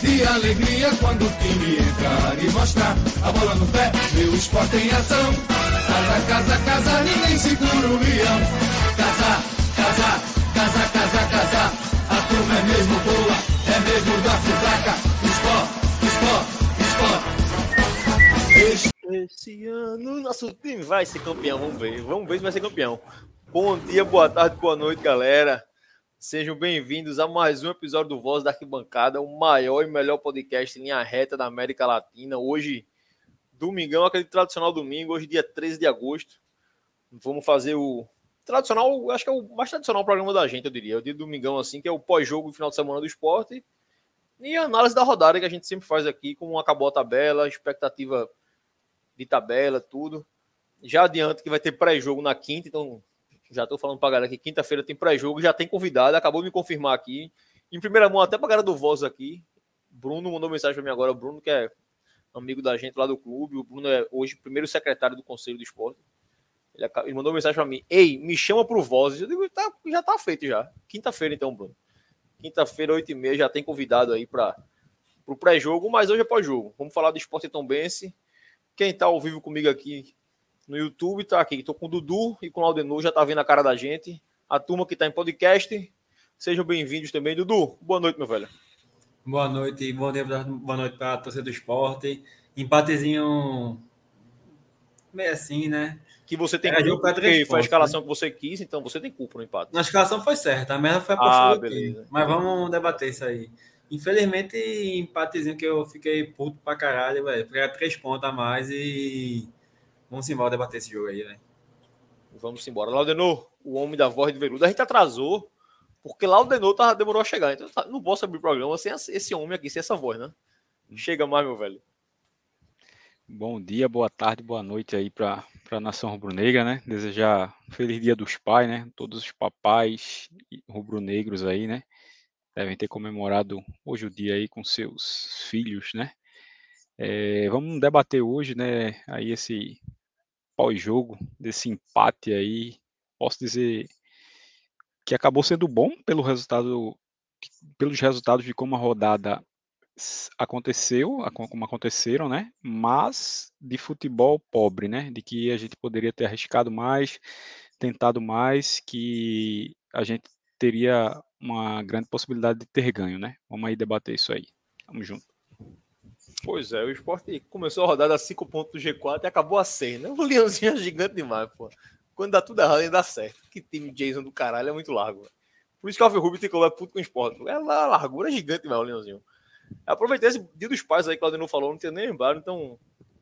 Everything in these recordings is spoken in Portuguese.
de alegria quando o time entrar e mostrar a bola no pé, meu esporte em ação. Casa, casa, casa, ninguém segura o leão. Casa, casa, casa, casa, casa, a turma é mesmo boa, é mesmo da fraca. Esporte, esporte, esporte. Esse ano nosso time vai ser campeão, vamos ver, vamos ver se vai ser campeão. Bom dia, boa tarde, boa noite, galera. Sejam bem-vindos a mais um episódio do Voz da Arquibancada, o maior e melhor podcast em linha reta da América Latina. Hoje, domingão, aquele tradicional domingo, hoje, dia 13 de agosto. Vamos fazer o tradicional, acho que é o mais tradicional programa da gente, eu diria. O dia domingão, assim, que é o pós-jogo, final de semana do esporte. E a análise da rodada que a gente sempre faz aqui, como acabou a tabela, expectativa de tabela, tudo. Já adianto que vai ter pré-jogo na quinta, então já estou falando para galera que quinta-feira tem pré-jogo, já tem convidado, acabou de me confirmar aqui. Em primeira mão, até para galera do Voz aqui. Bruno mandou mensagem para mim agora. O Bruno, que é amigo da gente lá do clube. O Bruno é hoje primeiro secretário do Conselho do Esporte. Ele, ele mandou mensagem para mim: Ei, me chama para o Voz. Eu digo: tá, já está feito já. Quinta-feira, então, Bruno. Quinta-feira, 8h30, já tem convidado aí para o pré-jogo, mas hoje é pós-jogo. Vamos falar do Esporte Tombense. Quem está ao vivo comigo aqui no YouTube, tá aqui. Estou com o Dudu e com o Aldenor, já tá vendo a cara da gente. A turma que está em podcast, sejam bem-vindos também. Dudu, boa noite, meu velho. Boa noite, bom dia, boa noite para a torcida do esporte. Empatezinho meio assim, né? Que você tem é, culpa, porque foi a escalação né? que você quis, então você tem culpa no empate. Na escalação foi certa, a merda foi a ah, beleza. Mas vamos debater isso aí. Infelizmente, empatezinho que eu fiquei puto pra caralho, velho. Porque era três pontos a mais e Vamos embora debater esse jogo aí, né? Vamos embora. Laudenor, o homem da voz de veludo. A gente atrasou, porque Laudenor tá, demorou a chegar. Então tá, não posso abrir o programa sem esse homem aqui, sem essa voz, né? Chega mais, meu velho. Bom dia, boa tarde, boa noite aí para a nação rubro-negra, né? Desejar feliz dia dos pais, né? Todos os papais rubro-negros aí, né? Devem ter comemorado hoje o dia aí com seus filhos, né? É, vamos debater hoje, né? Aí esse pós-jogo, desse empate aí, posso dizer que acabou sendo bom pelo resultado, pelos resultados de como a rodada aconteceu, como aconteceram, né? Mas de futebol pobre, né? De que a gente poderia ter arriscado mais, tentado mais, que a gente teria uma grande possibilidade de ter ganho, né? Vamos aí debater isso aí. Tamo junto. Pois é, o esporte começou a rodada a 5 pontos do G4 e acabou a 100, né? O Leãozinho é gigante demais, pô. Quando dá tudo errado, ele dá certo. Que time Jason do caralho é muito largo. Véio. Por isso que o Alvin Rubio ficou é puto com o esporte. É uma largura gigante demais, o Leãozinho. Aproveitei esse dia dos pais aí que o Claudinho falou, não tinha nem lembrado, então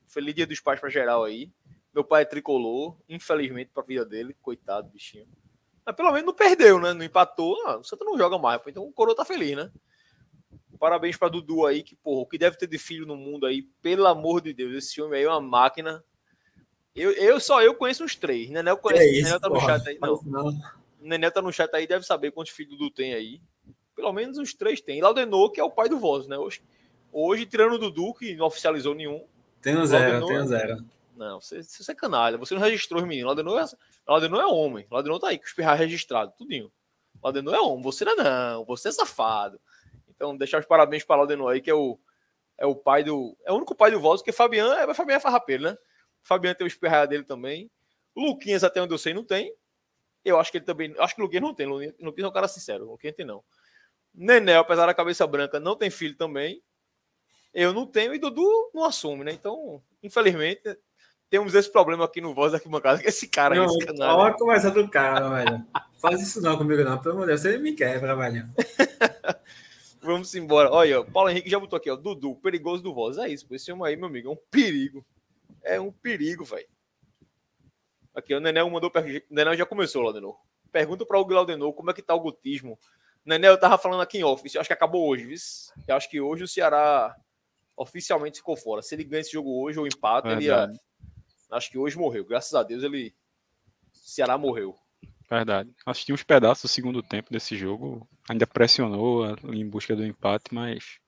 feliz dia dos pais pra geral aí. Meu pai é tricolor, infelizmente pra vida dele, coitado, bichinho. Mas pelo menos não perdeu, né? Não empatou. Ah, o Santa não joga mais, então o Coroa tá feliz, né? Parabéns para Dudu aí, que, porra, o que deve ter de filho no mundo aí, pelo amor de Deus, esse homem aí é uma máquina. Eu, eu só eu conheço uns três. Nenel conhece, é isso, Nenel tá no porra, chat aí. Não. não. Nenel tá no chat aí, deve saber quantos filhos Dudu tem aí. Pelo menos uns três tem. Laudenor, que é o pai do Voz, né? Hoje, hoje tirando o Dudu, que não oficializou nenhum. Tem um zero, Laudenor, tem um zero. Não, você, você é canalha. Você não registrou os meninos. Laudenor é, Laudenor é homem. Laudenor tá aí, com os pirrais registrados, tudinho. Laudenor é homem. Você não é não. Você é safado. Então, deixar os parabéns para o Laudenor aí, que é o, é o pai do. É o único pai do Voz, porque Fabian é, Fabian é farrapeiro, né? Fabian tem o esperraia dele também. Luquinhas, até onde eu sei, não tem. Eu acho que ele também. Acho que o Luquinhas não tem. Luquinhas é um cara sincero. Luquinhas tem, não. Nenel, apesar da cabeça branca, não tem filho também. Eu não tenho e Dudu não assume, né? Então, infelizmente, temos esse problema aqui no Voz da Arquibancada, que esse cara não, esse canal. Olha a conversa do cara, velho. Faz isso não comigo, não. Pelo amor de Deus, você me quebra, velho. Vamos embora. Olha, o Paulo Henrique já botou aqui, ó. Dudu, perigoso do Voz. É isso, esse homem aí, meu amigo, é um perigo. É um perigo, velho. Aqui, o Nenel mandou. Per... Nenel já começou, Laudenor. Pergunta para o Glaudenor como é que tá o gutismo. Nenel, eu tava falando aqui em off. Eu acho que acabou hoje, viu? Eu acho que hoje o Ceará oficialmente ficou fora. Se ele ganha esse jogo hoje ou empata, ele ia... acho que hoje morreu. Graças a Deus ele Ceará morreu. Verdade. Assisti uns pedaços do segundo tempo desse jogo. Ainda pressionou em busca do empate, mas.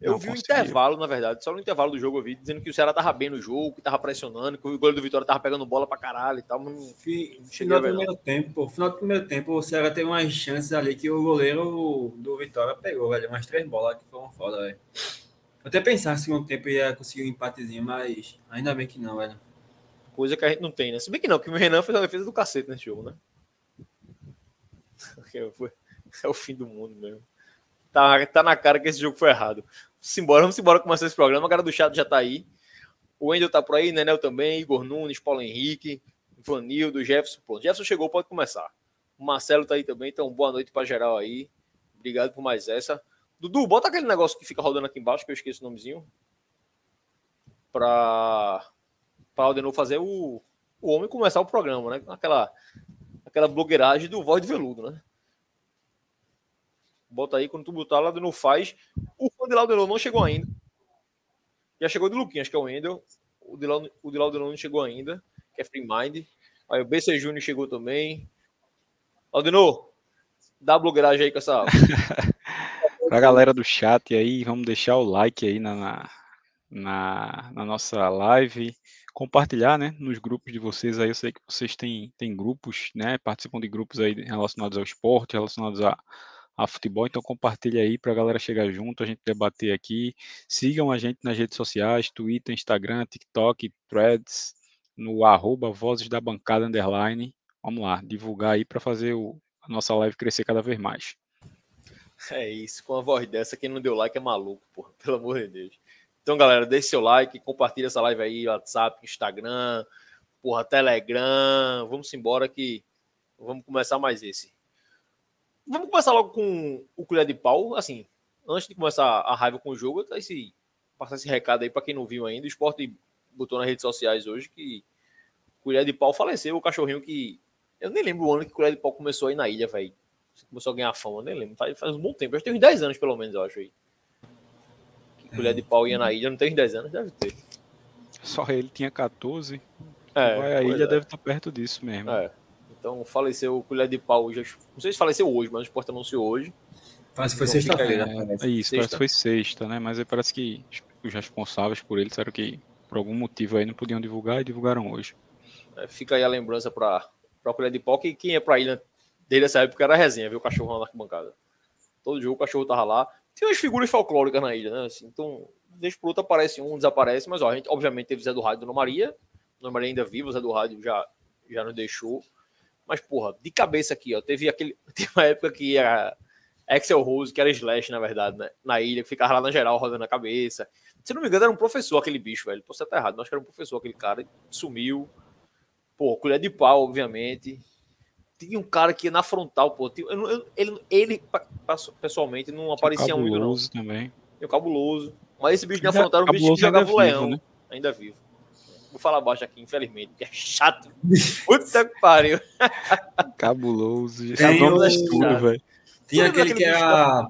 Eu vi o um intervalo, na verdade. Só no intervalo do jogo eu vi dizendo que o Ceará tava bem no jogo, que tava pressionando, que o goleiro do Vitória tava pegando bola pra caralho e tal. Mas não final do primeiro tempo, final do primeiro tempo, o Ceará teve umas chances ali que o goleiro do Vitória pegou, velho. Umas três bolas que foram foda, velho. até pensar que no segundo tempo ia conseguir um empatezinho, mas ainda bem que não, velho. Coisa que a gente não tem, né? Se bem que não, que o Renan fez a defesa do cacete nesse jogo, né? É o fim do mundo mesmo. Tá, tá na cara que esse jogo foi errado. Simbora, vamos embora começar esse programa. A cara do chat já tá aí. O Wendel tá por aí, Nenel também, Igor Nunes, Paulo Henrique, Vanildo, Jefferson. Pronto, Jefferson chegou, pode começar. O Marcelo tá aí também, então boa noite para geral aí. Obrigado por mais essa. Dudu, bota aquele negócio que fica rodando aqui embaixo, que eu esqueço o nomezinho. Pra, pra de novo fazer o, o homem começar o programa, né? Aquela, aquela blogueiragem do voz de veludo, né? Bota aí, quando tu botar não faz. O fã de Laudelon não chegou ainda. Já chegou de Luquinhas, que é o Wendel. O de, o de Laudelon não chegou ainda, que é Free Mind. Aí o BC Júnior chegou também. Laudenor, dá blogueiragem aí com essa. pra galera do chat aí, vamos deixar o like aí na, na, na nossa live compartilhar, né, nos grupos de vocês aí. Eu sei que vocês têm, têm grupos, né, participam de grupos aí relacionados ao esporte, relacionados a, a futebol. Então compartilha aí para a galera chegar junto, a gente debater aqui. Sigam a gente nas redes sociais, Twitter, Instagram, TikTok, Threads, no arroba Vozes da Bancada Underline. Vamos lá, divulgar aí para fazer o, a nossa live crescer cada vez mais. É isso, com a voz dessa, quem não deu like é maluco, porra, pelo amor de Deus. Então, galera, deixe seu like, compartilha essa live aí, WhatsApp, Instagram, porra, Telegram. Vamos embora que vamos começar mais esse. Vamos começar logo com o colher de pau. Assim, antes de começar a raiva com o jogo, tá esse, passar esse recado aí para quem não viu ainda. O esporte botou nas redes sociais hoje que colher de pau faleceu. O cachorrinho que. Eu nem lembro o ano que colher de pau começou aí na ilha, velho. Começou a ganhar fama, nem lembro. Faz, faz um bom tempo. Já tem uns 10 anos, pelo menos, eu acho aí. Que colher de pau ia na ilha, não tem uns 10 anos, deve ter. Só ele tinha 14. É, a ilha é. deve estar perto disso mesmo. É. Então faleceu o colher de pau. Já, não sei se faleceu hoje, mas o esporte anunciou hoje. Parece que foi então, sexta-feira. Né? É, isso, sexta. parece que foi sexta, né? Mas aí parece que os responsáveis por ele disseram que por algum motivo aí não podiam divulgar e divulgaram hoje. É, fica aí a lembrança para o colher de pau que quem é para a ilha dele nessa época era a resenha, viu? O cachorro na arquibancada. Todo jogo o cachorro tava lá. Tem umas figuras folclóricas na ilha, né? Assim, então, vez por outra aparece um, desaparece, mas ó, a gente obviamente teve Zé do Rádio e Dona Maria. Dona Maria ainda viva, Zé do Rádio já, já nos deixou. Mas, porra, de cabeça aqui, ó. Teve aquele. Teve uma época que a Axel Rose, que era Slash, na verdade, né? Na ilha, que ficava lá na geral rodando a cabeça. Se não me engano, era um professor aquele bicho, velho. Posso estar errado, mas acho que era um professor aquele cara. Sumiu. Pô, colher de pau, obviamente. Tinha um cara que ia na frontal, pô. Tinha, eu, eu, ele, ele, pessoalmente, não aparecia muito, não. também. Tinha o cabuloso. Mas esse bicho na frontal era um bicho que jogava o leão. né? Ainda vivo. Vou falar baixo aqui, infelizmente, porque é chato. Puta que pariu. Cabuloso. Tem tudo, velho. Tinha aquele que era.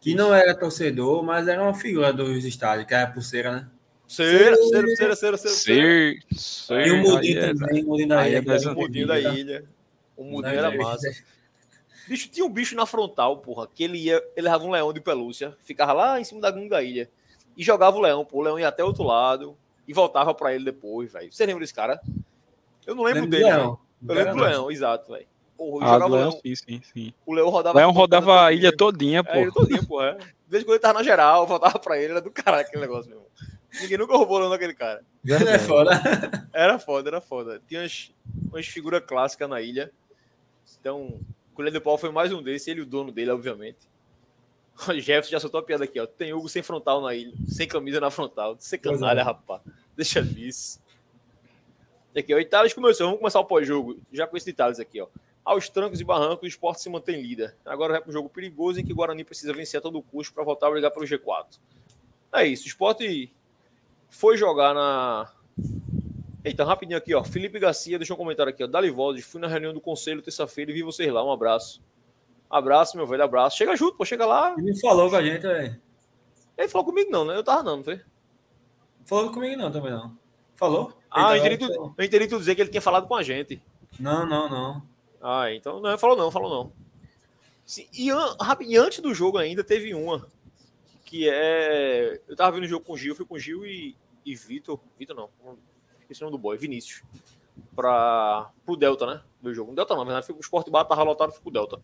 Que não era torcedor, mas era uma figura dos estádios, que era pulseira, né? Cera, cera, cera, cera, cera. E o mudinho é também, o mudinho da ilha. O mudinho da ilha. O mudinho era massa. Bicho, tinha um bicho na frontal, porra, que ele ia, ele levava um leão de pelúcia, ficava lá em cima da gunga ilha e jogava o leão, pô, o leão ia até outro lado, e voltava para ele depois, velho. Você lembra desse cara? Eu não lembro, lembro dele, não. Eu lembro do Leão, exato, velho. Porra, ah, Leão, sim, sim, sim. O Leão rodava. Leão rodava a ilha todinha, pô. É, a ilha todinha, pô. É. Desde quando ele tava na geral, voltava pra ele, era do caralho aquele negócio mesmo. Ninguém nunca roubou não naquele cara. Era foda. Era foda, era foda. Tinha umas, umas figuras clássicas na ilha. Então, o Colher de Pau foi mais um desses, ele o dono dele, obviamente. O Jefferson já soltou a piada aqui, ó. Tem Hugo sem frontal na ilha, sem camisa na frontal. Sem canalha, é. rapaz. Deixa disso. Aqui, ó, Itália começou. Vamos começar o pós-jogo. Já com esse detalhes aqui, ó. Aos trancos e barrancos, o esporte se mantém líder. Agora vai para um jogo perigoso em que o Guarani precisa vencer a todo custo para voltar a brigar pelo G4. É isso. O esporte foi jogar na. Eita, rapidinho aqui, ó. Felipe Garcia deixou um comentário aqui, ó. Dali Vozes, fui na reunião do conselho terça-feira e vi vocês lá. Um abraço. Abraço, meu velho, abraço. Chega junto, pô, chega lá. Ele falou com a gente, velho. Ele falou comigo, não, né? Eu tava não, não foi? Falou comigo não, também não. Falou? Ah, eu entendi, tu, eu entendi tu dizer que ele tinha falado com a gente. Não, não, não. Ah, então não, falou não, falou não. E, e antes do jogo ainda teve uma que é. Eu tava vendo o jogo com o Gil, fui com o Gil e, e Vitor. Vitor não, esqueci o nome do boy, Vinícius. Pra, pro Delta, né? Ver o jogo. No Delta não, na verdade, o Sport Bar, tava lotado, fui pro Delta.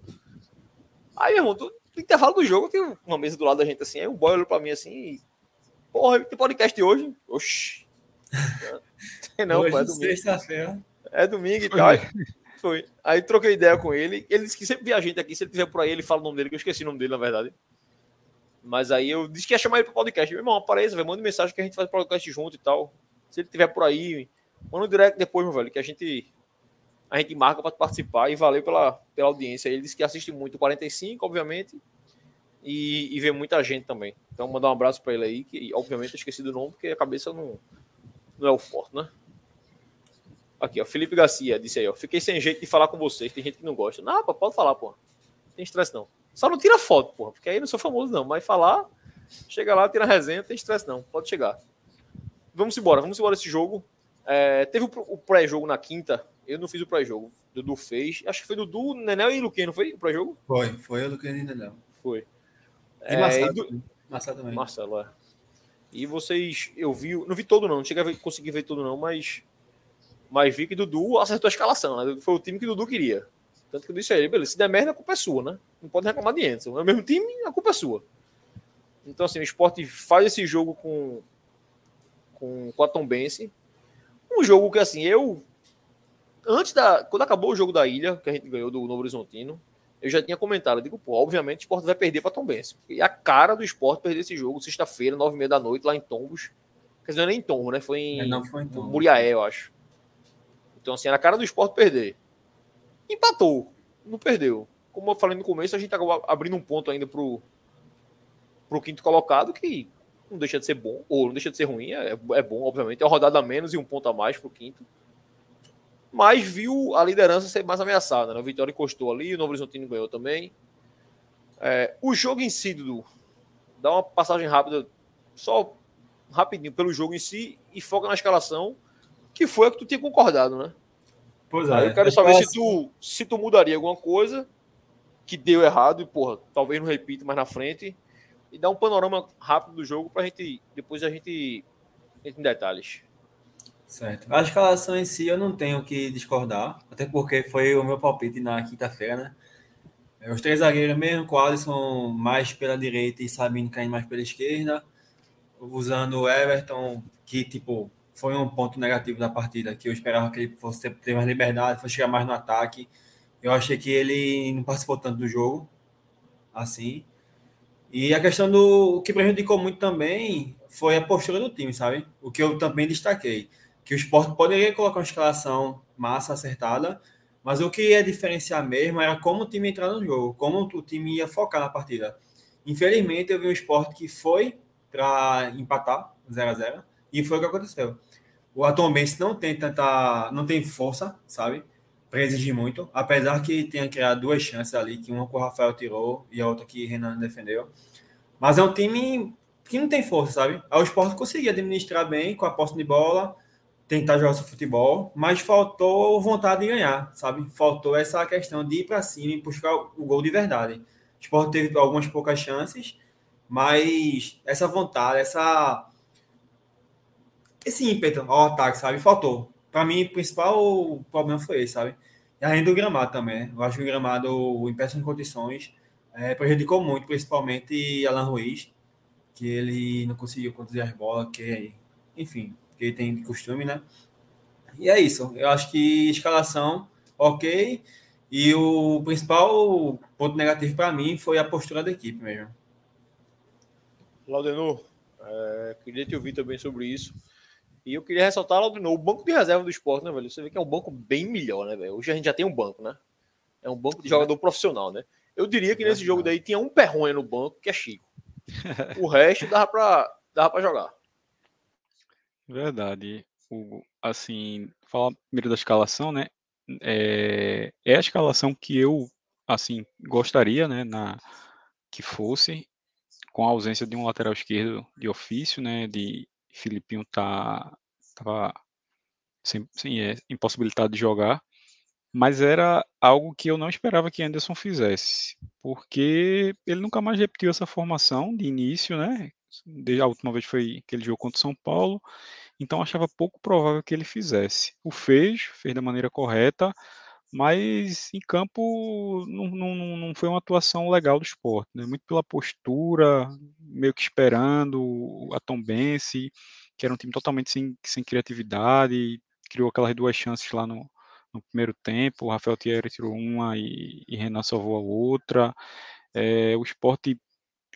Aí, irmão, tu- no intervalo do jogo, tem uma mesa do lado da gente assim, aí o boy olhou pra mim assim e. Porra, tem podcast hoje? Oxi. Tem não, Hoje, pô, é domingo. sexta-feira. É domingo e tal. Foi. Aí troquei ideia com ele. Ele disse que sempre via gente aqui. Se ele tiver por aí, ele fala o nome dele, que eu esqueci o nome dele, na verdade. Mas aí eu disse que ia chamar ele pro podcast. Meu irmão, apareça, velho. Manda mensagem que a gente faz podcast junto e tal. Se ele tiver por aí, manda um direct depois, meu velho, que a gente. A gente marca para participar e valeu pela, pela audiência. Ele disse que assiste muito o 45, obviamente, e, e vê muita gente também. Então, mandar um abraço para ele aí, que obviamente eu esqueci do nome, porque a cabeça não, não é o forte, né? Aqui, ó. Felipe Garcia disse aí, ó. Fiquei sem jeito de falar com vocês. Tem gente que não gosta. Não, pô, pode falar, pô. Não tem estresse, não. Só não tira foto, porra. Porque aí não sou famoso, não. Mas falar, chega lá, tira resenha, não tem estresse, não. Pode chegar. Vamos embora, vamos embora esse jogo. É, teve o pré-jogo na quinta. Eu não fiz o pré-jogo. Dudu fez. Acho que foi Dudu, Nenel e Luquinha, não foi o pré-jogo? Foi, foi do que ainda não. Foi. E É, Marcelo, e do- também. Marcelo também. Marcelo, é. E vocês, eu vi, não vi todo não, não cheguei a ver- conseguir ver todo não, mas mas vi que Dudu acertou a escalação, né? Foi o time que Dudu queria. Tanto que eu disse a ele, beleza, se der merda, a culpa é sua, né? Não pode reclamar de Anderson. É o mesmo time, a culpa é sua. Então, assim, o esporte faz esse jogo com, com, com a Tombense. Um jogo que, assim, eu. Antes da. Quando acabou o jogo da ilha, que a gente ganhou do Novo Horizontino, eu já tinha comentado. Eu digo, pô, obviamente o esporte vai perder para Tombense. E a cara do esporte perder esse jogo, sexta-feira, nove e meia da noite, lá em Tombos. Quer dizer, não é nem em Tombos, né? Foi em É, não foi então. Muriaé, eu acho. Então, assim, era a cara do esporte perder. Empatou. Não perdeu. Como eu falei no começo, a gente acabou abrindo um ponto ainda pro, pro quinto colocado, que não deixa de ser bom, ou não deixa de ser ruim, é, é bom, obviamente. É uma rodada a menos e um ponto a mais pro quinto. Mas viu a liderança ser mais ameaçada, né? O Vitória encostou ali, o Novo Horizontino ganhou também. É, o jogo em si, Dudu, dá uma passagem rápida, só rapidinho pelo jogo em si e foca na escalação, que foi a que tu tinha concordado, né? Pois é. Aí eu quero saber se tu, se tu mudaria alguma coisa que deu errado e, porra, talvez não repita mais na frente e dar um panorama rápido do jogo pra gente, depois a gente entra em detalhes. Certo. A escalação em si eu não tenho que discordar, até porque foi o meu palpite na quinta-feira, né? É, Os três zagueiros mesmo, com Alisson mais pela direita e Sabino caindo mais pela esquerda, usando o Everton, que tipo foi um ponto negativo da partida, que eu esperava que ele fosse ter mais liberdade, fosse chegar mais no ataque. Eu achei que ele não participou tanto do jogo, assim. E a questão do o que prejudicou muito também foi a postura do time, sabe? O que eu também destaquei que o esporte poderia colocar uma escalação massa, acertada, mas o que ia diferenciar mesmo era como o time entrar no jogo, como o time ia focar na partida. Infelizmente, eu vi um esporte que foi para empatar 0 a 0 e foi o que aconteceu. O Atombense não tem tanta, não tem força, sabe, para exigir muito, apesar que tenha criado duas chances ali, que uma que o Rafael tirou e a outra que o Renan defendeu. Mas é um time que não tem força, sabe? O esporte conseguia administrar bem com a posse de bola, tentar jogar seu futebol, mas faltou vontade de ganhar, sabe? Faltou essa questão de ir para cima e buscar o gol de verdade. O Sport teve algumas poucas chances, mas essa vontade, essa esse ímpeto ao ataque, sabe? Faltou. Para mim, o principal problema foi esse, sabe? E além do gramado também. Eu acho que o gramado, em péssimas condições, é, prejudicou muito, principalmente Alan Ruiz, que ele não conseguiu conduzir as bolas, que, enfim, que ele tem de costume, né? E é isso. Eu acho que escalação, ok. E o principal ponto negativo para mim foi a postura da equipe mesmo. Laudenor, é, queria te ouvir também sobre isso. E eu queria ressaltar, Laudenor, o banco de reserva do esporte, né, velho? Você vê que é um banco bem melhor, né, velho? Hoje a gente já tem um banco, né? É um banco de jogador profissional, né? Eu diria que nesse jogo daí tinha um perronha no banco, que é Chico. O resto dava pra jogar. Verdade. Hugo. assim, falar primeiro da escalação, né? É, é a escalação que eu, assim, gostaria, né, na, que fosse, com a ausência de um lateral esquerdo de ofício, né, de Filipinho tá tava sem, sem é, impossibilitado de jogar, mas era algo que eu não esperava que Anderson fizesse, porque ele nunca mais repetiu essa formação de início, né? A última vez foi aquele jogo contra o São Paulo, então achava pouco provável que ele fizesse. O fez, fez da maneira correta, mas em campo não, não, não foi uma atuação legal do esporte, né? muito pela postura, meio que esperando a Tombense, que era um time totalmente sem, sem criatividade, criou aquelas duas chances lá no, no primeiro tempo, o Rafael Thierry tirou uma e, e Renan salvou a outra, é, o esporte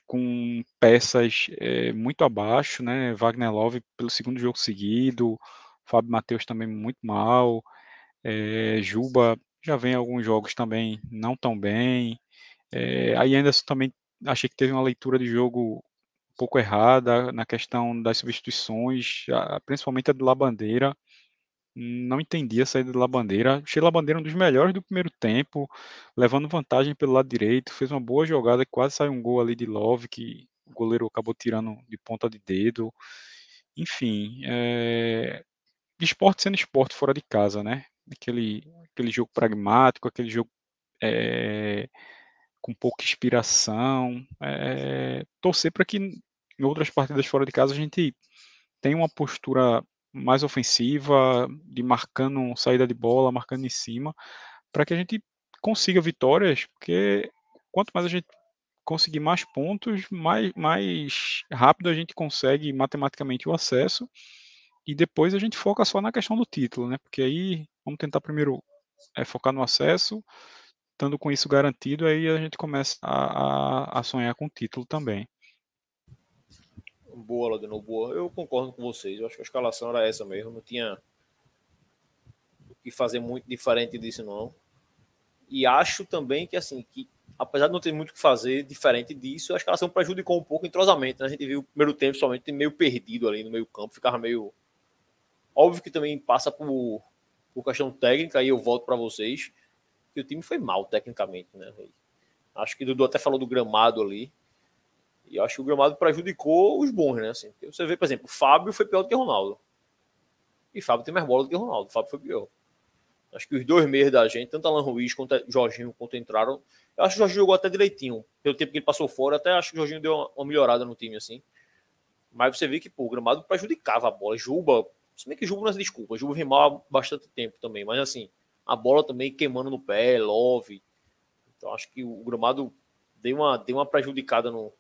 com peças é, muito abaixo, né? Wagner Love pelo segundo jogo seguido, Fábio Matheus também muito mal, é, Juba já vem alguns jogos também não tão bem. É, aí Anderson também achei que teve uma leitura de jogo um pouco errada na questão das substituições, principalmente a do Labandeira. Não entendi a saída do Labandeira. Achei Labandeira um dos melhores do primeiro tempo, levando vantagem pelo lado direito. Fez uma boa jogada, quase saiu um gol ali de Love, que o goleiro acabou tirando de ponta de dedo. Enfim, é... esporte sendo esporte fora de casa, né? aquele, aquele jogo pragmático, aquele jogo é, com pouca inspiração. É, torcer para que em outras partidas fora de casa a gente tenha uma postura mais ofensiva, de marcando saída de bola, marcando em cima, para que a gente consiga vitórias, porque quanto mais a gente conseguir mais pontos, mais, mais rápido a gente consegue matematicamente o acesso e depois a gente foca só na questão do título, né? Porque aí vamos tentar primeiro é, focar no acesso, estando com isso garantido, aí a gente começa a, a, a sonhar com o título também. Boa, Ladino, boa. Eu concordo com vocês. Eu acho que a escalação era essa mesmo. Não tinha o que fazer muito diferente disso, não. E acho também que, assim, que apesar de não ter muito o que fazer diferente disso, a escalação prejudicou um pouco o entrosamento. Né? A gente viu o primeiro tempo somente meio perdido ali no meio campo, ficava meio Óbvio que também passa por, por questão técnica, aí eu volto para vocês, que o time foi mal tecnicamente, né? Acho que o Dudu até falou do gramado ali. E acho que o gramado prejudicou os bons, né? Assim, você vê, por exemplo, o Fábio foi pior do que o Ronaldo. E Fábio tem mais bola do que o Ronaldo. O Fábio foi pior. Acho que os dois meios da gente, tanto Alan Ruiz quanto Jorginho, quanto entraram. Eu acho que o Jorginho jogou até direitinho. Pelo tempo que ele passou fora, até acho que o Jorginho deu uma, uma melhorada no time, assim. Mas você vê que pô, o gramado prejudicava a bola. Juba se bem que Juba não é desculpa, Juba vem mal há bastante tempo também, mas assim, a bola também queimando no pé, Love. Então acho que o gramado deu uma, deu uma prejudicada no,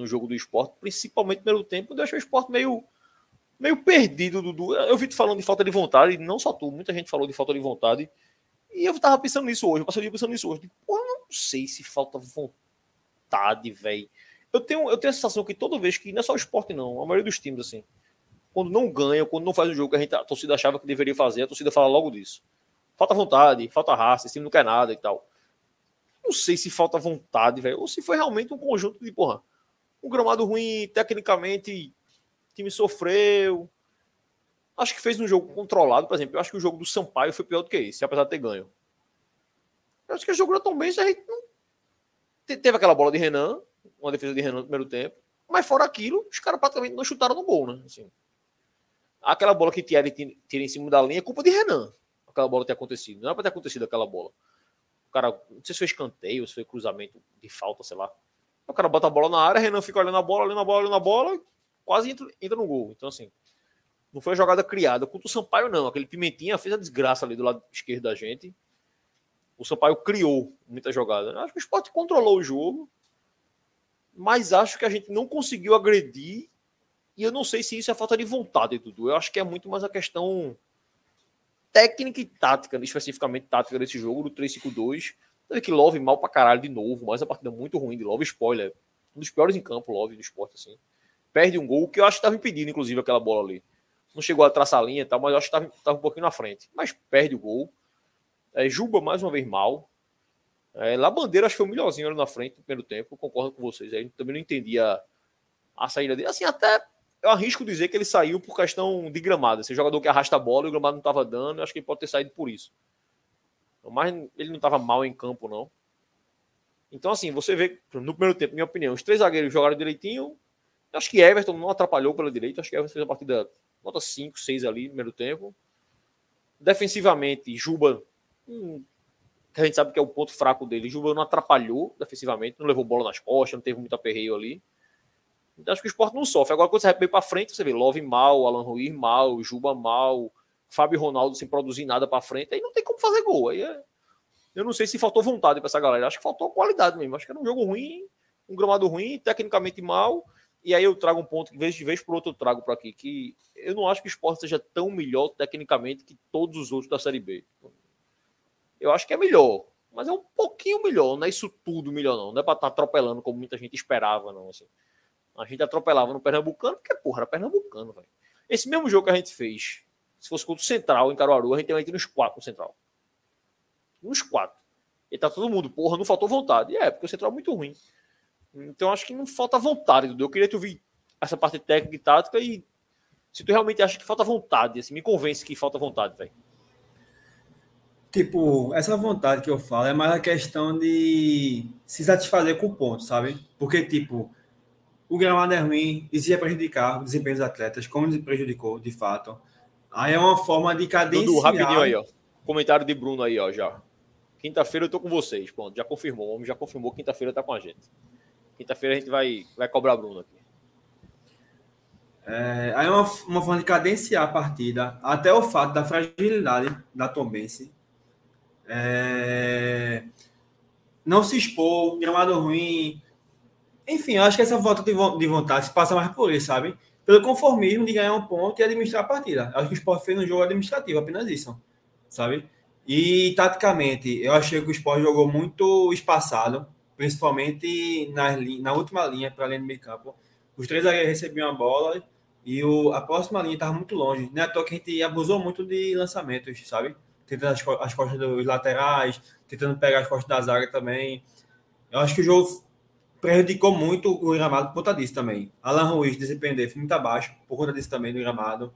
no jogo do esporte, principalmente no primeiro tempo, deixa o esporte meio, meio perdido, Dudu. Eu vi tu falando de falta de vontade, não só tu, muita gente falou de falta de vontade. E eu tava pensando nisso hoje, eu passei o dia pensando nisso hoje. Pô, eu não sei se falta vontade, velho. Eu tenho, eu tenho a sensação que toda vez que, não é só o esporte, não, a maioria dos times, assim, quando não ganha, quando não faz o jogo que a, gente, a torcida achava que deveria fazer, a torcida fala logo disso. Falta vontade, falta raça, esse time não quer nada e tal. Não sei se falta vontade, velho, ou se foi realmente um conjunto de, porra, um gramado ruim, tecnicamente, o time sofreu. Acho que fez um jogo controlado, por exemplo. Eu acho que o jogo do Sampaio foi pior do que esse, apesar de ter ganho. Eu acho que o jogo tão bem, a gente não. Teve aquela bola de Renan, uma defesa de Renan no primeiro tempo, mas fora aquilo, os caras praticamente não chutaram no gol, né? Assim, Aquela bola que Thierry tira em cima da linha é culpa de Renan. Aquela bola ter acontecido. Não era para ter acontecido aquela bola. O cara, não sei se foi escanteio, se foi cruzamento de falta, sei lá. O cara bota a bola na área, Renan fica olhando a bola, olhando a bola, olhando a bola, quase entra, entra no gol. Então, assim, não foi a jogada criada. Contra o Sampaio, não. Aquele Pimentinha fez a desgraça ali do lado esquerdo da gente. O Sampaio criou muita jogada. Acho que o esporte controlou o jogo, mas acho que a gente não conseguiu agredir e eu não sei se isso é falta de vontade, Dudu. Eu acho que é muito mais a questão técnica e tática, especificamente tática desse jogo, do 3-5-2. Teve que Love mal pra caralho de novo, mas a partida muito ruim de Love, spoiler. Um dos piores em campo, Love, do esporte, assim. Perde um gol, que eu acho que estava impedindo, inclusive, aquela bola ali. Não chegou a traçar a linha e tal, mas eu acho que estava um pouquinho na frente. Mas perde o gol. É, Juba, mais uma vez, mal. É, Labandeira, acho que foi o melhorzinho ali na frente no primeiro tempo. Concordo com vocês. Aí também não entendia a, saída dele. Assim, até eu arrisco dizer que ele saiu por questão de gramado. Esse jogador que arrasta a bola e o gramado não estava dando, acho que ele pode ter saído por isso. Mas ele não estava mal em campo, não. Então, assim, você vê, no primeiro tempo, minha opinião, os três zagueiros jogaram direitinho, Acho que Everton não atrapalhou pela direita. Acho que Everton fez a partida nota 5, 6 ali no primeiro tempo. Defensivamente, Juba, hum, que a gente sabe que é o ponto fraco dele. Juba não atrapalhou defensivamente, não levou bola nas costas, não teve muito aperreio ali. Então acho que o esporte não sofre. Agora, quando você vai para frente, você vê Love mal, Alan Ruiz mal, Juba mal, Fábio Ronaldo sem produzir nada para frente, aí não tem como fazer gol. Aí é... Eu não sei se faltou vontade para essa galera. Acho que faltou qualidade mesmo. Acho que era um jogo ruim, um gramado ruim, tecnicamente mal. E aí eu trago um ponto que, vez de vez por outro, eu trago para aqui. Que eu não acho que o esporte seja tão melhor tecnicamente que todos os outros da Série B. Eu acho que é melhor. Mas é um pouquinho melhor. Não é isso tudo melhor, não. Não é para estar tá atropelando como muita gente esperava, não. Assim. A gente atropelava no Pernambucano, porque, porra, era Pernambucano, velho. Esse mesmo jogo que a gente fez, se fosse contra o Central em Caruaru, a gente ia nos quatro no Central. Nos quatro. E tá todo mundo, porra, não faltou vontade. E é, porque o Central é muito ruim. Então acho que não falta vontade, Dudu. Eu queria te ouvir essa parte técnica e tática e se tu realmente acha que falta vontade, assim, me convence que falta vontade, velho. Tipo, essa vontade que eu falo é mais a questão de se satisfazer com o ponto, sabe? Porque, tipo, o gramado é ruim, isso ia prejudicar o desempenho dos atletas, como prejudicou, de fato. Aí é uma forma de cadenciar... Dudu, rapidinho aí, ó. Comentário de Bruno aí, ó, já. Quinta-feira eu tô com vocês, pronto, já confirmou. O homem já confirmou, quinta-feira tá com a gente. Quinta-feira a gente vai, vai cobrar Bruno aqui. É, aí é uma, uma forma de cadenciar a partida, até o fato da fragilidade da Tombense. É, não se expor, gramado ruim, enfim, eu acho que essa volta de, de vontade se passa mais por isso, sabe? Pelo conformismo de ganhar um ponto e administrar a partida. Acho que o Sport fez um jogo administrativo, apenas isso, sabe? E taticamente, eu achei que o Sport jogou muito espaçado, principalmente na, na última linha para além do meio campo. Os três zagueiros recebiam a bola e o, a próxima linha estava muito longe. É à toa que a gente abusou muito de lançamentos, sabe? Tentando as, as costas dos laterais, tentando pegar as costas da zaga também. Eu acho que o jogo prejudicou muito o gramado por conta disso também. Alan Ruiz, desempenho muito abaixo, por conta disso também, do gramado.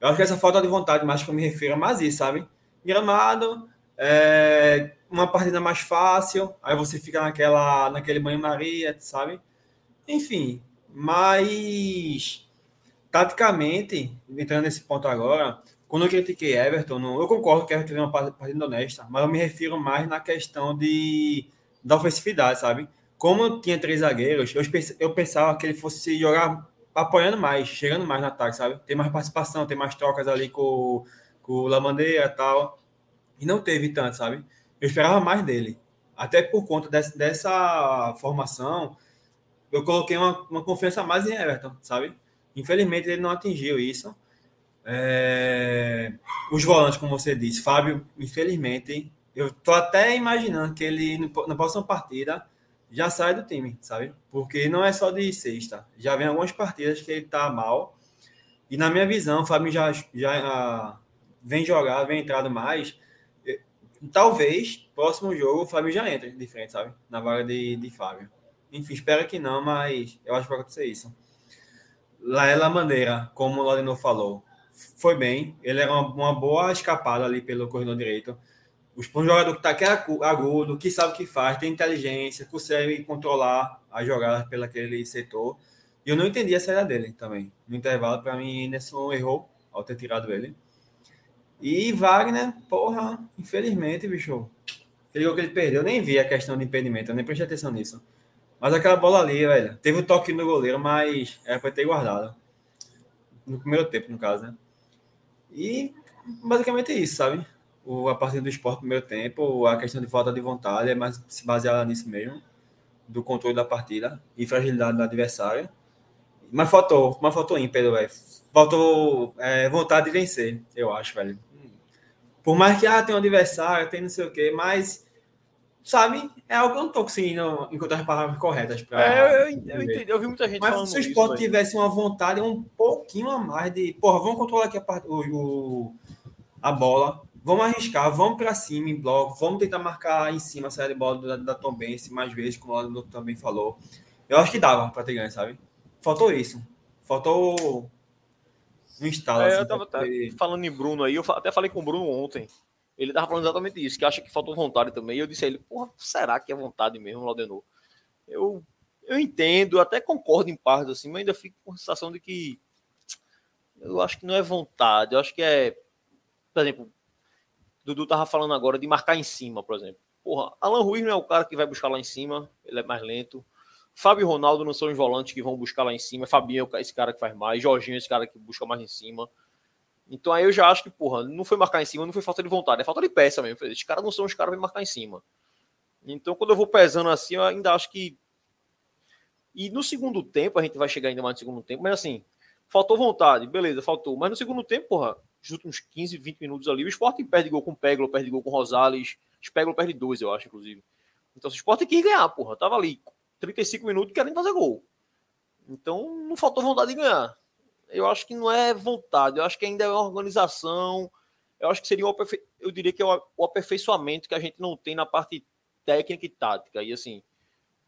Eu acho que essa falta de vontade, mais que eu me refiro, é mais isso, sabe? Gramado, é, uma partida mais fácil, aí você fica naquela, naquele banho-maria, sabe? Enfim, mas taticamente, entrando nesse ponto agora, quando eu critiquei Everton, eu concordo que Everton teve uma partida honesta, mas eu me refiro mais na questão de, da ofensividade, sabe? Como tinha três zagueiros, eu, eu pensava que ele fosse jogar apoiando mais, chegando mais no ataque, sabe? Tem mais participação, tem mais trocas ali com, com o Lamandeira e tal. E não teve tanto, sabe? Eu esperava mais dele. Até por conta dessa, dessa formação, eu coloquei uma, uma confiança mais em Everton, sabe? Infelizmente ele não atingiu isso. É... Os volantes, como você disse, Fábio, infelizmente, eu tô até imaginando que ele, na próxima partida, já sai do time, sabe? Porque não é só de sexta. Já vem algumas partidas que ele tá mal. E na minha visão, o Fábio já, já vem jogar, vem entrado mais. Talvez, próximo jogo, o Fábio já entre de frente, sabe? Na vaga de, de Fábio. Enfim, espero que não, mas eu acho que vai acontecer isso. Laela Maneira, como o Laudenor falou, foi bem. Ele era uma, uma boa escapada ali pelo corredor direito um jogador que está aqui é agudo, que sabe o que faz, tem inteligência, consegue controlar as jogadas pelo aquele setor. E eu não entendi a saída dele também. No intervalo, para mim, Nesson errou ao ter tirado ele. E Wagner, porra, infelizmente, bicho, aquele gol que ele perdeu, eu nem vi a questão de impedimento, eu nem prestei atenção nisso. Mas aquela bola ali, velho, teve o um toque no goleiro, mas era para ter guardado. No primeiro tempo, no caso, né? E basicamente é isso, sabe? O, a partir do esporte no primeiro tempo, a questão de falta de vontade é mais se baseada nisso mesmo, do controle da partida e fragilidade do adversário. Mas faltou, mas faltou ímpeto, velho. Faltou é, vontade de vencer, eu acho, velho. Por mais que ah, tem um adversário, tem não sei o quê, mas sabe, é algo que eu não tô conseguindo encontrar as palavras corretas para. É, eu, eu, entendi, eu vi muita gente Mas se o esporte tivesse uma vontade um pouquinho a mais de, porra, vamos controlar aqui a, part... o, o, a bola, Vamos arriscar, vamos para cima em bloco, vamos tentar marcar em cima a saída de bola da, da Tom Bense mais vezes, como o Lando também falou. Eu acho que dava para ter ganho, sabe? Faltou isso. Faltou um instalo. É, assim, eu tava até falando em Bruno aí, eu até falei com o Bruno ontem. Ele tava falando exatamente isso, que acha que faltou vontade também. E eu disse a ele, porra, será que é vontade mesmo, Laudenor? Eu eu entendo, até concordo em parte, assim, mas ainda fico com a sensação de que eu acho que não é vontade, eu acho que é, por exemplo, Dudu tava falando agora de marcar em cima, por exemplo. Porra, Alan Ruiz não é o cara que vai buscar lá em cima, ele é mais lento. Fábio e Ronaldo não são os volantes que vão buscar lá em cima. Fabinho é esse cara que faz mais. Jorginho é esse cara que busca mais em cima. Então aí eu já acho que, porra, não foi marcar em cima, não foi falta de vontade, é falta de peça mesmo. Esses caras não são os caras que marcar em cima. Então quando eu vou pesando assim, eu ainda acho que. E no segundo tempo, a gente vai chegar ainda mais no segundo tempo, mas assim, faltou vontade, beleza, faltou. Mas no segundo tempo, porra, os últimos 15, 20 minutos ali, o Sport perde gol com o Peglo, perde gol com o Rosales. O Peglo perde dois, eu acho, inclusive. Então o Sport quis ganhar, porra. Tava ali 35 minutos querendo fazer gol. Então não faltou vontade de ganhar. Eu acho que não é vontade, eu acho que ainda é uma organização. Eu acho que seria o eu diria que é o aperfeiçoamento que a gente não tem na parte técnica e tática. E assim,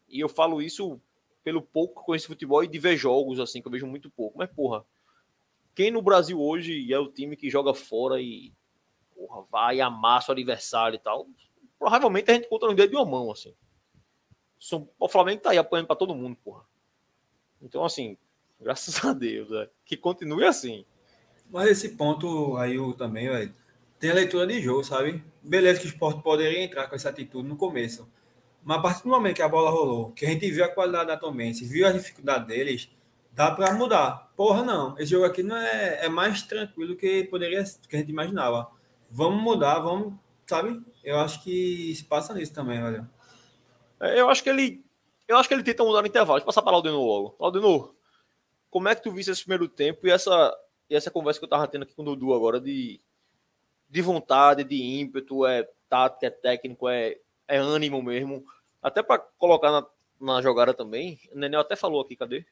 e eu falo isso pelo pouco que conheço futebol e de ver jogos assim, que eu vejo muito pouco. Mas porra, quem no Brasil hoje é o time que joga fora e porra, vai amassa o adversário e tal, provavelmente a gente conta no dedo de uma mão assim. O Flamengo tá aí apanhando para todo mundo, porra. Então, assim, graças a Deus, é, que continue assim. Mas esse ponto aí eu também, velho, tem a leitura de jogo, sabe? Beleza que o esporte poderia entrar com essa atitude no começo. Mas a partir do momento que a bola rolou, que a gente viu a qualidade da Tomense, viu a dificuldade deles, dá para mudar. Porra, não. Esse jogo aqui não é, é mais tranquilo que poderia que a gente imaginava. Vamos mudar, vamos, sabe? Eu acho que se passa nisso também, velho. É, eu acho que ele. Eu acho que ele tenta mudar no intervalo. Deixa eu passar para o Aldenor logo. Aldenor, como é que tu viste esse primeiro tempo e essa, e essa conversa que eu tava tendo aqui com o Dudu agora de, de vontade, de ímpeto, é tática, é técnico, é, é ânimo mesmo. Até para colocar na, na jogada também. O Nenel até falou aqui, cadê?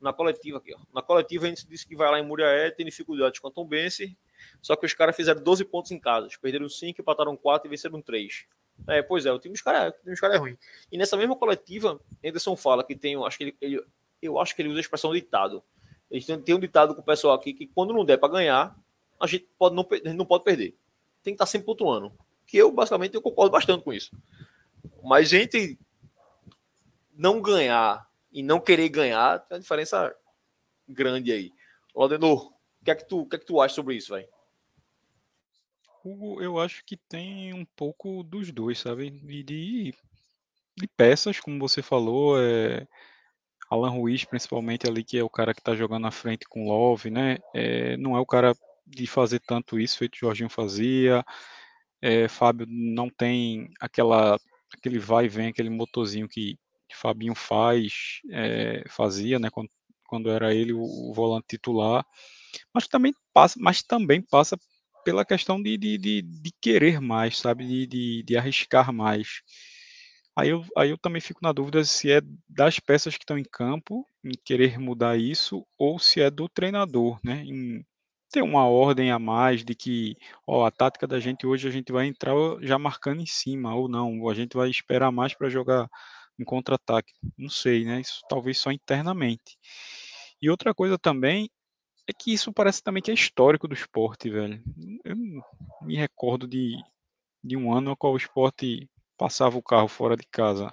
Na coletiva aqui, ó. Na coletiva a gente disse que vai lá em Muriaé, tem dificuldades com a Tom Bense, só que os caras fizeram 12 pontos em casa. Perderam 5, empataram 4 e venceram 3. É, pois é, o time dos caras cara é ruim. E nessa mesma coletiva, Anderson fala que tem, acho que ele, ele, eu acho que ele usa a expressão ditado. Ele tem, um ditado com o pessoal aqui que quando não der para ganhar, a gente pode não, não pode perder. Tem que estar tá sempre pontuando. Que eu, basicamente, eu concordo bastante com isso. Mas gente não ganhar e não querer ganhar, tem uma diferença grande aí. Laudenor, o que é que tu, o que é que tu acha sobre isso, velho? Hugo, eu acho que tem um pouco dos dois, sabe? De, de, de peças, como você falou, é, Alan Ruiz, principalmente ali, que é o cara que tá jogando na frente com Love, né? É, não é o cara de fazer tanto isso, feito o Jorginho fazia. É, Fábio não tem aquela, aquele vai e vem, aquele motorzinho que, que Fabinho faz, é, fazia, né? Quando, quando era ele o, o volante titular. Mas também passa, mas também passa pela questão de, de, de, de querer mais, sabe? De, de, de, arriscar mais. Aí eu, aí eu também fico na dúvida se é das peças que estão em campo, em querer mudar isso, ou se é do treinador, né? Em ter uma ordem a mais de que, ó, a tática da gente hoje a gente vai entrar já marcando em cima, ou não, a gente vai esperar mais para jogar em contra-ataque. Não sei, né? Isso talvez só internamente. E outra coisa também é que isso parece também que é histórico do esporte, velho. Eu me recordo de, de um ano no qual o esporte passava o carro fora de casa.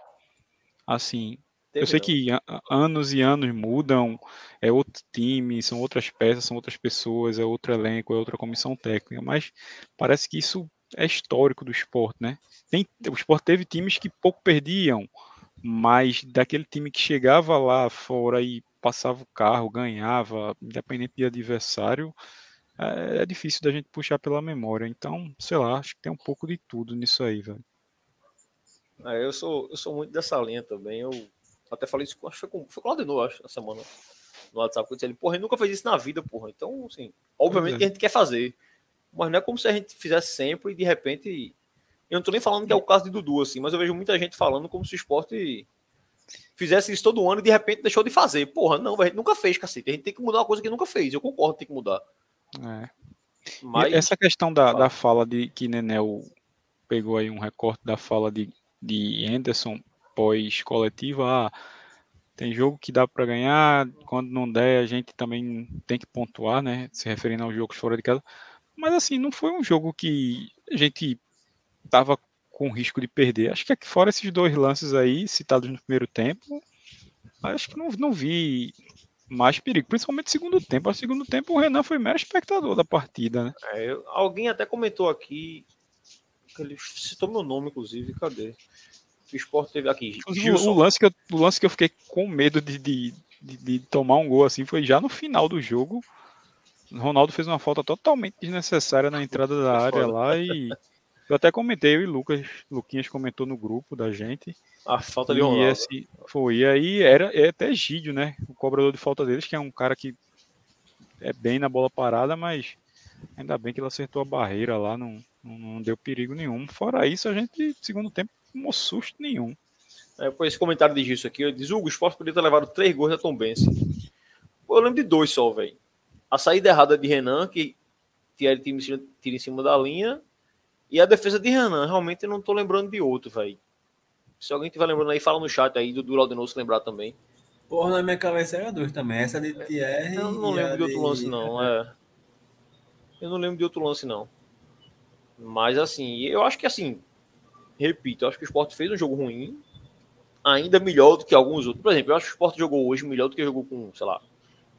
Assim, Teve eu sei que anos e anos mudam, é outro time, são outras peças, são outras pessoas, é outro elenco, é outra comissão técnica, mas parece que isso é histórico do esporte, né? Tem, o esporte teve times que pouco perdiam, mas daquele time que chegava lá fora e passava o carro, ganhava, independente de adversário, é, é, difícil da gente puxar pela memória. Então, sei lá, acho que tem um pouco de tudo nisso aí, velho. É, eu, sou, eu sou muito dessa linha também. Eu até falei isso, acho que foi com, foi com o Laudenor, acho, na semana, no WhatsApp, eu disse ele, porra, ele nunca fez isso na vida, porra. Então, assim, obviamente é. que a gente quer fazer. Mas não é como se a gente fizesse sempre e de repente. Eu não tô nem falando que é o caso de Dudu, assim, mas eu vejo muita gente falando como se o esporte fizesse isso todo ano e de repente deixou de fazer. Porra, não, a gente nunca fez, cacete. A gente tem que mudar uma coisa que nunca fez. Eu concordo, tem que mudar. É. Mas... essa questão da, da fala de que Nenel pegou aí um recorte da fala de, de Anderson pós-coletiva, ah, tem jogo que dá para ganhar, quando não der a gente também tem que pontuar, né, se referindo aos jogos fora de casa. Mas assim, não foi um jogo que a gente tava com risco de perder. Acho que aqui fora esses dois lances aí, citados no primeiro tempo, acho que não, não vi mais perigo, principalmente no segundo tempo. No segundo tempo, o Renan foi mero espectador da partida, né? É, eu, alguém até comentou aqui, que ele citou meu nome, inclusive, cadê? O esporte teve aqui. O, o, lance que eu, o lance que eu fiquei com medo de, de, de, de tomar um gol assim foi já no final do jogo. Ronaldo fez uma falta totalmente desnecessária na entrada da área lá e eu até comentei, eu e Lucas, Luquinhas comentou no grupo da gente. A falta de Ronaldo. E esse, foi, e aí era é até Gídio, né? O cobrador de falta deles, que é um cara que é bem na bola parada, mas ainda bem que ele acertou a barreira lá, não, não, não deu perigo nenhum. Fora isso, a gente, segundo tempo, não susto nenhum. É, por esse comentário de isso aqui, diz Hugo, o esporte poderia ter levado três gols da Tom Benz. Eu lembro de dois só, velho. A saída errada de Renan, que tira, tira em cima da linha, e a defesa de Renan, realmente eu não tô lembrando de outro, velho. Se alguém tiver lembrando aí, fala no chat aí, do Duraldenoso se lembrar também. Porra, na minha cabeça era dois também. Essa de Thierry. Eu não lembro de outro lance, não. É. Eu não lembro de outro lance, não. Mas assim, eu acho que assim, repito, eu acho que o Sport fez um jogo ruim, ainda melhor do que alguns outros. Por exemplo, eu acho que o Sport jogou hoje melhor do que jogou com, sei lá,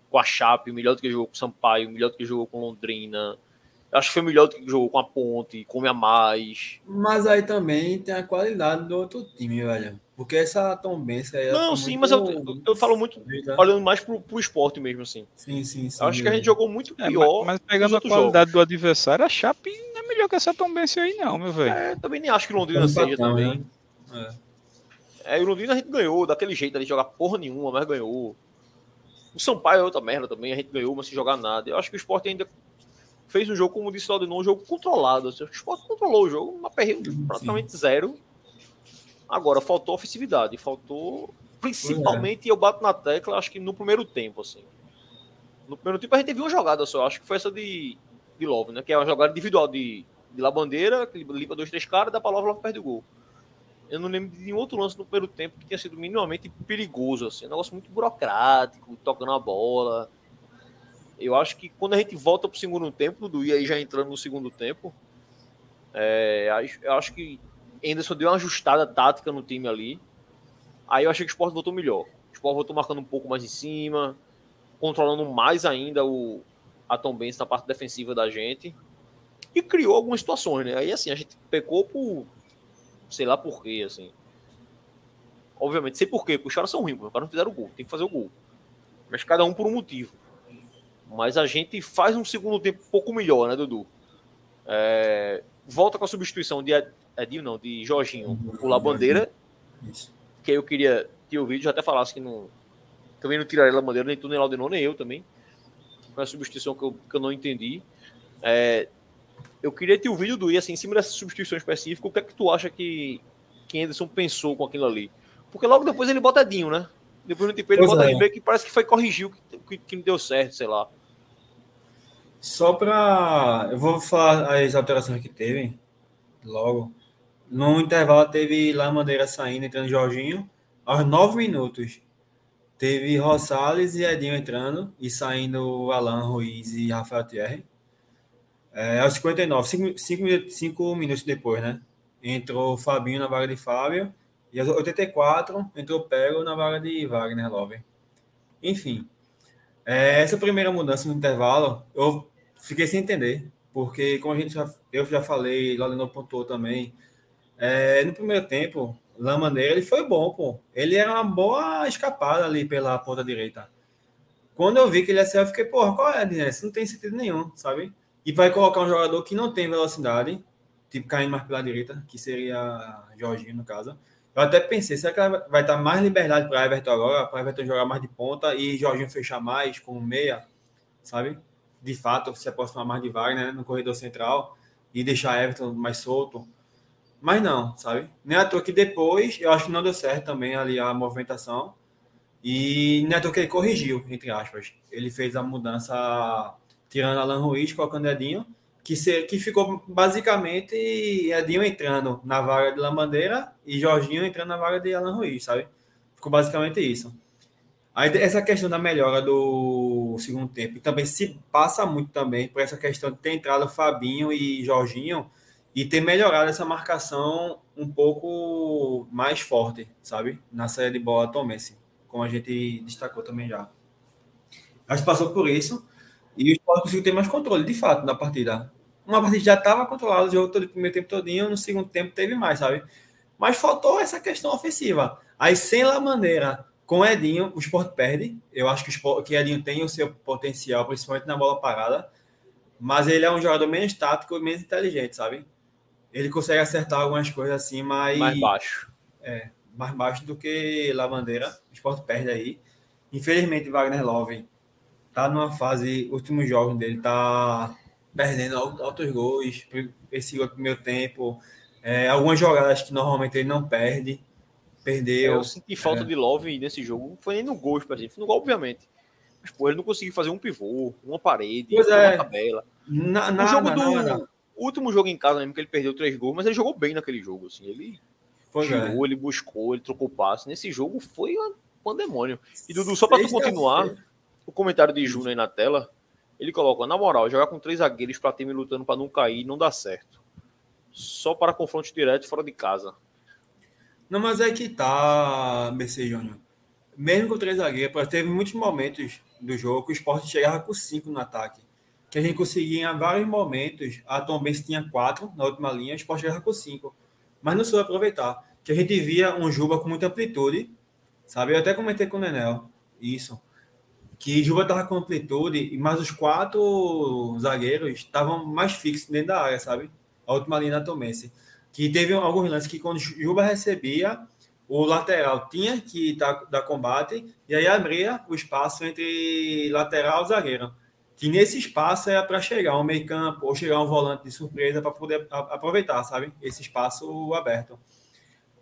com a Chape, melhor do que jogou com o Sampaio, melhor do que jogou com Londrina, Acho que foi melhor do que jogou com a Ponte, come a mais. Mas aí também tem a qualidade do outro time, velho. Porque essa tombência aí. Não, sim, mas eu, eu, falo muito olhando mais pro, pro esporte mesmo, assim. Sim, sim, sim. Acho que a gente jogou muito pior. É, mas, mas, pegando a qualidade jogos. do adversário, a Chape não é melhor que essa tombência aí, não, meu velho. É, também nem acho que Londrina seja também. Né? É. é, o Londrina a gente ganhou daquele jeito ali, jogar porra nenhuma, mas ganhou. O Sampaio é outra merda também, a gente ganhou, mas sem jogar nada. Eu acho que o esporte ainda fez um jogo, como disse o Aldenon, um jogo controlado. Assim, o Sport controlou o jogo, uma perreio praticamente zero. Agora, faltou ofensividade, faltou. Principalmente, é. eu bato na tecla, acho que no primeiro tempo, assim. No primeiro tempo a gente teve uma jogada só, acho que foi essa de, de Love, né? Que é uma jogada individual de, de Labandeira, que limpa dois, três caras, dá pra Love, Love perde o gol. Eu não lembro de nenhum outro lance no primeiro tempo que tenha sido minimamente perigoso, assim. Um negócio muito burocrático, tocando a bola. Eu acho que quando a gente volta para o segundo tempo, Dudu, e aí já entrando no segundo tempo, é, eu acho que Anderson deu uma ajustada tática no time ali. Aí eu achei que o Sport voltou melhor. O Sport voltou marcando um pouco mais em cima, controlando mais ainda o, a Tom Benz na parte defensiva da gente. E criou algumas situações, né? Aí assim, a gente pecou por. sei lá por quê, assim. Obviamente, sei por quê, porque os caras são ruins, os caras não fizeram o gol, tem que fazer o gol. Mas cada um por um motivo. Mas a gente faz um segundo tempo um pouco melhor, né, Dudu? É, volta com a substituição de Edinho, não, de Jorginho por La Bandeira. Que eu queria ter ouvido, já até falasse que não. Também não tiraria La Bandeira, nem tu, nem Laudenor, nem eu também. Foi uma substituição que eu, que eu não entendi. É, eu queria ter ouvido do I, assim, em cima dessa substituição específica, o que é que tu acha que, que Anderson pensou com aquilo ali? Porque logo depois ele bota Edinho, né? Depois no tipo, ele bota é. que parece que foi corrigir o que, que, que não deu certo, sei lá. Só para. Eu vou falar as alterações que teve logo. No intervalo teve lá Madeira saindo, entrando Jorginho. Aos nove minutos teve Rosales e Edinho entrando e saindo Alan Ruiz e Rafael Thierry. É, aos 59, 5 minutos depois, né? Entrou Fabinho na vaga de Fábio. E aos 84 entrou Pego na vaga de Wagner Love. Enfim, é, essa primeira mudança no intervalo, eu fiquei sem entender, porque como a gente já, eu já falei, lá no pontuou também, é, no primeiro tempo, La Maneira, ele foi bom, pô. Ele era uma boa escapada ali pela ponta direita. Quando eu vi que ele ia ser, eu fiquei, porra, qual é, Dinés? Não tem sentido nenhum, sabe? E vai colocar um jogador que não tem velocidade, tipo caindo mais pela direita, que seria Jorginho, no caso. Eu até pensei, será que vai dar mais liberdade para Everton agora, para Everton jogar mais de ponta e Jorginho fechar mais com meia, sabe? De fato se aproximar mais de Wagner né, no corredor central e deixar Everton mais solto. Mas não, sabe? Nem à toa que depois, eu acho que não deu certo também ali a movimentação. E nem à toa que ele corrigiu, entre aspas. Ele fez a mudança tirando Alan Ruiz, colocando Edinho, que, se, que ficou basicamente Edinho entrando na vaga de Lamandeira e Jorginho entrando na vaga de Alan Ruiz, sabe? Ficou basicamente isso. Aí, essa questão da melhora do segundo tempo também se passa muito também por essa questão de ter entrado Fabinho e Jorginho e ter melhorado essa marcação um pouco mais forte, sabe? Na saída de bola tomense, como a gente destacou também já. Mas passou por isso e o Sport conseguiu ter mais controle, de fato, na partida. Uma partida já estava controlada, o jogo todo o primeiro tempo todinho, no segundo tempo teve mais, sabe? Mas faltou essa questão ofensiva. Aí, sem La Maneira, com Edinho, o Sport perde. Eu acho que o, Sport, que Edinho tem o seu potencial, principalmente na bola parada. Mas ele é um jogador menos tático e menos inteligente, sabe? Ele consegue acertar algumas coisas assim, mas. Mais baixo. É, mais baixo do que Lavandeira. O Sport perde aí. Infelizmente, Wagner Love tá numa fase, últimos jogos dele, tá perdendo altos gols, esse primeiro tempo. É, algumas jogadas que normalmente ele não perde. Perdeu. Eu senti falta é. de Love nesse jogo. Não foi nem no gol, por exemplo. No gol, obviamente. Mas, pô, ele não conseguiu fazer um pivô, uma parede, pois uma é. tabela. Na, O nada, jogo do nada. último jogo em casa, mesmo que ele perdeu três gols, mas ele jogou bem naquele jogo, assim. Ele Pois é. tirou, ele buscou, ele trocou passe. Nesse jogo foi um pandemônio. E Dudu, só pra tu continuar, o comentário de Júnior aí na tela, ele coloca, na moral, jogar com três zagueiros pra time lutando pra não cair não dá certo. Só para confrontos diretos fora de casa. Não, mas é que tá, BC Júnior. Mesmo com três zagueiros, teve muitos momentos do jogo que o esporte chegava com cinco no ataque. Que a gente conseguia em vários momentos. A Tom Benz tinha quatro na última linha, o esporte chegava com cinco. Mas não soube aproveitar. Que a gente via um Juba com muita amplitude, sabe? Eu até comentei com o Nenel isso. Que Juba tava com amplitude, mas os quatro zagueiros estavam mais fixos dentro da área, sabe? A última linha da Tom Benz que teve alguns lances que quando Juba recebia, o lateral tinha que dar, dar combate e aí abria o espaço entre lateral e zagueiro. Que nesse espaço era para chegar um meio campo ou chegar um volante de surpresa para poder aproveitar, sabe? Esse espaço aberto.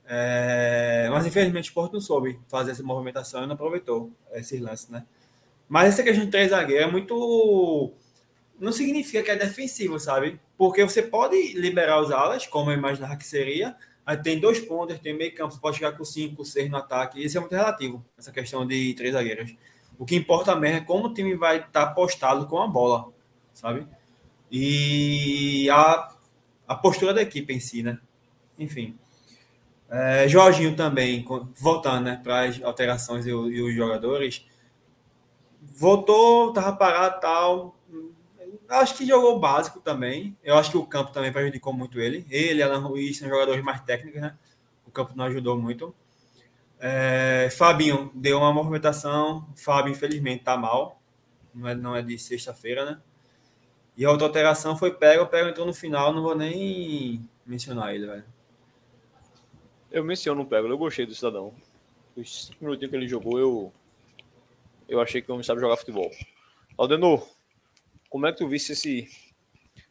É, mas infelizmente o Sport não soube fazer essa movimentação e não aproveitou esses lances, né? Mas essa questão de três zagueiros é muito. Não significa que é defensivo, sabe? Porque você pode liberar os alas, como eu imaginava que seria. Aí tem dois pontos, tem meio campo, você pode chegar com cinco, seis no ataque. Isso é muito relativo, essa questão de três zagueiros. O que importa mesmo é como o time vai estar postado com a bola, sabe? E a, a postura da equipe em si, né? Enfim. É, Jorginho também, voltando né, para as alterações e, e os jogadores, voltou, tava parado tal. Acho que jogou básico também. Eu acho que o campo também prejudicou muito ele. Ele, Alan Ruiz, são jogadores mais técnicos, né? O campo não ajudou muito. É, Fabinho deu uma movimentação. Fábio, infelizmente, tá mal. Não é, não é de sexta-feira, né? E a outra alteração foi Pega. O Pega entrou no final, não vou nem mencionar ele, velho. Eu menciono o Pego, eu gostei do cidadão. Os cinco minutinhos que ele jogou, eu, eu achei que o homem sabe jogar futebol. Aldenor, como é que tu viste esse,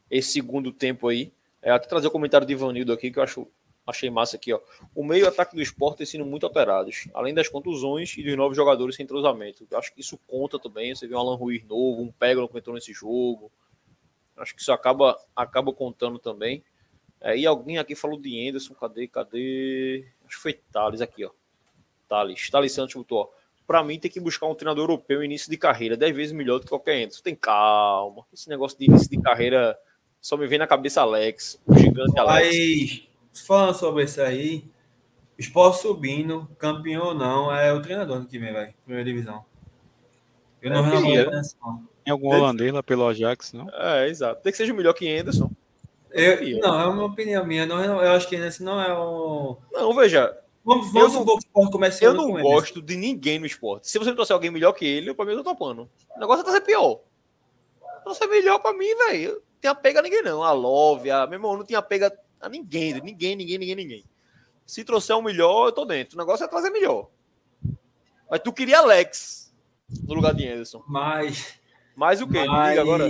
esse segundo tempo aí? É, até trazer o comentário de Ivanildo aqui, que eu acho, achei massa aqui, ó. O meio ataque do esporte tem sido muito alterados, além das contusões e dos novos jogadores sem entrosamento. Eu acho que isso conta também. Você vê um Alan Ruiz novo, um Pego que entrou nesse jogo. Acho que isso acaba, acaba contando também. É, e alguém aqui falou de Anderson, cadê, cadê? Acho que foi Thales aqui, ó. Thales, Thales Santos botou, ó. Pra mim tem que buscar um treinador europeu início de carreira, 10 vezes melhor do que qualquer Anderson. Tem calma. Esse negócio de início de carreira só me vem na cabeça Alex, o gigante Alex. Mas, falando sobre isso aí, esporte subindo, campeão ou não, é o treinador que vem, velho. Primeira divisão. Eu não É, queria. Tem algum Deve- holandês lá pelo Ajax, não? É, exato. Tem que seja melhor que Anderson. Eu, não, é uma opinião minha. Não, eu acho que esse não é o. Não, veja, Vamos, Eu vamos não- supor que o esporte comece eu ano não com ele. gosto de ninguém no esporte. Se você não trouxer alguém melhor que ele, eu, pra mim eu tô topando. O negócio é trazer pior. Trouxer melhor pra mim, velho. Eu Não tinha pega a ninguém, não. A Love, a... meu irmão, não tinha pega a ninguém. Ninguém, ninguém, ninguém, ninguém. Se trouxer um melhor, eu tô dentro. O negócio é trazer melhor. Mas tu queria Alex no lugar de Anderson. Mas, Mais o quê? Mas agora.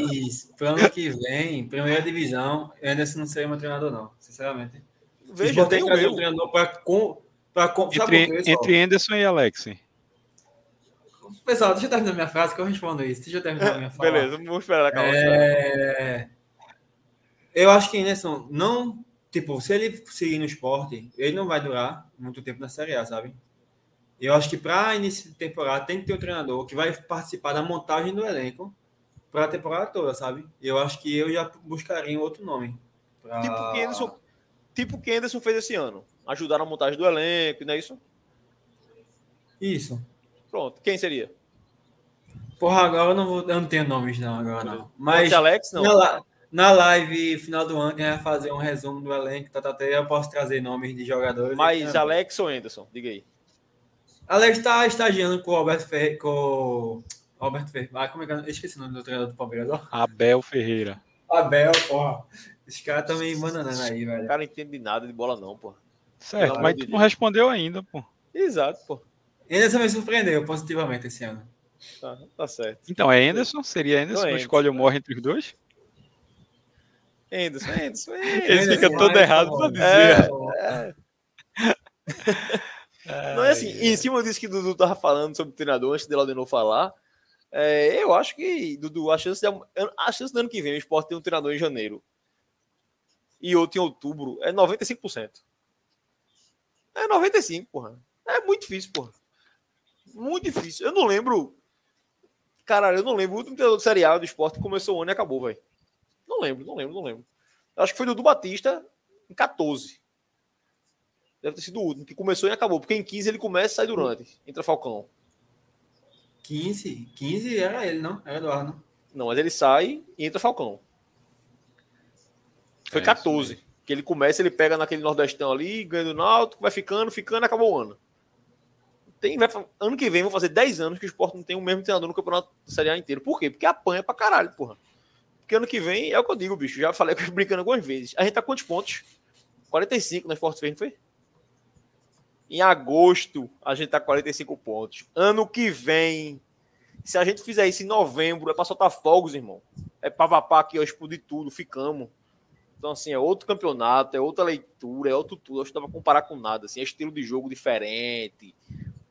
pro ano que vem, primeira divisão, Anderson não seria meu treinador, não. Sinceramente. Veja, tem que o trazer um treinador pra. Com, pra sabe Entre, por quê, entre Anderson e Alex. Pessoal, deixa eu terminar minha frase que eu respondo isso. Deixa eu terminar minha fala. Beleza, vamos esperar acabar. É... Eu acho que Anderson não. Tipo, se ele seguir no esporte, ele não vai durar muito tempo na Série A, sabe? Eu acho que para início de temporada tem que ter um treinador que vai participar da montagem do elenco para a temporada toda, sabe? Eu acho que eu já buscaria um outro nome. pra- Tipo o que Anderson, tipo que Anderson fez esse ano. Ajudar na montagem do elenco, não é isso? Isso. Pronto. Quem seria? Porra, agora eu não, vou, eu não tenho nomes não, agora não. Mas Alex, não. Na, na live final do ano, que a gente vai fazer um resumo do elenco, tá, tá, tá, eu posso trazer nomes de jogadores. Mas Alex ou Anderson? Diga aí. Alex está estagiando com o Alberto Ferreira. Com... Alberto Ferreira. Ah, como é que eu... eu esqueci o nome do treinador do Palmeiras? ó. Abel Ferreira. Abel, porra. Os caras estão me bananando aí, velho. O cara não entende de nada de bola, não, pô. Certo, mas tu não respondeu ainda, pô. Exato, pô. Anderson me surpreendeu positivamente esse ano. Tá, tá certo. Então, é Anderson? Seria Anderson? Então é Não escolhe ou morre entre os dois? Anderson, Anderson, Ele Anderson. fica todo errado pra dizer. É, Não é assim, em cima disso que o Dudu tava falando sobre o treinador, antes de Laudenor falar, é, eu acho que, Dudu, a chance, de, a chance do ano que vem o Sport ter um treinador em janeiro e outro em outubro é 95%. É 95%, porra. É muito difícil, porra. Muito difícil. Eu não lembro. Caralho, eu não lembro. O último treinador de Série A do esporte começou o ano e acabou, velho. Não lembro, não lembro, não lembro. Acho que foi Dudu Batista em 14. Deve ter sido o último, que começou e acabou. Porque em 15 ele começa e sai durante. Entra Falcão. 15, 15 era ele, não? Era Eduardo, não? Não, mas ele sai e entra Falcão. Foi É, 14. Que ele começa, ele pega naquele Nordestão ali, ganha do Náutico, vai ficando, ficando, acabou o ano. Tem, vai, ano que vem vão fazer 10 anos que o Sport não tem o mesmo treinador no campeonato Série A inteiro. Por quê? Porque apanha pra caralho, porra. Porque ano que vem, é o que eu digo, bicho. Já falei brincando algumas vezes. A gente tá quantos pontos? 45 na Sport Fez, não foi? Em agosto, a gente tá com 45 pontos. Ano que vem, se a gente fizer isso em novembro, é pra soltar fogos, irmão. É papapá aqui, ó, explodir tudo, ficamos. Então, assim, é outro campeonato, é outra leitura, é outro tudo. Acho que não dá pra comparar com nada, assim, é estilo de jogo diferente.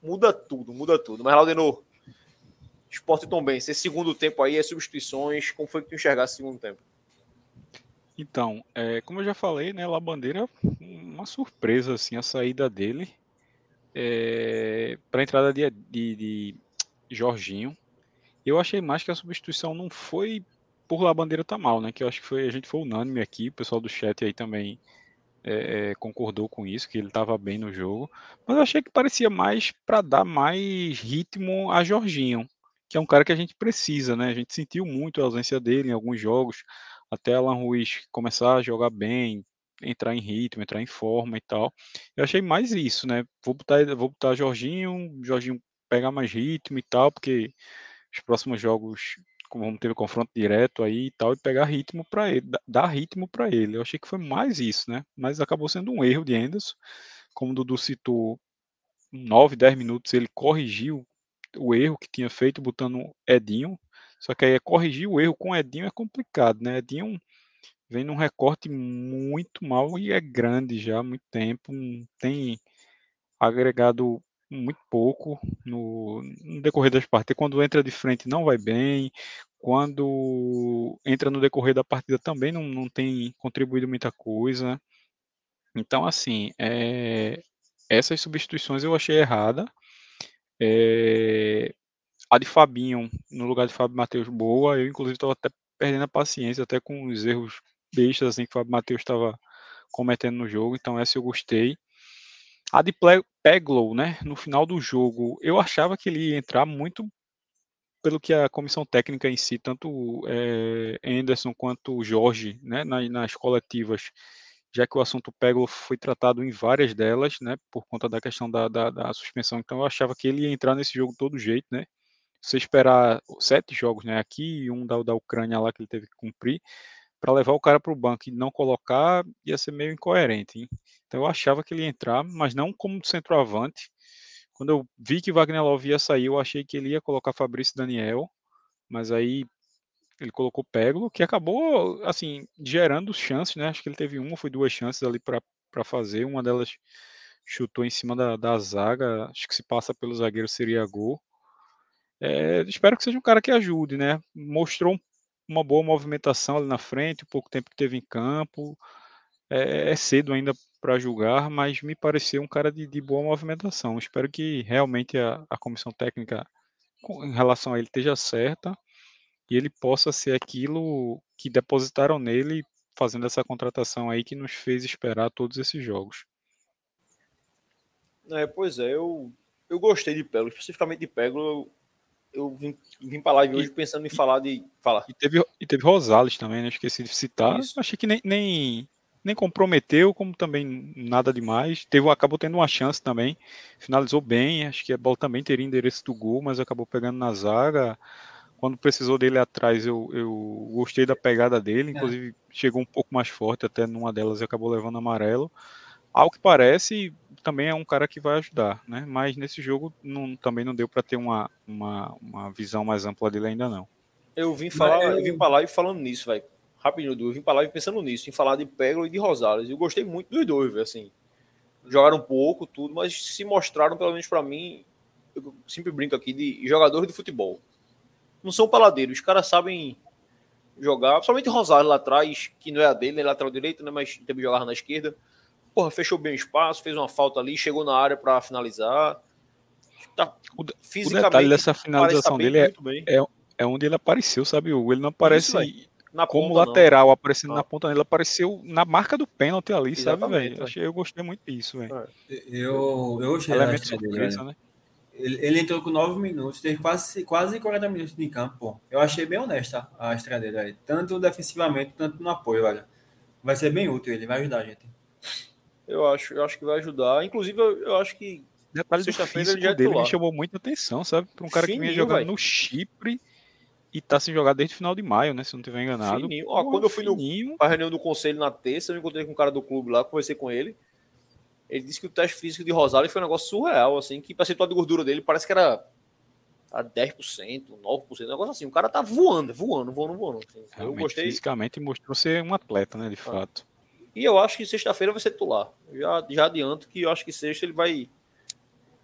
Muda tudo, muda tudo. Mas, Laudenor, esporte tão bem. Esse segundo tempo aí, as substituições, como foi que tu enxergasse o segundo tempo? Então, é, como eu já falei, né, Labandeira, uma surpresa assim a saída dele para a entrada de, de, de Jorginho. Eu achei mais que a substituição não foi por Labandeira tá mal, né? Que eu acho que foi a gente foi unânime aqui, o pessoal do chat aí também é, é, concordou com isso, que ele estava bem no jogo. Mas eu achei que parecia mais para dar mais ritmo a Jorginho, que é um cara que a gente precisa, né? A gente sentiu muito a ausência dele em alguns jogos até Alan Ruiz começar a jogar bem, entrar em ritmo, entrar em forma e tal. Eu achei mais isso, né? Vou botar, vou botar Jorginho, Jorginho pegar mais ritmo e tal, porque os próximos jogos vamos ter o confronto direto aí e tal, e pegar ritmo para ele, da- dar ritmo para ele. Eu achei que foi mais isso, né? Mas acabou sendo um erro de Anderson. Como o Dudu citou, 9, 10 minutos ele corrigiu o erro que tinha feito botando Edinho. Só que aí é corrigir o erro com Edinho é complicado, né? Edinho vem num recorte muito mal e é grande já há muito tempo, não tem agregado muito pouco no, no decorrer das partidas. Quando entra de frente não vai bem, quando entra no decorrer da partida também não, não tem contribuído muita coisa. Então, assim, é, essas substituições eu achei errada. É, a de Fabinho no lugar de Fábio Matheus boa. Eu, inclusive, estava até perdendo a paciência, até com os erros bestas assim, que o Fábio Matheus estava cometendo no jogo. Então, essa eu gostei. A de Peglow, né, no final do jogo, eu achava que ele ia entrar muito pelo que a comissão técnica em si, tanto é, Anderson quanto Jorge, né, nas, nas coletivas, já que o assunto Peglow foi tratado em várias delas, né, por conta da questão da, da, da suspensão, então eu achava que ele ia entrar nesse jogo todo jeito, né, você esperar sete jogos, né, aqui e um da, da Ucrânia lá que ele teve que cumprir, para levar o cara para o banco e não colocar, ia ser meio incoerente, hein? Então eu achava que ele ia entrar, mas não como centroavante. Quando eu vi que Wagner Love ia sair, eu achei que ele ia colocar Fabrício Daniel, mas aí ele colocou Peglo, que acabou assim gerando chances, né? Acho que ele teve uma, foi duas chances ali para fazer. Uma delas chutou em cima da, da zaga. Acho que se passa pelo zagueiro seria gol. É, espero que seja um cara que ajude, né? Mostrou uma boa movimentação ali na frente, o pouco tempo que teve em campo. É, é cedo ainda para julgar, mas me pareceu um cara de, de boa movimentação. Espero que realmente a, a comissão técnica em relação a ele esteja certa e ele possa ser aquilo que depositaram nele fazendo essa contratação aí que nos fez esperar todos esses jogos. É, pois é, eu, eu gostei de Pego, especificamente de. Eu, eu vim, vim para live hoje pensando em falar de. Falar. E teve, e teve Rosales também, né? Esqueci de citar. Isso. Achei que nem, nem, nem comprometeu, como também nada demais. Teve, acabou tendo uma chance também. Finalizou bem. Acho que a bola também teria endereço do gol, mas acabou pegando na zaga. Quando precisou dele atrás, eu, eu gostei da pegada dele. Inclusive, chegou um pouco mais forte, até numa delas e acabou levando amarelo. Ao que parece, também é um cara que vai ajudar, né? Mas nesse jogo não, também não deu para ter uma, uma, uma visão mais ampla dele ainda não. Eu vim falar, eu... eu vim pra live falando nisso, velho. Rapidinho, eu vim pra live pensando nisso, em falar de Peglo e de Rosales. Eu gostei muito dos dois, velho, assim. Jogaram um pouco, tudo, mas se mostraram, pelo menos para mim, eu sempre brinco aqui, de jogadores de futebol. Não são paladeiros, os caras sabem jogar, principalmente Rosales lá atrás, que não é a dele, é lateral direito, né, mas teve jogar na esquerda porra, fechou bem o espaço, fez uma falta ali, chegou na área para finalizar. Tá, o, o detalhe dessa finalização dele é, é, é, onde ele apareceu, sabe, Hugo? Ele não aparece Isso, na como ponta, lateral, não. aparecendo ah. na ponta, ele apareceu na marca do pênalti ali, Exatamente, sabe, velho? Eu gostei muito disso, velho. É. Eu, eu Elemento de surpresa, né? Ele, ele, entrou com 9 minutos, teve quase, quase 40 minutos de campo, pô. Eu achei bem honesta a estreia dele, aí. tanto defensivamente, tanto no apoio, olha. Vai ser bem útil, ele vai ajudar a gente. Eu acho, eu acho que vai ajudar. Inclusive, eu, eu acho que detalhe sexta-feira ele já dele me chamou muita atenção, sabe? Para um cara Fininho, que vinha jogando véio. no Chipre e tá sem jogar desde o final de maio, né? Se não tiver enganado. Ó, quando eu fui no, pra reunião do conselho na terça, eu me encontrei com um cara do clube lá, conversei com ele. Ele disse que o teste físico de Rosário foi um negócio surreal, assim, que a percentual de gordura dele parece que era a 10%, 9%, um negócio assim. O cara tá voando, voando, voando, voando. Assim. eu gostei. Fisicamente mostrou ser um atleta, né? De ah. E eu acho que sexta-feira vai ser titular. Já, já adianto que eu acho que sexta ele vai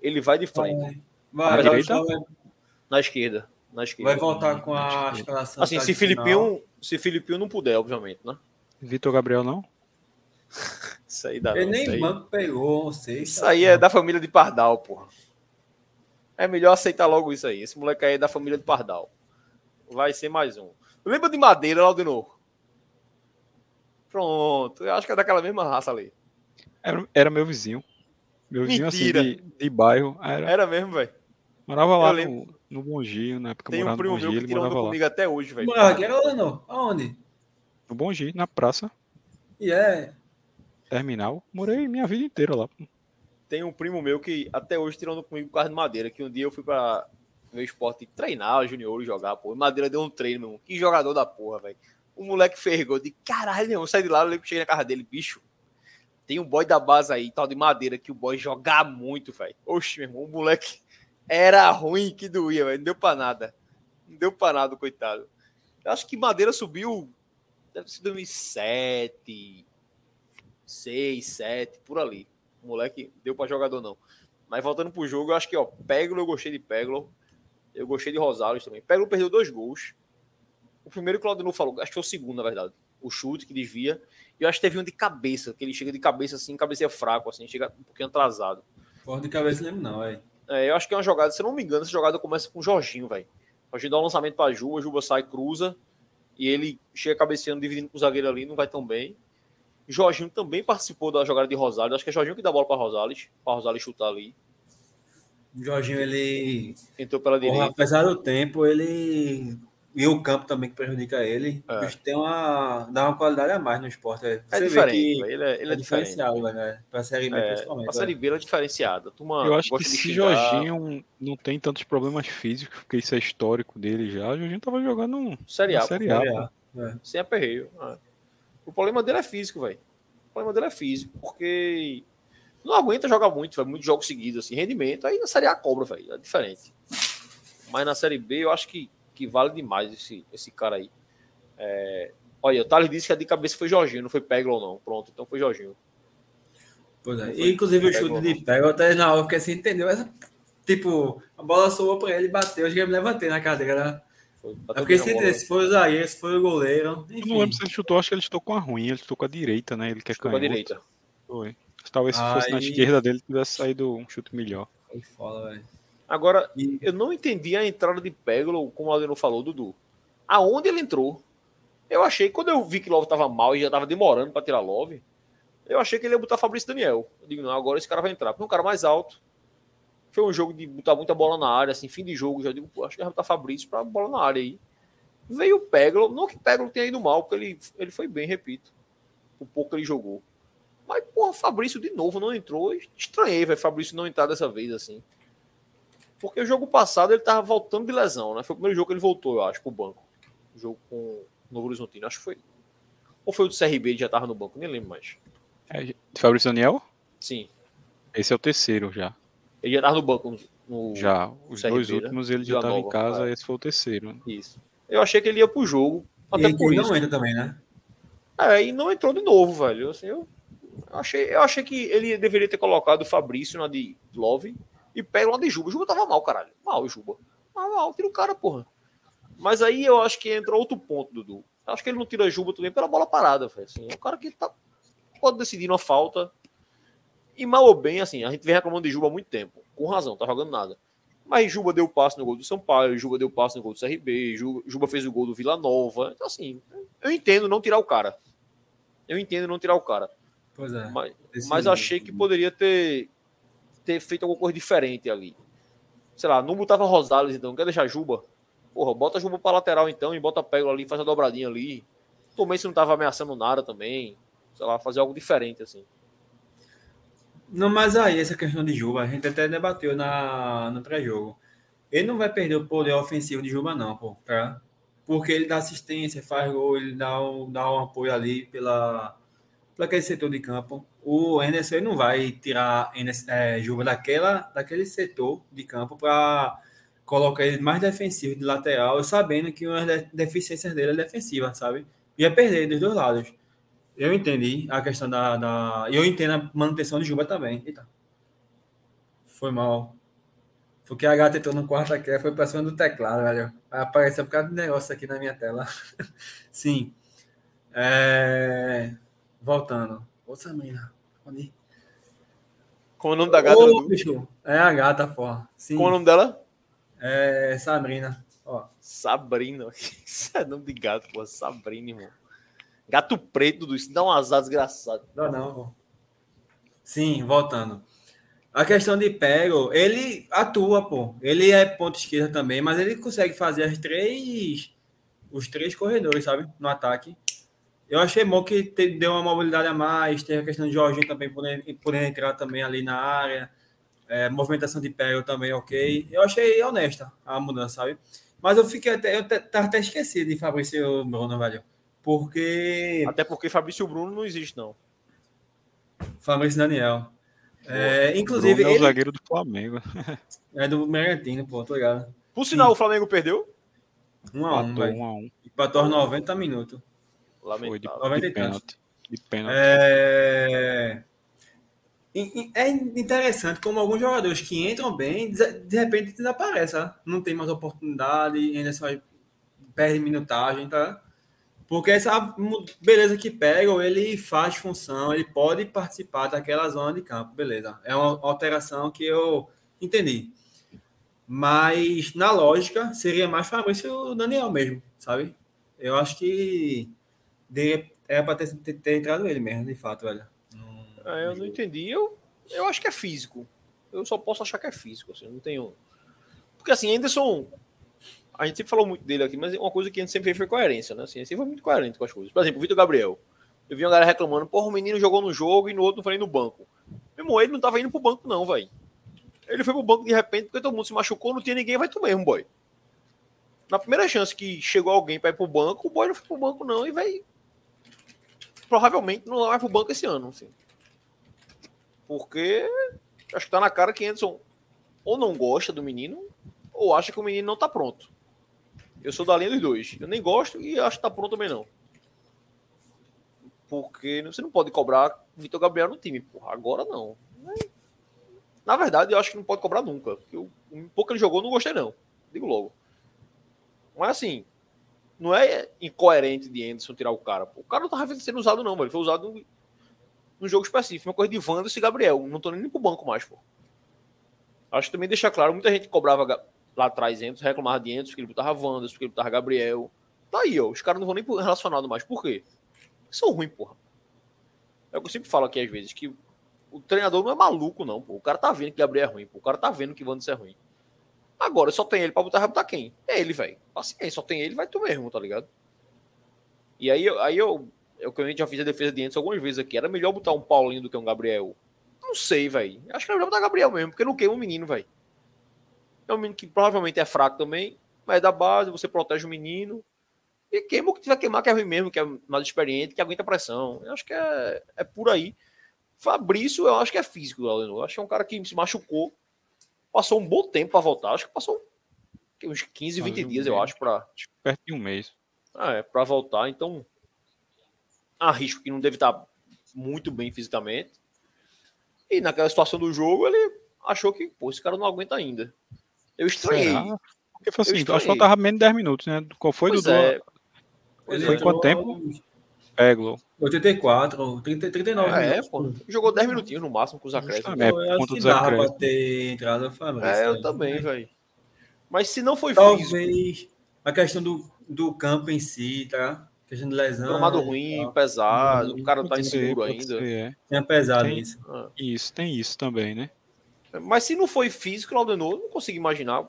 ele vai de frente. Vai, vai, direita? Vai, na esquerda. Na esquerda. Vai voltar com a escalação. Assim, se Filipinho, se Filipinho não puder, obviamente, né? Vitor Gabriel não? Isso aí dá Ele não, nem banco pegou, não sei. Isso aí é da família de Pardal, porra. É melhor aceitar logo isso aí. Esse moleque aí é da família de Pardal. Vai ser mais um. Lembra de Madeira lá de novo? Pronto, eu acho que é daquela mesma raça ali. Era, era meu vizinho. Meu vizinho Mentira. assim de, de bairro. Era, era mesmo, velho. Morava lá no, no Bongi, na época Tem um primo Bongi, meu que ele morava comigo até hoje, velho. Morava era lá não? Aonde? No Bongi, na praça. E é. Terminal. Morei minha vida inteira lá. Tem um primo meu que até hoje tirando comigo carro de madeira, que um dia eu fui pra meu esporte treinar, junior, jogar, pô. Madeira deu um treino, meu. Que jogador da porra, velho. O moleque fergou de caralho, eu saí de lá, eu que cheguei na casa dele, bicho. Tem um boy da base aí, tal de madeira, que o boy joga muito, velho. Oxe, meu irmão, o moleque era ruim que doía, velho. Não deu pra nada. Não deu pra nada, coitado. Eu acho que Madeira subiu, deve ser 2007, 6, 7, por ali. O moleque deu pra jogador, não. Mas voltando pro jogo, eu acho que, ó, Peglo, eu gostei de Peglo. Eu gostei de Rosales também. Peglo perdeu dois gols. O primeiro que o Claudinho falou, acho que foi o segundo, na verdade. O chute que desvia. E eu acho que teve um de cabeça, que ele chega de cabeça assim, cabeceia fraco, assim, chega um pouquinho atrasado. Porra de cabeça lembro não, velho. É, eu acho que é uma jogada, se eu não me engano, essa jogada começa com o Jorginho, velho. Jorginho dá um lançamento pra Juba, a Juba sai, cruza, e ele chega cabeceando, dividindo com o zagueiro ali, não vai tão bem. Jorginho também participou da jogada de Rosales. Acho que é Jorginho que dá a bola para Rosales, para Rosales chutar ali. O Jorginho, ele. Entrou pela direita. apesar do tempo, ele e o campo também que prejudica ele. É. tem uma, dá uma qualidade a mais no esporte. É, é diferente. ele é, ele é, é diferenciado, né? Para a Série B, é, principalmente. A Série B é diferenciada. Eu acho que se Jorginho não tem tantos problemas físicos, porque isso é histórico dele já, o Jorginho tava jogando um Série A. Série A, A. É. Sem aperreio. É. O problema dele é físico, velho. O problema dele é físico, porque não aguenta jogar muito, vai muitos jogos seguidos, assim, rendimento. Aí na Série A cobra, velho. É diferente. Mas na Série B, eu acho que que vale demais esse, esse cara aí. É, olha, o Thales disse que a de cabeça foi Jorginho, não foi Peglo ou não. Pronto, então foi Jorginho. Pois é. E, inclusive o chute de Peglo, até na hora que assim, entendeu? Essa, tipo, a bola soou para ele, bateu, eu me levantei na cadeira. Né? Foi, eu fiquei sem se foi o zagueiro, se foi o goleiro. Enfim. Eu não lembro se ele chutou, acho que ele chutou com a ruim, ele chutou com a direita, né? Ele quer com a direita. Foi. Talvez se fosse na esquerda dele tivesse saído um chute melhor. Foi foda, velho. Agora, eu não entendi a entrada de Peglo, como o Aldeno falou, Dudu. Aonde ele entrou? Eu achei, quando eu vi que Love tava mal e já tava demorando para tirar Love, eu achei que ele ia botar Fabrício Daniel. Eu digo, não, agora esse cara vai entrar. Porque é um cara mais alto. foi um jogo de botar muita bola na área, assim, fim de jogo, já digo, pô, acho que vai botar Fabrício pra bola na área aí. Veio o Peglo, não que o Peglo tenha ido mal, porque ele, ele foi bem, repito. O pouco que ele jogou. Mas, porra, Fabrício de novo não entrou. Estranhei, velho, Fabrício não entrar dessa vez, assim. Porque o jogo passado ele tava voltando de lesão, né? Foi o primeiro jogo que ele voltou, eu acho, pro banco. O jogo com o Novo Horizontino, acho que foi. Ou foi o do CRB, ele já tava no banco, nem lembro mais. É, Fabrício Daniel? Sim. Esse é o terceiro já. Ele já tava no banco no. Já. Os CRB, dois né? últimos ele já Vila estava em casa, é. esse foi o terceiro. Isso. Eu achei que ele ia pro jogo. E Até ele por isso. não entra também, né? É, e não entrou de novo, velho. Assim, eu, eu achei, eu achei que ele deveria ter colocado o Fabrício na de Love e pega uma de Juba. Juba tava mal, caralho. Mal, Juba. Mal, mal, tira o cara, porra. Mas aí eu acho que entra outro ponto, Dudu. Eu acho que ele não tira Juba também pela bola parada, velho. Assim, é um cara que tá, pode decidir uma falta. E mal ou bem, assim, a gente vem reclamando de Juba há muito tempo. Com razão, tá jogando nada. Mas Juba deu passe no gol do São Paulo, Juba deu passe no gol do CRB, Juba, Juba fez o gol do Vila Nova. Então, assim, eu entendo não tirar o cara. Eu entendo não tirar o cara. Pois é. Mas, mas achei que poderia ter, ter feito alguma coisa diferente ali. Sei lá, não botava Rosales, então. Quer deixar Juba? Porra, bota Juba pra lateral então e bota Pego ali, faz a dobradinha ali. Também se não tava ameaçando nada também. Sei lá, fazer algo diferente, assim. Não, mas aí, essa questão de Juba, a gente até debateu na, no pré-jogo. Ele não vai perder o poder ofensivo de Juba, não, pô, tá? Porque ele dá assistência, faz gol, ele dá um, dá um apoio ali pela, pela aquele setor de campo. O Anderson ele não vai tirar é, Juba daquela, daquele setor de campo para colocar ele mais defensivo de lateral, sabendo que uma das deficiências dele é defensiva, sabe? Ia perder dos dois lados. Eu entendi a questão da, da. Eu entendo a manutenção de Juba também. Eita. Foi mal. Porque a gata entrou no quarto aqui, foi pra cima do teclado, velho. Apareceu por causa do negócio aqui na minha tela. Sim. É... Voltando. Ô, Samina. Onde? Como é o nome da gata? Ô. É a gata, porra. Sim. Como é o nome dela? É Sabrina. Ó. Sabrina. Isso é nome de gato, pô. Sabrina, irmão. Gato preto, Dudu. Isso dá um azar desgraçado. Não, não. pô. Sim, voltando. A questão de Pego, ele atua, pô. Ele é ponto esquerda também, mas ele consegue fazer as três, os três corredores, sabe? No ataque. Eu achei bom que te- deu uma mobilidade a mais. Tem a questão de Jorginho também podendo, podendo entrar também ali na área. É, movimentação de Pego também, ok. Eu achei honesta a mudança, sabe? Mas eu fiquei até, eu tava até esquecido de Fabrício Bruno, velho. Porque Até porque Fabrício Bruno não existe, não. Fabrício Daniel. É, inclusive, Bruno é o ele zagueiro do Flamengo. é do Bragantino, pô, tô ligado. Por sinal, o Flamengo perdeu. Um a um, Empatou velho. um a um. Empatou aos 90 minutos. De, Lamentável. 90 de e tantos. pênalti. De pênalti. É... é interessante como alguns jogadores que entram bem, de repente desaparecem, tá? não tem mais oportunidade, ainda só perde minutagem, tá? Porque essa beleza que pega, ele faz função, ele pode participar daquela zona de campo, beleza. É uma alteração que eu entendi. Mas na lógica seria mais Fabrício Daniel mesmo, sabe? Eu acho que de- era para ter, ter, ter entrado ele mesmo, de fato, velho. É, eu não entendi. Eu, eu acho que é físico. Eu só posso achar que é físico. Assim, não tenho. Porque assim, Anderson. A gente sempre falou muito dele aqui, mas uma coisa que a gente sempre fez foi coerência, né? Assim, sempre foi muito coerente com as coisas. Por exemplo, o Vitor Gabriel. Eu vi uma galera reclamando, porra, o menino jogou no jogo e no outro não foi no banco. Meu irmão, ele não tava indo pro banco, não, velho. Ele foi pro banco de repente porque todo mundo se machucou, não tinha ninguém, vai tu mesmo, boy. Na primeira chance que chegou alguém pra ir pro banco, o boy não foi pro banco, não, e vai. Provavelmente não vai pro banco esse ano, assim. Porque acho que tá na cara que Anderson ou não gosta do menino, ou acha que o menino não tá pronto. Eu sou da linha dos dois. Eu nem gosto e acho que tá pronto também não. Porque você não pode cobrar Vitor Gabriel no time, porra. Agora não. Na verdade, eu acho que não pode cobrar nunca. Porque o pouco que ele jogou, eu não gostei, não. Digo logo. Mas assim, não é incoerente de Anderson tirar o cara. O cara não tava sendo usado, não. Ele foi usado no, no jogo específico. Uma coisa de Wanderson e Gabriel. Não tô nem pro banco mais, pô. Acho que também deixar claro, muita gente cobrava lá atrás Anderson, reclamava de Anderson, que ele botava Wanderson, que ele botava Gabriel. Tá aí, ó. Os caras não vão nem relacionado mais. Por quê? São ruins, porra. É o que eu sempre falo aqui às vezes, que o treinador não é maluco, não. Pô. O cara tá vendo que Gabriel é ruim. Pô. O cara tá vendo que Wanderson é ruim. Agora, só tem ele pra botar, vai botar quem? É ele, velho. Assim, só tem ele, vai tu mesmo, tá ligado? E aí, aí eu, eu, eu já fiz a defesa de Anderson algumas vezes aqui. Era melhor botar um Paulinho do que um Gabriel. Não sei, velho. Acho que era melhor botar Gabriel mesmo, porque não queima um menino, velho. É um menino que provavelmente é fraco também, mas é da base, você protege o menino. E queima o que tiver queimar, que é ruim mesmo, que é mais experiente, que aguenta pressão. Eu acho que é, é por aí. Fabrício, eu acho que é físico, Eu acho que é um cara que se machucou, passou um bom tempo para voltar. Acho que passou uns 15, 20 dias, eu acho, para perto de um mês. Ah, é, para voltar. Então, arrisco que não deve estar muito bem fisicamente. E naquela situação do jogo, ele achou que, pô, esse cara não aguenta ainda. Eu estranhei. Será? Porque foi assim, acho que faltava menos de 10 minutos, né? Qual foi, pois Dudu? É. Foi quanto tempo? Peglo. 84, 30, 39 é, minutos. pô. Jogou 10 minutinhos no máximo com os acréscimos. É, eu acho que dava pra ter entrado a É, eu também, velho. Mas se não foi Talvez físico... a questão do, do campo em si, tá? Questão de lesão. Gramado ruim, tá. pesado, o cara tá inseguro ainda. Ser, é. Tem pesado tem, isso. Ah. Isso, tem isso também, né? Mas se não foi físico, Laudenor, não consigo imaginar.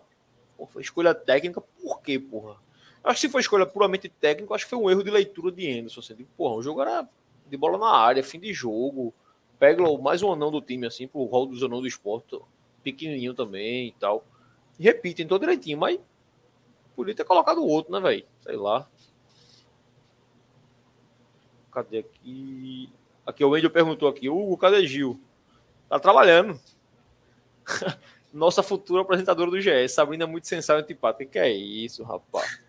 Porra, escolha técnica, por quê, porra? Acho que se foi escolha puramente técnica, acho que foi um erro de leitura de Anderson. Assim, tipo, porra, o jogo era de bola na área, fim de jogo. Pega mais um anão do time, assim, pro rol dos anão do esporte, pequenininho também e tal. E repite, entrou direitinho, mas podia ter colocado outro, né, velho? Sei lá. Cadê aqui? Aqui o Wendel perguntou aqui, Hugo, cadê Gil? Tá trabalhando. Nossa futura apresentadora do GS, Sabrina é muito sensual e antipática. Que é isso, rapaz?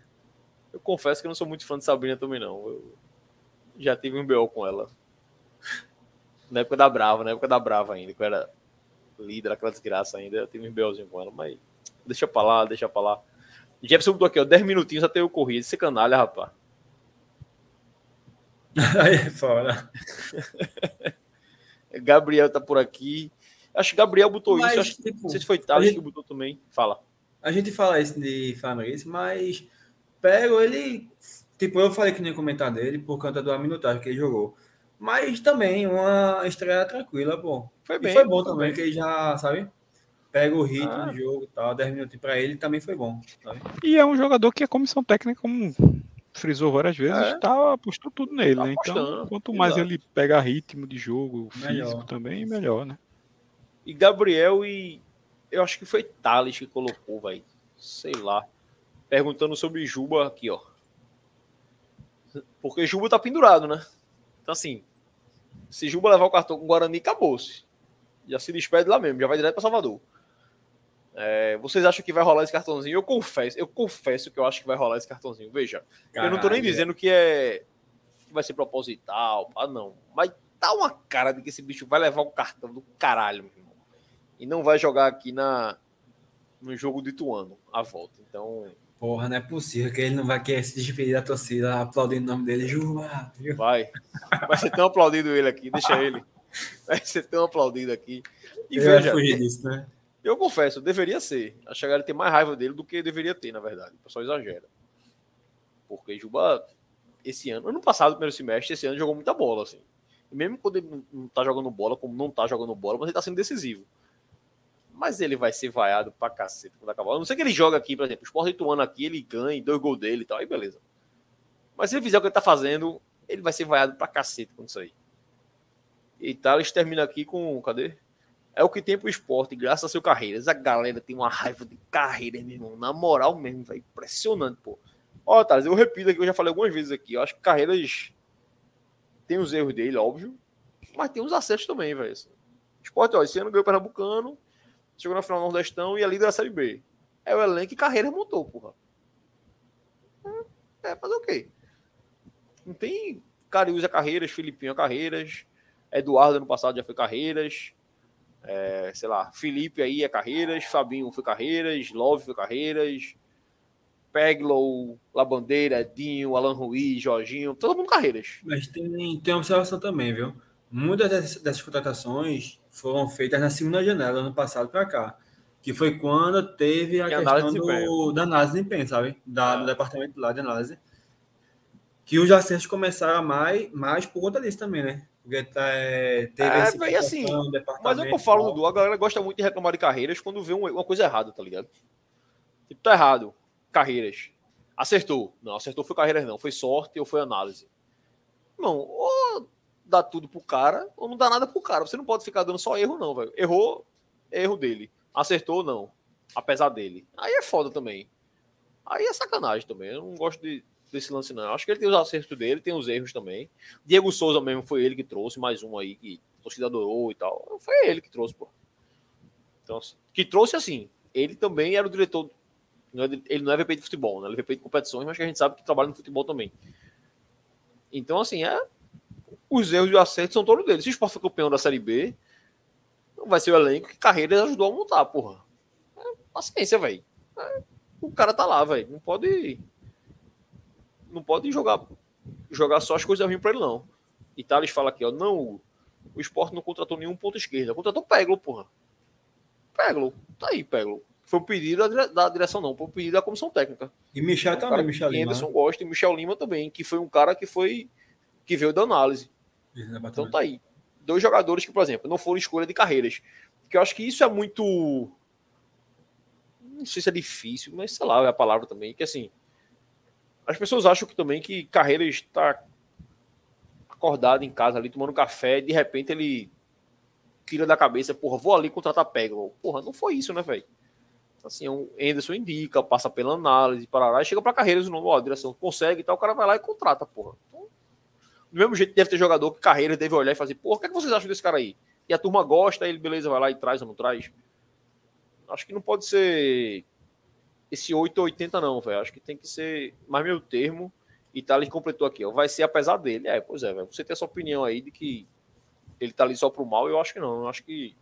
Eu confesso que eu não sou muito fã de Sabrina também, não. Eu já tive um BO com ela. Na época da Brava, na época da Brava ainda, que eu era líder, aquela desgraça ainda, eu tive um BOzinho com ela, mas deixa pra lá, deixa pra lá. Jefferson botou aqui, ó, 10 minutinhos até eu corri. Esse canalha, rapaz. Aí fora. Gabriel tá por aqui. Acho que Gabriel botou mas, isso. Acho, tipo, não sei se foi Thales gente, que botou também. Fala. A gente fala isso de Flameirense, mas pego ele. Tipo, eu falei que nem comentar dele por conta do minutagem que ele jogou. Mas também uma estreia tranquila, pô. Foi bem. E foi bom também, bem. que ele já, sabe? Pega o ritmo ah. do jogo e tal. 10 minutos para ele também foi bom. Sabe? E é um jogador que a comissão técnica, como frisou várias vezes, é. tá, apostou tudo nele, tá né? Então, quanto mais Exato. ele pega ritmo de jogo, melhor. físico também, melhor, né? E Gabriel e. Eu acho que foi Thales que colocou, vai. Sei lá. Perguntando sobre Juba aqui, ó. Porque Juba tá pendurado, né? Então, assim. Se Juba levar o cartão com o Guarani, acabou-se. Já se despede lá mesmo, já vai direto para Salvador. É, vocês acham que vai rolar esse cartãozinho? Eu confesso, eu confesso que eu acho que vai rolar esse cartãozinho. Veja, Caralho. eu não tô nem dizendo que é que vai ser proposital, ah, não. Mas tá uma cara de que esse bicho vai levar um cartão do caralho, meu irmão. E não vai jogar aqui na no jogo do Ituano a volta. Então, Porra, não é possível que ele não vai querer se despedir da torcida aplaudindo o nome dele. Juba! Vai. Vai ser tão aplaudido ele aqui, deixa ele. Vai ser tão aplaudido aqui. E eu veja, fugir disso, né? Eu confesso, deveria ser. A chegada tem mais raiva dele do que deveria ter, na verdade. O pessoal exagera. Porque Juba, esse ano, ano passado, primeiro semestre, esse ano jogou muita bola, assim. E mesmo quando ele não tá jogando bola, como não tá jogando bola, mas ele tá sendo decisivo. Mas ele vai ser vaiado pra cacete quando acabar. A não sei que ele joga aqui, por exemplo, o Sport Ituano aqui, ele ganha, dois gols dele e tal, aí beleza. Mas se ele fizer o que ele tá fazendo, ele vai ser vaiado pra cacete quando sair. E Thales termina aqui com. Cadê? É o que tem pro esporte, graças a seu Carreiras. A galera tem uma raiva de carreira, meu irmão. Na moral mesmo, velho. Impressionante, pô. Ó, Thales, eu repito aqui, eu já falei algumas vezes aqui. Eu acho que Carreiras tem os erros dele, óbvio. Mas tem os acertos também, velho. Esporte, ó, esse ano ganhou o Pernambucano chegou na final do Nordestão e é líder da Série B. É o elenco que carreira montou, porra. É, fazer o quê? Não tem Cariúza Carreiras, Filipinho Carreiras, Eduardo ano passado já foi Carreiras, é, sei lá, Felipe aí é Carreiras, Fabinho foi Carreiras, Love foi Carreiras, Peglow, Labandeira, Edinho, Alan Ruiz, Jorginho, todo mundo Carreiras. Mas tem, tem observação também, viu? Muitas dessas, dessas contratações foram feitas na segunda janela, ano passado para cá. Que foi quando teve a que questão do, da análise de desempenho, sabe? Da, Do departamento lá de análise. Que os acertos começaram mais, mais por conta disso também, né? Porque tá, é, teve É, assim, Mas é o que eu falo. Dudu. A galera gosta muito de reclamar de carreiras quando vê uma uma coisa errada, tá ligado? Tipo, tá errado. Carreiras. Acertou. Não, acertou foi carreiras, não. Foi sorte ou foi análise. Não, ou dá tudo pro cara, ou não dá nada pro cara. Você não pode ficar dando só erro, não, velho. Errou, erro dele. Acertou, não. Apesar dele. Aí é foda também. Aí é sacanagem também. Eu não gosto de- desse lance, não. Eu acho que ele tem os acertos dele, tem os erros também. Diego Souza mesmo foi ele que trouxe, mais um aí que a torcida adorou e tal. Foi ele que trouxe, pô. Então, assim, que trouxe assim. Ele também era o diretor. é Ele não é VP de futebol, né? Ele é VP de competições, mas que a gente sabe que trabalha no futebol também. Então, assim, é. Os erros e os acertos são todos dele. Se o Sport for campeão da Série B, não vai ser o elenco que Carreira ajudou a montar, porra. É paciência, velho. É, o cara tá lá, velho. Não pode. Não pode jogar, jogar só as coisas ruins pra ele, não. E Thales fala aqui, ó. Não, o Sport não contratou nenhum ponto esquerda. Contratou Peglo, porra. Peglo. Tá aí, Peglo. Foi um pedido da, dire- da direção, não. Foi um pedido da comissão técnica. E Michel Um também, Michel Lima. Anderson gosta e Michel Lima também, que foi um cara que foi que veio da análise. Então tá aí. Dois jogadores que, por exemplo, não foram escolha de carreiras. Que eu acho que isso é muito. Não sei se é difícil, mas sei lá, é a palavra também. Que assim. As pessoas acham que também que carreiras está acordado em casa ali, tomando café, e de repente ele tira da cabeça, porra, vou ali contratar Peglo. Porra, não foi isso, né, velho? Assim, o Anderson indica, passa pela análise, parará, e chega pra carreiras o nome, ó, a direção consegue e tal, o cara vai lá e contrata, porra. Então, do mesmo jeito deve ter jogador que carreira deve olhar e fazer, porra, o que, é que vocês acham desse cara aí? E a turma gosta, ele, beleza, vai lá e traz ou não traz. Acho que não pode ser esse 8 ou 80, não, velho. Acho que tem que ser mais meu termo. E Thales completou aqui, ó. Vai ser apesar dele. É, pois é, velho. Você tem essa opinião aí de que ele tá ali só pro mal, eu acho que não. Eu acho que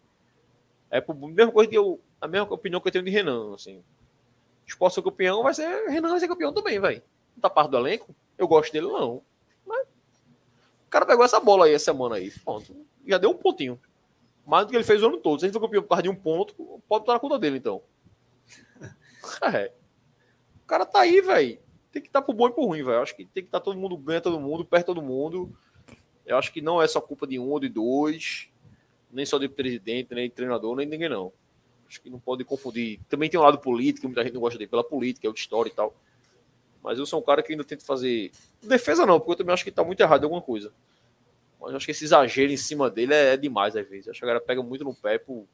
é pro, mesma coisa que eu, a mesma opinião que eu tenho de Renan, assim. Esporte ser campeão, vai ser Renan vai ser campeão também, velho. Não tá parte do elenco? Eu gosto dele, não. O cara pegou essa bola aí essa semana aí. Pronto. Já deu um pontinho. Mais do que ele fez o ano todo. Se ele for campeão por causa de um ponto, pode estar na conta dele, então. É. O cara tá aí, velho. Tem que estar pro bom e pro ruim, velho. Acho que tem que estar todo mundo ganha todo mundo, perto todo mundo. Eu acho que não é só culpa de um ou de dois, nem só de presidente, nem de treinador, nem de ninguém, não. Acho que não pode confundir. Também tem um lado político, muita gente não gosta dele pela política, é outra história e tal. Mas eu sou um cara que ainda tento fazer. Defesa não, porque eu também acho que tá muito errado alguma coisa. Mas eu acho que esse exagero em cima dele é, é demais às vezes. Acho que a galera pega muito no pé por...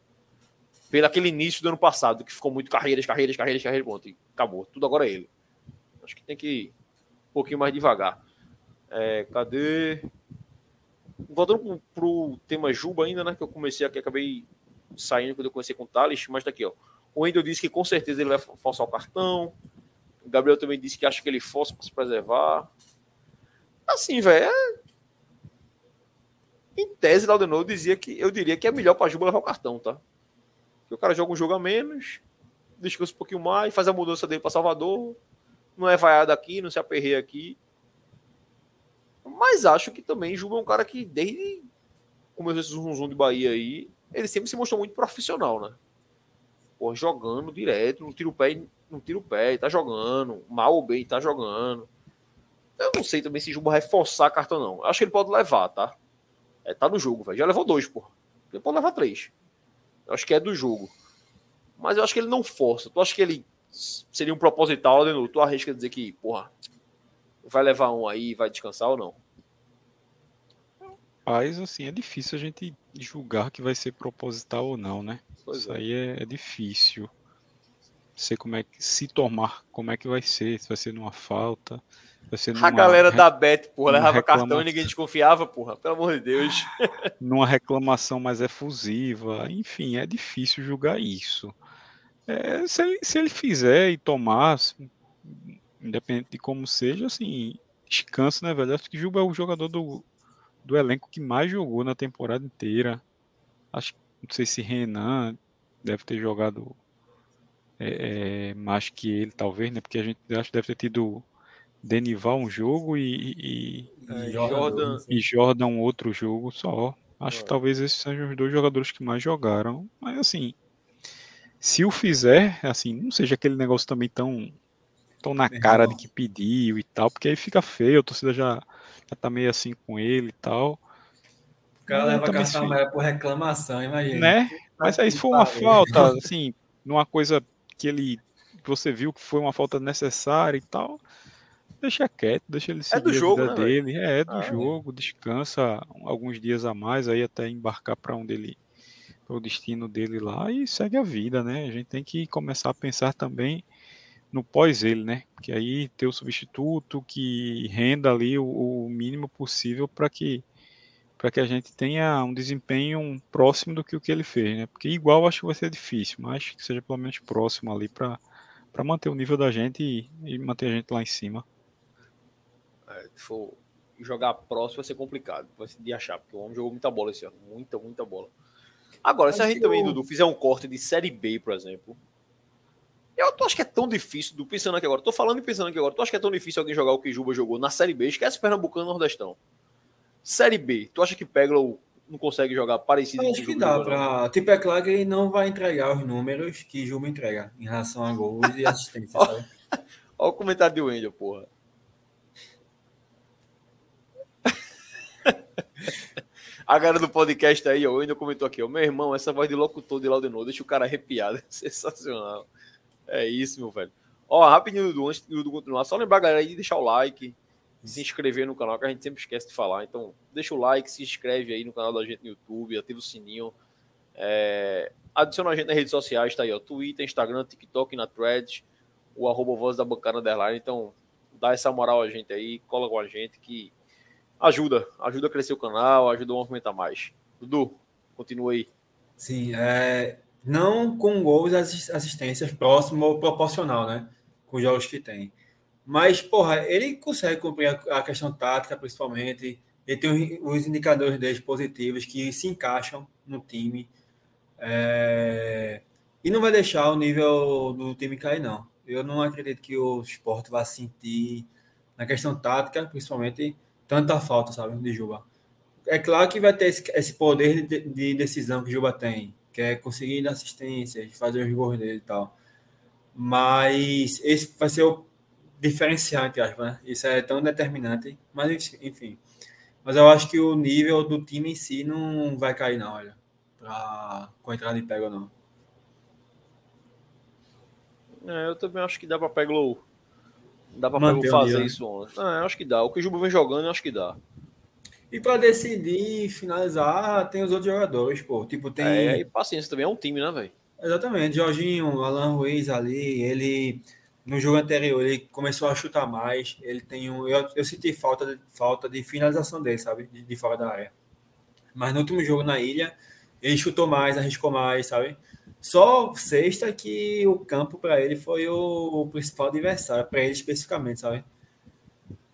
pelo aquele início do ano passado, que ficou muito carreiras, carreiras, carreiras, carreiras, pronto, e acabou. Tudo agora é ele. Acho que tem que ir um pouquinho mais devagar. É, cadê? Voltando pro, pro tema Juba ainda, né? Que eu comecei aqui, acabei saindo quando eu comecei com o Thales, mas tá aqui, ó. O Wendel disse que com certeza ele vai forçar o cartão. O Gabriel também disse que acha que ele força para se preservar. Assim, velho, é... em tese, Laudenor dizia que eu diria que é melhor para Juba levar o cartão, tá? Que o cara joga um jogo a menos, descansa um pouquinho mais, faz a mudança dele para Salvador, não é vaiado aqui, não se aperreia aqui. Mas acho que também Juba é um cara que desde começou esse zoom de Bahia aí, ele sempre se mostrou muito profissional, né? Pô, jogando direto, não tira o pé, não tira o pé, tá jogando, mal ou bem, tá jogando. Eu não sei também se Juba vai forçar cartão, não. Acho que ele pode levar, tá? É, tá no jogo, velho. Já levou dois, pô. Ele pode levar três. Eu acho que é do jogo. Mas eu acho que ele não força. Tu acha que ele seria um proposital, Denô? Tu arrisca dizer que, porra, vai levar um aí e vai descansar ou não? Mas, assim, é difícil a gente julgar que vai ser proposital ou não, né? Pois Isso é. aí é, é difícil. Sei como é que se tomar, como é que vai ser, se vai ser numa falta, vai ser numa, A galera re- da Bet, porra, levava cartão e ninguém desconfiava, porra. Pelo amor de Deus. numa reclamação mais efusiva, enfim, é difícil julgar isso. É, se, ele, se ele fizer e tomar, independente de como seja, assim, descansa, né, velho? Acho que Juba é o jogador do, do elenco que mais jogou na temporada inteira. Acho não sei se Renan deve ter jogado é, é, mais que ele, talvez, né? Porque a gente acho que deve ter tido Denival um jogo e, e, É, E Jordan- sim. e Jordan um outro jogo só. Acho que É. talvez esses sejam os dois jogadores que mais jogaram. Mas assim, se o fizer, assim, não seja aquele negócio também tão, tão na Meu cara irmão. de que pediu e tal, porque aí fica feio, a torcida já, já tá meio assim com ele e tal. O cara leva cartão amarelo por reclamação, imagina. Né? Mas aí se for uma falta, assim, numa coisa que ele você viu que foi uma falta necessária e tal, deixa quieto, deixa ele seguir é do jogo, a vida né, dele. É, é do Ah, jogo, descansa alguns dias a mais aí até embarcar para onde ele para o destino dele lá e segue a vida, né? A gente tem que começar a pensar também no pós ele, né? Que aí ter o substituto que renda ali o, o mínimo possível para que para que a gente tenha um desempenho próximo do que o que ele fez, né? Porque igual acho que vai ser difícil, mas que seja pelo menos próximo ali para para manter o nível da gente e, e manter a gente lá em cima. É, se for jogar próximo vai ser complicado, vai ser de achar, porque o homem jogou muita bola esse ano, muita, muita bola. Agora, se a Acho gente também, Dudu, fizer um corte de Série B, por exemplo, eu tô- acho que é tão difícil, do pensando aqui agora, tô falando e pensando aqui agora, tu acha que é tão difícil alguém jogar o que Juba jogou na Série B? Esquece Pernambucano e Nordestão. Série B, tu acha que Peglo não consegue jogar parecido Eu acho que dá pra. Tipo, é claro que ele não vai entregar os números que Juba entrega em relação a gols e assistência, sabe? Olha o comentário de Wendel, porra. A galera do podcast aí, ó, o Wendel comentou aqui, ó, meu irmão, essa voz de locutor de Laudenor deixa o cara arrepiado. Sensacional. É isso, meu velho. Ó, rapidinho, Dudu, antes do Dudu continuar, só lembrar a galera aí de deixar o like, se inscrever no canal, que a gente sempre esquece de falar. Então, deixa o like, se inscreve aí no canal da gente no YouTube, ativa o sininho. É, adiciona a gente nas redes sociais, tá aí, ó, Twitter, Instagram, TikTok, na Threads, o arroba voz da bancada underline. Então, dá essa moral a gente aí, cola com a gente que ajuda, ajuda a crescer o canal, ajuda a movimentar mais. Dudu, continua aí. Sim, é, não com gols assis- assistências próximo ou proporcional, né? Com os jogos que tem. Mas, porra, ele consegue cumprir a, questão tática, principalmente. Ele tem os, indicadores dele positivos que se encaixam no time. É, e não vai deixar o nível do time cair, não. Eu não acredito que o esporte vá sentir, na questão tática, principalmente, tanta falta, sabe, de Juba. É claro que vai ter esse, poder de, de decisão que Juba tem, que é conseguir dar assistência, fazer os gols dele e tal. Mas esse vai ser o diferencial, entre aspas, né? Isso é tão determinante. Mas, enfim. Mas eu acho que o nível do time em si não vai cair, não, olha. Pra, com a entrada de pega ou não. É, eu também acho que dá pra Peglo. Dá pra Peglo o fazer nível, né? isso ontem. É, acho que dá. O que o Juba vem jogando, eu acho que dá. E para decidir finalizar, tem os outros jogadores, pô. Tipo, tem. É, e paciência também é um time, né, velho? Exatamente, Jorginho, Alan Ruiz ali, ele no jogo anterior ele começou a chutar mais, ele tem um, eu, eu senti falta de, falta de finalização dele, sabe, de, de fora da área. Mas no último jogo na ilha, ele chutou mais, arriscou mais, sabe? Só sexta que o campo para ele foi o, o principal adversário, para ele especificamente, sabe?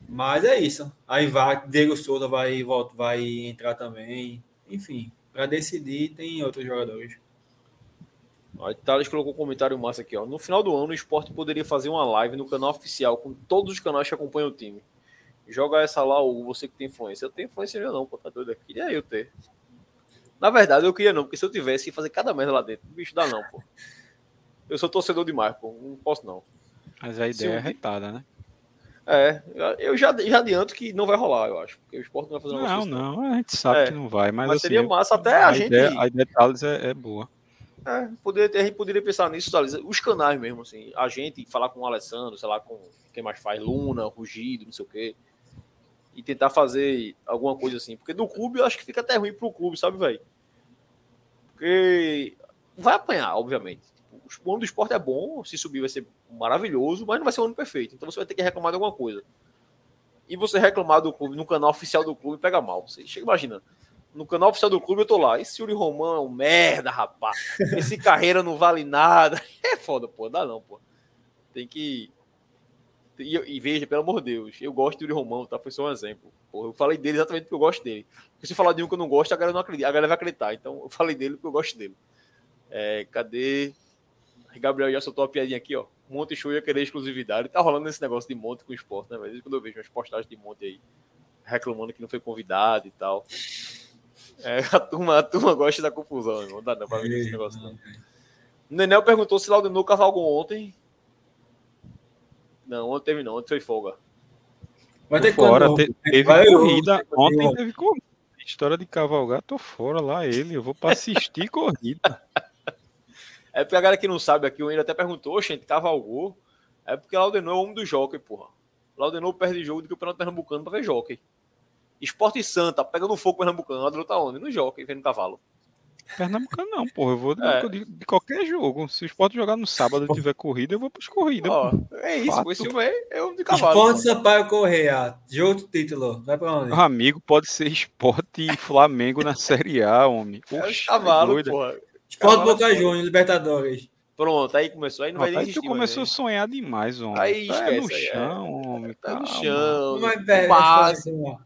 Mas é isso. Aí vai, Diego Souza vai, volta, vai entrar também. Enfim, para decidir tem outros jogadores. Ó, Thales colocou um comentário massa aqui, ó. No final do ano, o esporte poderia fazer uma live no canal oficial com todos os canais que acompanham o time. Joga essa lá, Hugo, você que tem influência. Eu tenho influência não, pô, tá doido? Queria eu ter. Na verdade, eu queria não, porque se eu tivesse, ia fazer cada merda lá dentro. Bicho, dá não, pô. Eu sou torcedor demais, pô. Não posso, não. Mas a Se ideia é um dia- retada, né? É, eu já, já adianto que não vai rolar, eu acho. Porque o esporte não vai fazer um Não, desse, não, a gente sabe É, que não vai, mas, Mas, assim, seria massa até a, gente. Ideia, a ideia de Thales é, é boa. É, poderia a gente poderia pensar nisso, Thales. Os canais mesmo, assim. A gente falar com o Alessandro, sei lá, com quem mais faz, Luna, Rugido, não sei o quê. E tentar fazer alguma coisa assim. Porque do clube eu acho que fica até ruim pro clube, sabe, velho? Porque vai apanhar, obviamente. Tipo, o ano do esporte é bom, se subir vai ser maravilhoso, mas não vai ser um ano perfeito. Então você vai ter que reclamar de alguma coisa. E você reclamar do clube no canal oficial do clube pega mal. Você chega imaginando. No canal oficial do clube eu tô lá. Esse Yuri Romão é um merda, rapaz. Esse carreira não vale nada. É foda, pô. Dá não, pô. Tem que. E, e veja, pelo amor de Deus, eu gosto do Yuri Romão, tá? Foi só um exemplo. Pô, eu falei dele exatamente porque eu gosto dele. Porque se eu falar de um que eu não gosto, a galera não acredita. A galera vai acreditar. Então eu falei dele porque eu gosto dele. É, cadê? Gabriel já soltou uma piadinha aqui, ó. Monte Show ia querer exclusividade. Tá rolando esse negócio de monte com esporte, né? Mas quando eu vejo umas postagens de monte aí, reclamando que não foi convidado e tal. É, a, turma, a turma gosta da confusão, não dá não pra ver esse negócio. Não. O Nenel perguntou se Laudenor cavalgou ontem. Não, ontem teve não, ontem foi folga. Vai ter Fora, quando- te- teve vai- corrida. vai- Ontem teve corrida. História de cavalgar, tô fora lá ele. Eu vou pra assistir corrida. É porque a galera que não sabe aqui, o Ender até perguntou, gente, cavalgou. É porque Laudenor é o homem do jockey, porra. Laudenor perde jogo do campeonato pernambucano pra ver jockey. Esporte Santa, pegando fogo pernambucano. Laudenor tá onde? No jockey, vendo cavalo. Pernambucano não, porra. Eu vou de, É. de- de qualquer jogo. Se o esporte jogar no sábado e tiver corrida, eu vou pras corridas. Ó, é isso, Fato. esse filme é, é homem de cavalo. Esporte. Sampaio Correia. Jogo do título. Vai pra onde? Meu amigo, pode ser esporte e Flamengo na Série A, homem. É cavalos, doido. porra. Esporte Cavalo Boca é Juniors, Libertadores. Pronto, aí começou. Aí não vai nem aí tu começou a sonhar demais, homem. Aí tá no é. chão, homem. né? Tá no chão. Mas, velho, assim, ó.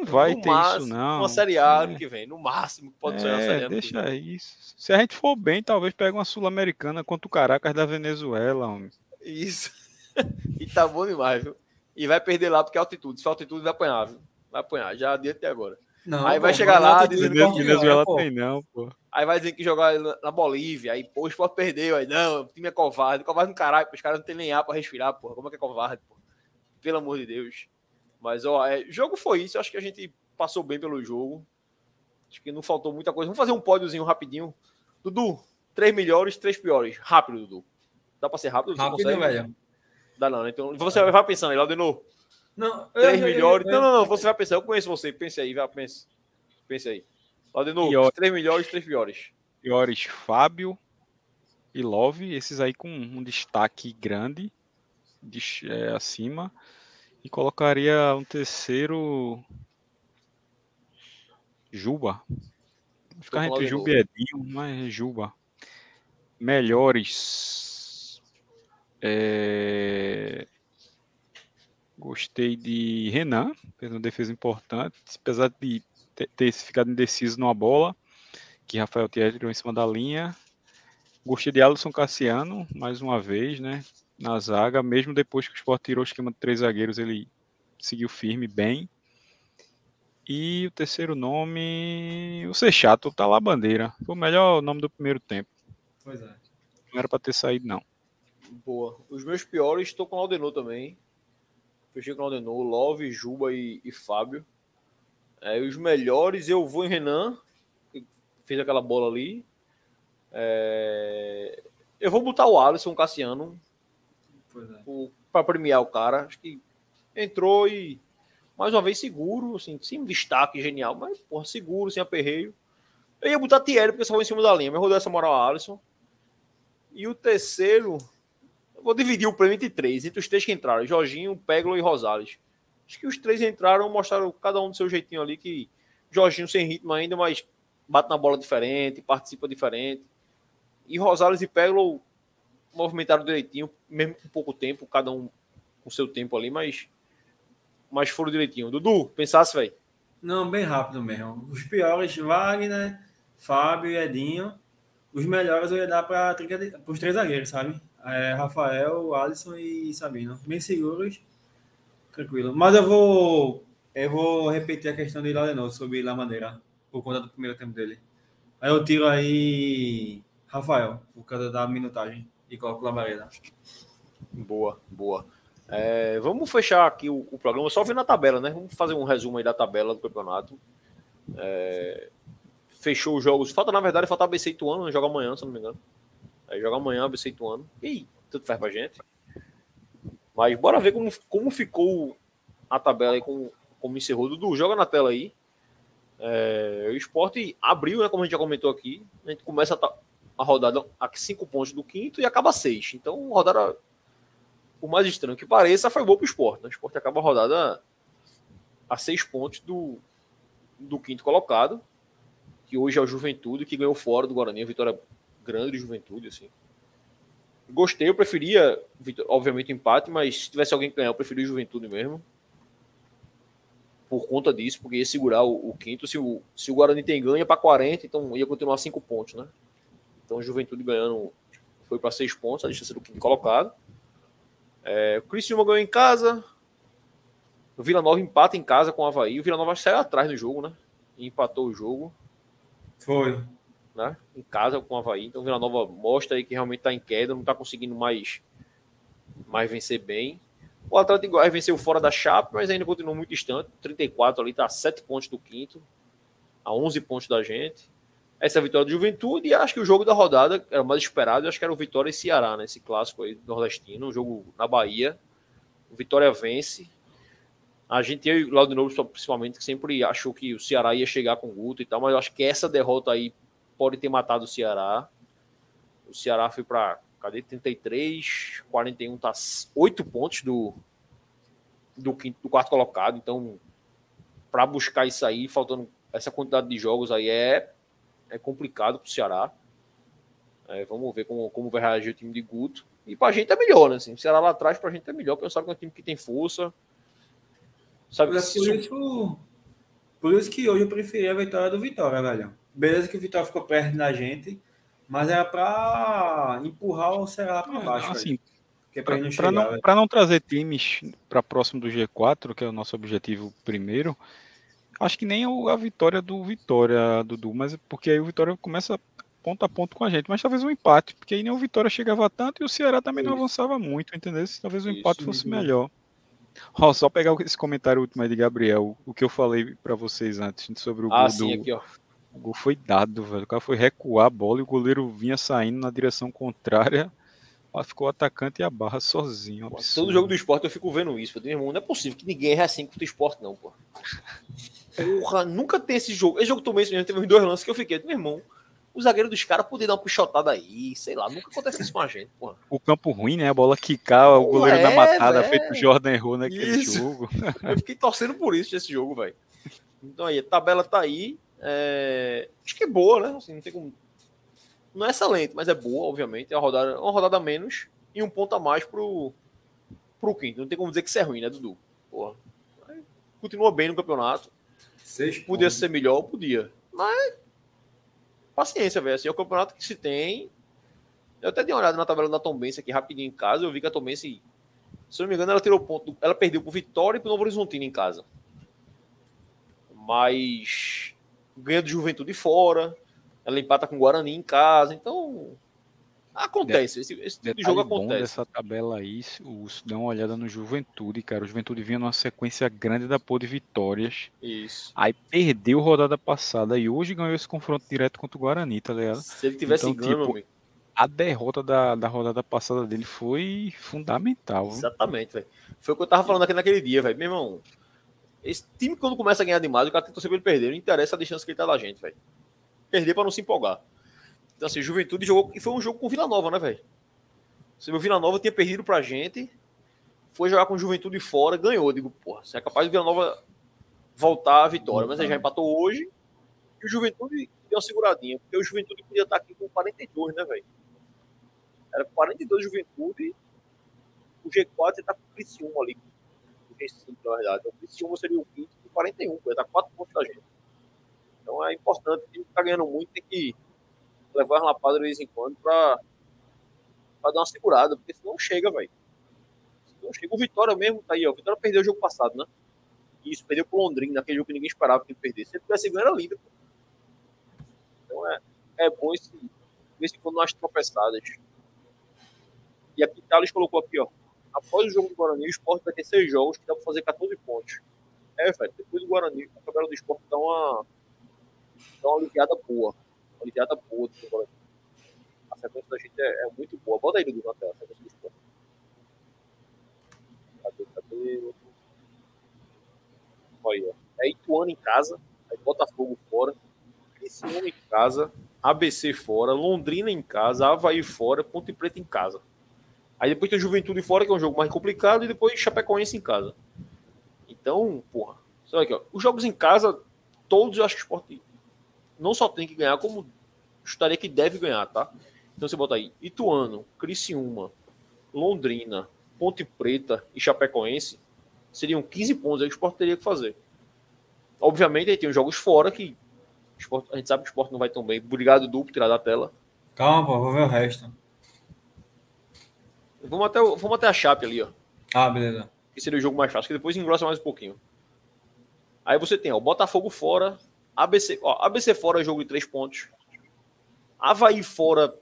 Não vai no ter máximo, isso, não. Uma Série A É. ano que vem. No máximo que pode ser uma Série A É, ano que deixa vem. isso. Se a gente for bem, talvez pegue uma Sul-Americana contra o Caracas da Venezuela, homem. Isso. e tá bom demais, viu? E vai perder lá porque é altitude. Se for altitude, vai apanhar, viu? Vai apanhar, já adianta até agora. Não, Aí vai pô, chegar lá dizendo que Venezuela pô. tem não, pô. Aí vai dizer que jogar na- Bolívia. Aí, pô, o Sport perdeu. Aí, não, o time é covarde. Covarde no caralho, pô, os caras não tem nem ar pra respirar, porra. Como é que é covarde, pô? Pelo amor de Deus. Mas, ó, é, jogo foi isso. Eu acho que a gente passou bem pelo jogo. Acho que não faltou muita coisa. Vamos fazer um pódiozinho rapidinho. Dudu, três melhores, três piores. Rápido, Dudu. Dá pra ser rápido? Você Rápido, consegue? velho. Dá não, né? Então, você vai pensando aí, Laudenor. Não, Três eu- eu- melhores. eu- Não, não, não. Você vai pensar. Eu conheço você. Pense aí, vai, pense. Pense aí. Laudenor, três melhores, três piores. Piores Fábio e Love, esses aí com um destaque grande de, é, acima. E colocaria um terceiro Juba. Ficar entre. Juba e Edinho, mas Juba. Melhores. É, Gostei de Renan, fez uma defesa importante, apesar de te- ter ficado indeciso numa bola, que Rafael Thierry tirou em cima da linha. Gostei de Alisson Cassiano, mais uma vez, né? Na zaga, mesmo depois que o Sport tirou o esquema de três zagueiros, ele seguiu firme, bem. E o terceiro nome, o Sechato, tá lá a bandeira. Foi o melhor nome do primeiro tempo. Pois é. Não era para ter saído, não. Boa. Os meus piores, estou com o Aldenor também. Fechei com o Aldenor, Love, Juba e, e Fábio. É, os melhores, eu vou em Renan, que fez aquela bola ali. É, eu vou botar o Alisson, o Cassiano, é. para premiar o cara. Acho que entrou e, mais uma vez, seguro, assim, sem destaque genial, mas, porra, seguro, sem aperreio. Eu ia botar Thierry, porque só foi em cima da linha, mas rodou essa moral a Alisson. E o terceiro, vou dividir o prêmio entre três, entre os três que entraram, Jorginho, Peglo e Rosales. Acho que os três entraram, mostraram cada um do seu jeitinho ali, que Jorginho sem ritmo ainda, mas bate na bola diferente, participa diferente. E Rosales e Peglo movimentaram direitinho, mesmo com pouco tempo, cada um com seu tempo ali, mas, mas foram direitinho. Dudu, pensasse, velho. Não, bem rápido mesmo. Os piores, Wagner, Fábio e Edinho. Os melhores eu ia dar para os três zagueiros, sabe? É, Rafael, Alisson e Sabino. Bem seguros, tranquilo. Mas eu vou eu vou repetir a questão de Laudenor sobre La Madeira, por conta do primeiro tempo dele. Aí eu tiro aí Rafael, por causa da minutagem, e coloco Labareda. Boa, boa. É, vamos fechar aqui o, o programa, só vendo a tabela, né? Vamos fazer um resumo aí da tabela do campeonato. É, fechou os jogos. Falta, na verdade, falta a BC Ituano, né? joga amanhã, se não me engano. Joga amanhã a BC Ituano. Ih, tudo faz pra gente. Mas bora ver como, como ficou a tabela aí, como, como encerrou. Dudu, joga na tela aí. É, o esporte abriu, né? Como a gente já comentou aqui. A gente começa a, ta- a rodada a cinco pontos do quinto e acaba seis. Então, rodada por mais estranho que pareça, foi bom pro esporte. Né? O esporte acaba a rodada a seis pontos do, do quinto colocado, que hoje é o Juventude, que ganhou fora do Guarani, a vitória grande de Juventude, assim. Gostei, eu preferia, obviamente, o empate, mas se tivesse alguém que ganhar, eu preferia o Juventude mesmo. Por conta disso, porque ia segurar o, o quinto. Se o, se o Guarani tem ganha para 40, então ia continuar cinco pontos, né? Então o Juventude ganhando foi para seis pontos, a distância do quinto colocado. É, o Criciúma ganhou em casa. O Vila Nova empata em casa com o Havaí. O Vila Nova saiu atrás no jogo, né? E empatou o jogo, Foi. né? Em casa com o Havaí. Então o Vila Nova mostra aí que realmente está em queda, não está conseguindo mais, mais vencer bem. O Atlético Goiás venceu fora da Chape, mas ainda continua muito distante. 34 ali, está a 7 pontos do quinto. a 11 pontos da gente. Essa vitória do Juventude e acho que o jogo da rodada era o mais esperado, acho que era o Vitória e Ceará, né? Esse clássico aí nordestino, um jogo na Bahia. O Vitória vence. A gente, eu e Novo, principalmente, sempre achou que o Ceará ia chegar com o Guto e tal, mas eu acho que essa derrota aí pode ter matado o Ceará. O Ceará foi para cadê 33, 41 tá 8 pontos do do quinto, do quarto colocado, então para buscar isso aí, faltando essa quantidade de jogos aí é é complicado para o Ceará. É, vamos ver como, como vai reagir o time de Guto. E para a gente é melhor, né? Assim, o Ceará lá atrás para a gente é melhor, porque sabe que é um time que tem força. Sabe, por, se... isso, por isso que hoje eu preferi a vitória do Vitória, velho. Beleza que o Vitória ficou perto da gente, mas era para empurrar o Ceará para é, baixo. Assim, para não, não, não trazer times para próximo do G4, que é o nosso objetivo primeiro, Acho que nem a vitória do Vitória, Dudu, mas porque aí o Vitória começa ponto a ponto com a gente, mas talvez um empate, porque aí nem o Vitória chegava tanto e o Ceará também não avançava muito, entendeu? Talvez o empate fosse melhor. Ó, só pegar esse comentário último aí de Gabriel, o que eu falei para vocês antes sobre o ah, gol sim, do... aqui, ó. O gol foi dado, velho. O cara foi recuar a bola e o goleiro vinha saindo na direção contrária. Ficou o atacante e a barra sozinho. Absurdo. Todo jogo do esporte eu fico vendo isso. Meu irmão, não é possível que ninguém é assim contra o esporte, não, pô. Porra, nunca tem esse jogo. Esse jogo também mesmo, teve uns dois lances que eu fiquei, meu irmão. O zagueiro dos caras poder dar uma pichotada aí, sei lá, nunca acontece isso com a gente, porra. O campo ruim, né? A bola quicar, o goleiro é, da matada, véio. feito o Jordan errou naquele isso. jogo. Eu fiquei torcendo por isso esse jogo, velho. Então aí, a tabela tá aí. É... Acho que é boa, né? Assim, não tem como. Não é excelente, mas é boa, obviamente. É uma rodada, uma rodada a menos e um ponto a mais pro, pro quinto. Não tem como dizer que isso é ruim, né, Dudu? Porra. Continua bem no campeonato. Seis podia pontos. ser melhor, podia. Mas paciência, velho. Assim, é o campeonato que se tem. Eu até dei uma olhada na tabela da Tombense aqui rapidinho em casa. Eu vi que a Tombense, se não me engano, ela tirou ponto. Ela perdeu pro Vitória e pro Novo Horizontino em casa. Mas ganha do Juventude fora. Ela empata com o Guarani em casa. Então, Acontece, esse, esse tipo de jogo acontece. Essa tabela aí, o, dá uma olhada no Juventude, cara. O Juventude vinha numa sequência grande da pô de vitórias. Isso. Aí perdeu rodada passada e hoje ganhou esse confronto direto contra o Guarani, tá ligado? Se ele tivesse então, ganho, tipo, a derrota da, da rodada passada dele foi fundamental. Exatamente, velho. Foi o que eu tava falando aqui naquele dia, velho. Meu irmão, esse time quando começa a ganhar demais, o cara pra ele perder. Não interessa a chance que ele tá da gente, velho. Perder pra não se empolgar. Então, assim, Juventude jogou. E foi um jogo com Vila Nova, né, velho? Você viu, Vila Nova tinha perdido pra gente. Foi jogar com Juventude fora, ganhou. digo, porra, você é capaz de Vila Nova voltar à vitória. Mas ele já empatou hoje. E o Juventude deu uma seguradinha. Porque o Juventude podia estar aqui com 42, né, velho? Era 42 Juventude. O G4 você tá com o Criciúma ali. O G5, na verdade. O Criciúma seria o quinto com 41. Ele tá 4 pontos da gente. Então é importante. O time que tá ganhando muito tem que levar uma lapada de vez em quando pra, pra dar uma segurada, porque senão chega, velho. Senão chega. O Vitória mesmo tá aí, ó. O Vitória perdeu o jogo passado, né? Isso, perdeu pro Londrina, naquele jogo que ninguém esperava que ele perdesse. Se ele tivesse ganho, era líder. Pô. Então é, é bom esse, em quando nas tropeçadas. E aqui Thales colocou aqui, ó. Após o jogo do Guarani, o esporte vai ter seis jogos que dá pra fazer 14 pontos. É, velho. Depois do Guarani, a tabela do esporte dá uma, dá uma aliviada boa ideia boa do. A sequência da gente é, é muito boa. Bota aí, Dudu, na tela, a sequência do esporte. Cadê, cadê? Olha, é Ituano em casa, aí Botafogo fora, Criciúma em casa, ABC fora, Londrina em casa, Havaí fora, Ponte Preta em casa. Aí depois tem Juventude fora, que é um jogo mais complicado, e depois Chapecoense em casa. Então, porra. Aqui. Os jogos em casa, todos eu acho que o esporte não só tem que ganhar, como estaria que deve ganhar, tá? Então você bota aí Ituano, Criciúma, Londrina, Ponte Preta e Chapecoense, seriam 15 pontos aí que o esporte teria que fazer. Obviamente aí tem os jogos fora que esporte, a gente sabe que o esporte não vai tão bem. Obrigado, duplo, tirar da tela. Calma, pô, vou ver o resto. Vamos até, vamos até a Chape ali, ó. Ah, beleza. Que seria o jogo mais fácil, que depois engrossa mais um pouquinho. Aí você tem, ó, Botafogo fora, ABC, ó, ABC fora é jogo de três pontos. Havaí fora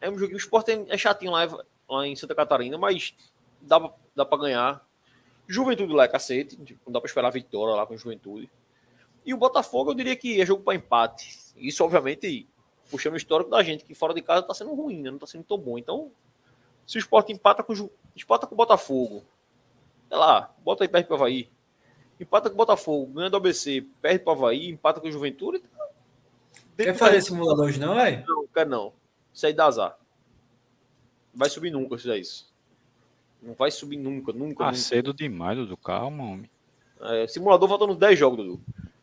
é um que o Sport é chatinho lá, lá em Santa Catarina, mas dá, dá para ganhar. Juventude lá é cacete, não dá para esperar vitória lá com Juventude. E o Botafogo, eu diria que é jogo para empate. Isso, obviamente, puxando o histórico da gente, que fora de casa está sendo ruim, né? não está sendo tão bom. Então, se o esporte empata com, empata com o Botafogo, sei lá, bota aí perto para o Havaí. Empata com o Botafogo, ganha do ABC, perde para o Havaí, empata com o Juventude. Então, Quer fazer simulador hoje, não, velho? Não, quero não. Isso aí dá azar. Vai subir nunca se fizer isso. Não vai subir nunca, nunca. Ah, nunca. cedo demais, Dudu. Calma, homem. É, simulador falta nos 10 jogos, Dudu.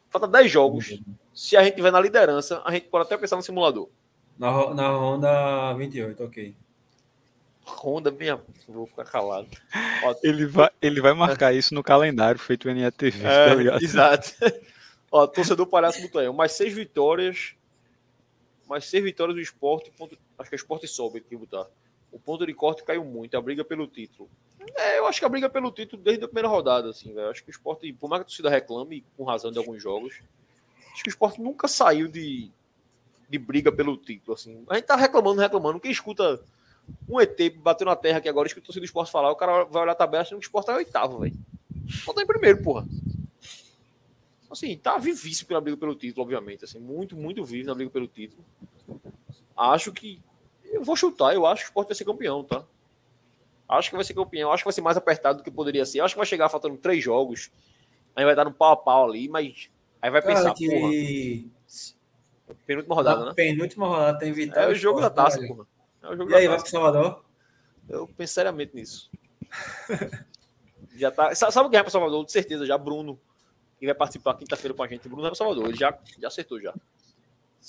Falta 10 jogos. Se a gente tiver na liderança, a gente pode até pensar no simulador. Na, na Honda 28, ok. Honda, minha. Vou ficar calado. Ó, Ele vai, ele vai marcar isso no calendário feito NETV, tá é, ligado? exato. Ó, torcedor palhaço aí. Mais seis vitórias. Mais seis vitórias do esporte. Ponto, acho que é esporte sobe aqui botar. O ponto de corte caiu muito. A briga pelo título. É, eu acho que a briga pelo título desde a primeira rodada, assim, velho. Acho que o esporte, por mais que a torcida reclame, com razão de alguns jogos, acho que o esporte nunca saiu de, de briga pelo título, assim. A gente tá reclamando, reclamando. Quem escuta um ET bateu na terra aqui agora, escuta o do esporte falar, o cara vai olhar a tabela achando que o esporte é oitavo, velho. Esporte tá em primeiro, porra. Assim, tá vivíssimo pela briga pelo título, obviamente. Assim, muito, muito vivo na briga pelo título. Acho que. Eu vou chutar, eu acho que o esporte vai ser campeão, tá? Acho que vai ser campeão. Acho que vai ser mais apertado do que poderia ser. Acho que vai chegar faltando três jogos. Aí vai dar um pau a pau ali, mas. Aí vai pensar, Cara, porra, que penúltima rodada, na né? penúltima rodada tem vitória. É o jogo da taça, porra. É o jogo E aí, vai pro Salvador? Eu penso seriamente nisso. já tá. sa- Sabe quem vai para Salvador? De certeza, já Bruno, que vai participar quinta-feira com a gente. Bruno vai para Salvador, ele já, já acertou já.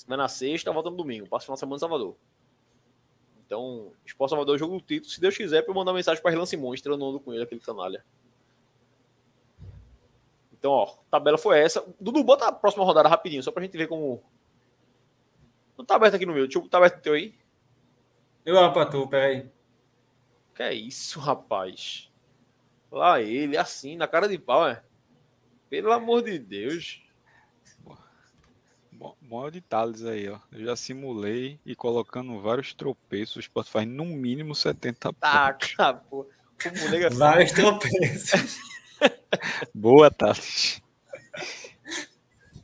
Vai na sexta, volta no domingo. Passa o final de semana em Salvador. Então, Esporte Salvador jogo do título. Se Deus quiser, pra eu mandar mensagem para Irlan Simões, treinando com ele, aquele canalha. Então, ó, tabela foi essa. Dudu, bota a próxima rodada rapidinho, só pra gente ver como. Não tá aberto aqui no meu. Deixa eu tá aberto no teu aí. Eu amo pra tu, peraí. Que é isso, rapaz? Lá ele, assim, na cara de pau, é? Pelo amor de Deus. Bom, bom de Thales aí, ó. Eu já simulei e colocando vários tropeços, o Sport faz no mínimo 70 Tá, pontos. cara, pô. O moleque é Vários tropeços. Boa, Thales.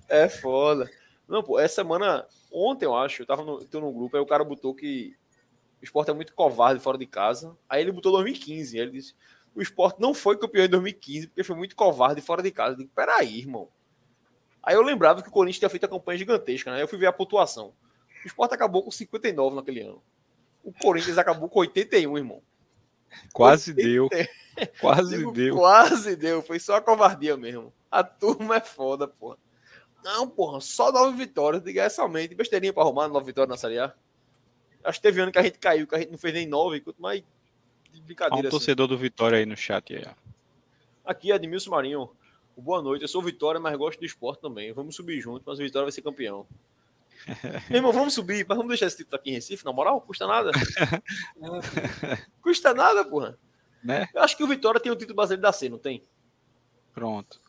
É foda. Não, pô, essa semana, ontem eu acho, eu tava no, tô no grupo, aí o cara botou que o esporte é muito covarde fora de casa. Aí ele botou 2015. Aí ele disse: o esporte não foi campeão em 2015 porque foi muito covarde fora de casa. Eu digo: peraí, irmão. Aí eu lembrava que o Corinthians tinha feito a campanha gigantesca, né? Eu fui ver a pontuação. O esporte acabou com 59 naquele ano. O Corinthians acabou com 81, irmão. Quase deu. Quase Digo, deu. Quase deu. Foi só a covardia mesmo. A turma é foda, porra. Não, porra, só nove vitórias. Diga essa somente. Besteirinha pra arrumar nove vitórias na Série A. Acho que teve ano que a gente caiu, que a gente não fez nem nove, quanto mais de Há um brincadeira. assim. torcedor do Vitória aí no chat aí, ó. Aqui, Edmilson Marinho. Boa noite. Eu sou Vitória, mas gosto do esporte também. Vamos subir junto, mas o Vitória vai ser campeão. Meu irmão, vamos subir, mas vamos deixar esse título aqui em Recife, na moral? Custa nada. Custa nada, porra. Né? Eu acho que o Vitória tem o título brasileiro da C, não tem? Pronto.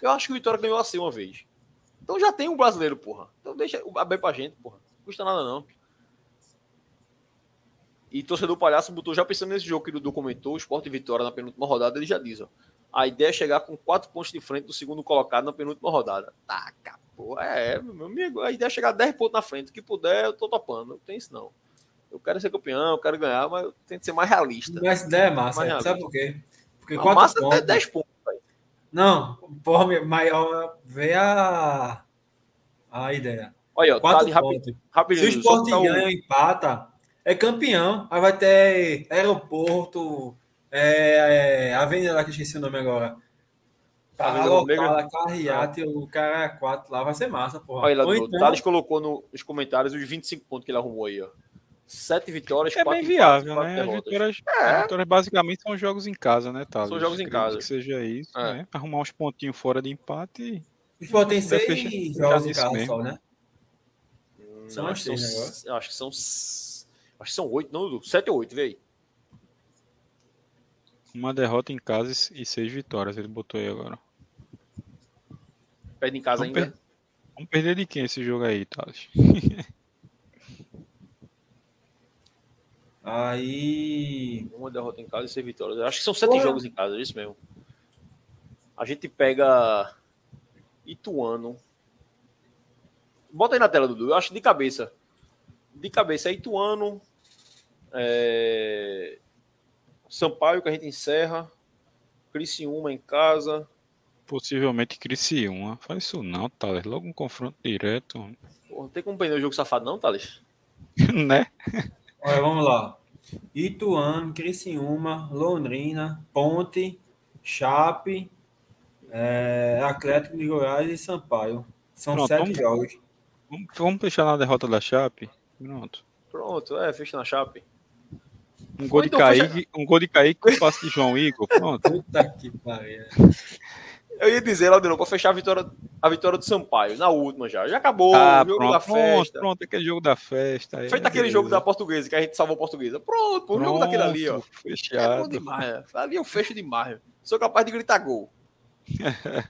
Eu acho que o Vitória ganhou a C uma vez. Então já tem um brasileiro, porra. Então deixa o AB pra gente, porra. Não custa nada, não. E torcedor palhaço botou já pensando nesse jogo que o Dudu comentou, o Sport e Vitória na penúltima rodada, ele já diz, ó. A ideia é chegar com quatro pontos de frente do segundo colocado na penúltima rodada. Taca, porra. É, meu amigo, a ideia é chegar 10 pontos na frente. O que puder, eu tô topando. Não tem isso, não. Eu quero ser campeão, eu quero ganhar, mas eu tenho que ser mais realista. Essa ideia é massa. Mas, sabe por quê? Porque A quatro massa é pontos. 10 pontos, velho. Não, porra, maior. Vê a. A ideia. Olha, tá Quatro ali rapidinho. pontos. rapidinho Se o o- ganha ou empata, é campeão. Aí vai ter aeroporto, é, é, avenida lá que eu esqueci o nome agora. Tá lotada, o cara é quatro lá, vai ser massa, porra. Olha Ou o então, Thales colocou no- nos comentários os 25 pontos que ele arrumou aí, ó. Sete vitórias, É quatro bem viável, quatro né? As derrotas. vitórias, É. as vitórias basicamente são jogos em casa, né, Thales? São jogos em Acredito casa. Que seja isso, É. né? Arrumar uns pontinhos fora de empate e o tem seis jogos em isso casa mesmo. só, né? Hum, São acho, as que seis são, acho que são. Acho que são oito, não, Dudu? Sete ou oito, vê aí. uma derrota em casa e seis vitórias. Ele botou aí agora. Perde em casa Vamos ainda. Vamos perder de quem esse jogo aí, Thales? Aí. Uma derrota em casa e seis vitórias. Acho que são sete Porra. jogos em casa, é isso mesmo. A gente pega Ituano, Bota aí na tela, Dudu. Eu acho de cabeça. De cabeça, é Ituano. É... Sampaio, que a gente encerra. Criciúma em casa. Possivelmente Criciúma. Faz isso não, Thales. Logo um confronto direto. Porra, não tem como perder o jogo safado, não, Thales? né? Olha, vamos lá. Ituano, Criciúma, Londrina, Ponte, Chape, é, Atlético de Goiás e Sampaio. São Pronto, sete vamos- jogos. Vamos, vamos fechar na derrota da Chape. Pronto. Pronto, é, fecha na chape. Um gol de Kaique, um gol de Kaique com passe de João Igor. Pronto. Puta que pariu. Eu ia dizer lá de novo, pra fechar a vitória, a vitória do Sampaio, na última já. Já acabou, Ah, o jogo pronto, da pronto, festa. pronto, aquele jogo da festa. Feito aquele beleza. jogo da portuguesa, que a gente salvou a portuguesa. Pronto, pô, o jogo daquele ali, ó. Pronto, É bom Fechado. demais. é. Ali eu fecho demais. Sou capaz de gritar gol.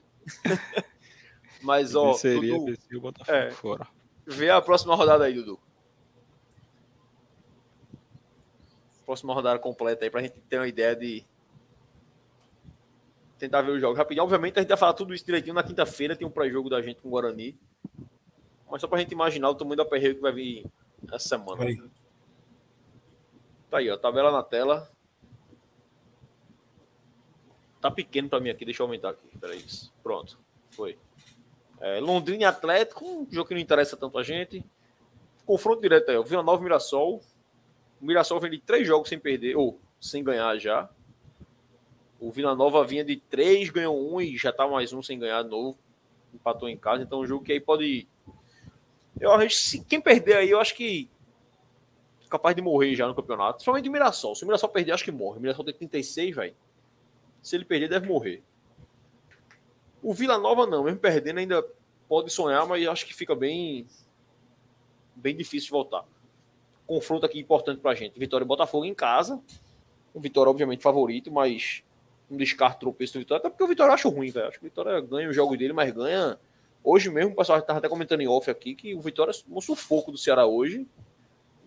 Mas, ó, Seria Dudu, vencer o Botafogo é. fora. vê a próxima rodada aí, Dudu. Próxima rodada completa aí, pra gente ter uma ideia de. Tentar ver os jogos rapidinho. Obviamente, a gente vai falar tudo isso direitinho na quinta-feira. Tem um pré-jogo da gente com o Guarani. Mas só pra gente imaginar o tamanho da perreira que vai vir essa semana. Vai. Tá aí, ó. Tabela na tela. Tá pequeno pra mim aqui. Deixa eu aumentar aqui. Peraí. isso. Pronto. Foi. É, Londrina e Atlético. Um jogo que não interessa tanto a gente. Confronto direto aí, ó. Vila Nova Mirassol. O Mirassol vem de três jogos sem perder, ou sem ganhar já. O Vila Nova vinha de três, ganhou um e já tá mais um sem ganhar de novo. Empatou em casa. Então, um jogo que aí pode. Eu acho que se quem perder aí, eu acho que capaz de morrer já no campeonato. Somente o Mirassol. Se o Mirassol perder, acho que morre. O Mirassol tem 36, velho. Se ele perder, deve morrer. O Vila Nova não, mesmo perdendo ainda pode sonhar, mas acho que fica bem bem difícil de voltar. Confronto aqui importante pra gente. Vitória e Botafogo em casa. O Vitória, obviamente, favorito, mas não descarto tropeço do Vitória, até porque o Vitória eu acho ruim, velho. Acho que o Vitória ganha os jogos dele, mas ganha. Hoje mesmo, o pessoal estava até comentando em off aqui que o Vitória, no sufoco do Ceará hoje,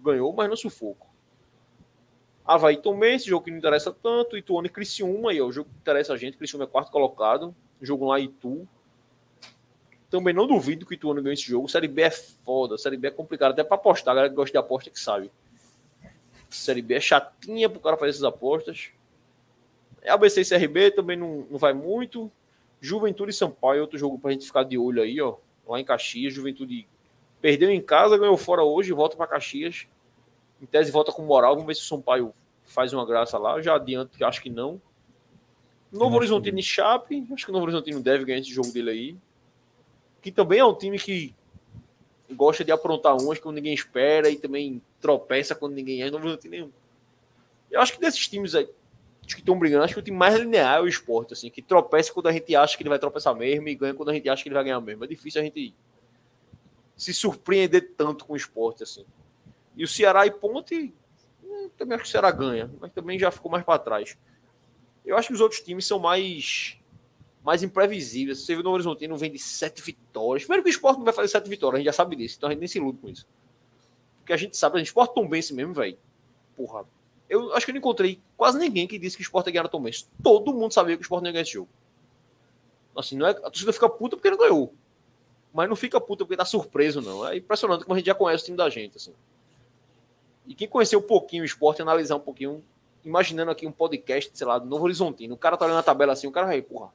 ganhou, mas no sufoco. Havaí também, esse jogo que não interessa tanto. Ituano e Criciúma, aí, ó, o jogo que interessa a gente. Criciúma é quarto colocado. Jogo lá Itu. Também não duvido que o Ituano ganhe esse jogo. Série B é foda. Série B é complicado até pra apostar. A galera que gosta de aposta que sabe. Série B é chatinha pro cara fazer essas apostas. ABC e CRB também não, não vai muito. Juventude e Sampaio, outro jogo pra gente ficar de olho aí, ó. Lá em Caxias. Juventude perdeu em casa, ganhou fora hoje, volta pra Caxias. Em tese, volta com moral. Vamos ver se o Sampaio faz uma graça lá. Eu já adianto que acho que não. Novo Horizontino e Chape. Acho que o Novo Horizontino deve ganhar esse jogo dele aí. Que também é um time que gosta de aprontar umas quando ninguém espera e também tropeça quando ninguém é. Novo Horizontino nenhum. Eu acho que desses times aí que estão brigando, acho que o time mais linear é o esporte, assim, que tropeça quando a gente acha que ele vai tropeçar mesmo e ganha quando a gente acha que ele vai ganhar mesmo. É difícil a gente se surpreender tanto com o esporte, assim. E o Ceará e Ponte, hum, também acho que o Ceará ganha, mas também já ficou mais para trás. Eu acho que os outros times são mais mais imprevisíveis. Você viu o Novo Horizontino vem de sete vitórias. Primeiro que o esporte não vai fazer sete vitórias, a gente já sabe disso, então a gente nem se ilude com isso. Porque a gente sabe, a gente esporte tão bem esse mesmo, velho. Porra. Eu acho que eu não encontrei quase ninguém que disse que o esporte ia ganhar tão bem. Todo mundo sabia que o esporte não ia ganhar esse jogo. Assim, não é, a torcida fica puta porque não ganhou. Mas não fica puta porque tá surpreso, não. É impressionante como a gente já conhece o time da gente, assim. E quem conheceu um pouquinho o esporte, analisar um pouquinho, imaginando aqui um podcast, sei lá, do Novo Horizontino, o cara tá olhando a tabela assim, o cara vai, porra,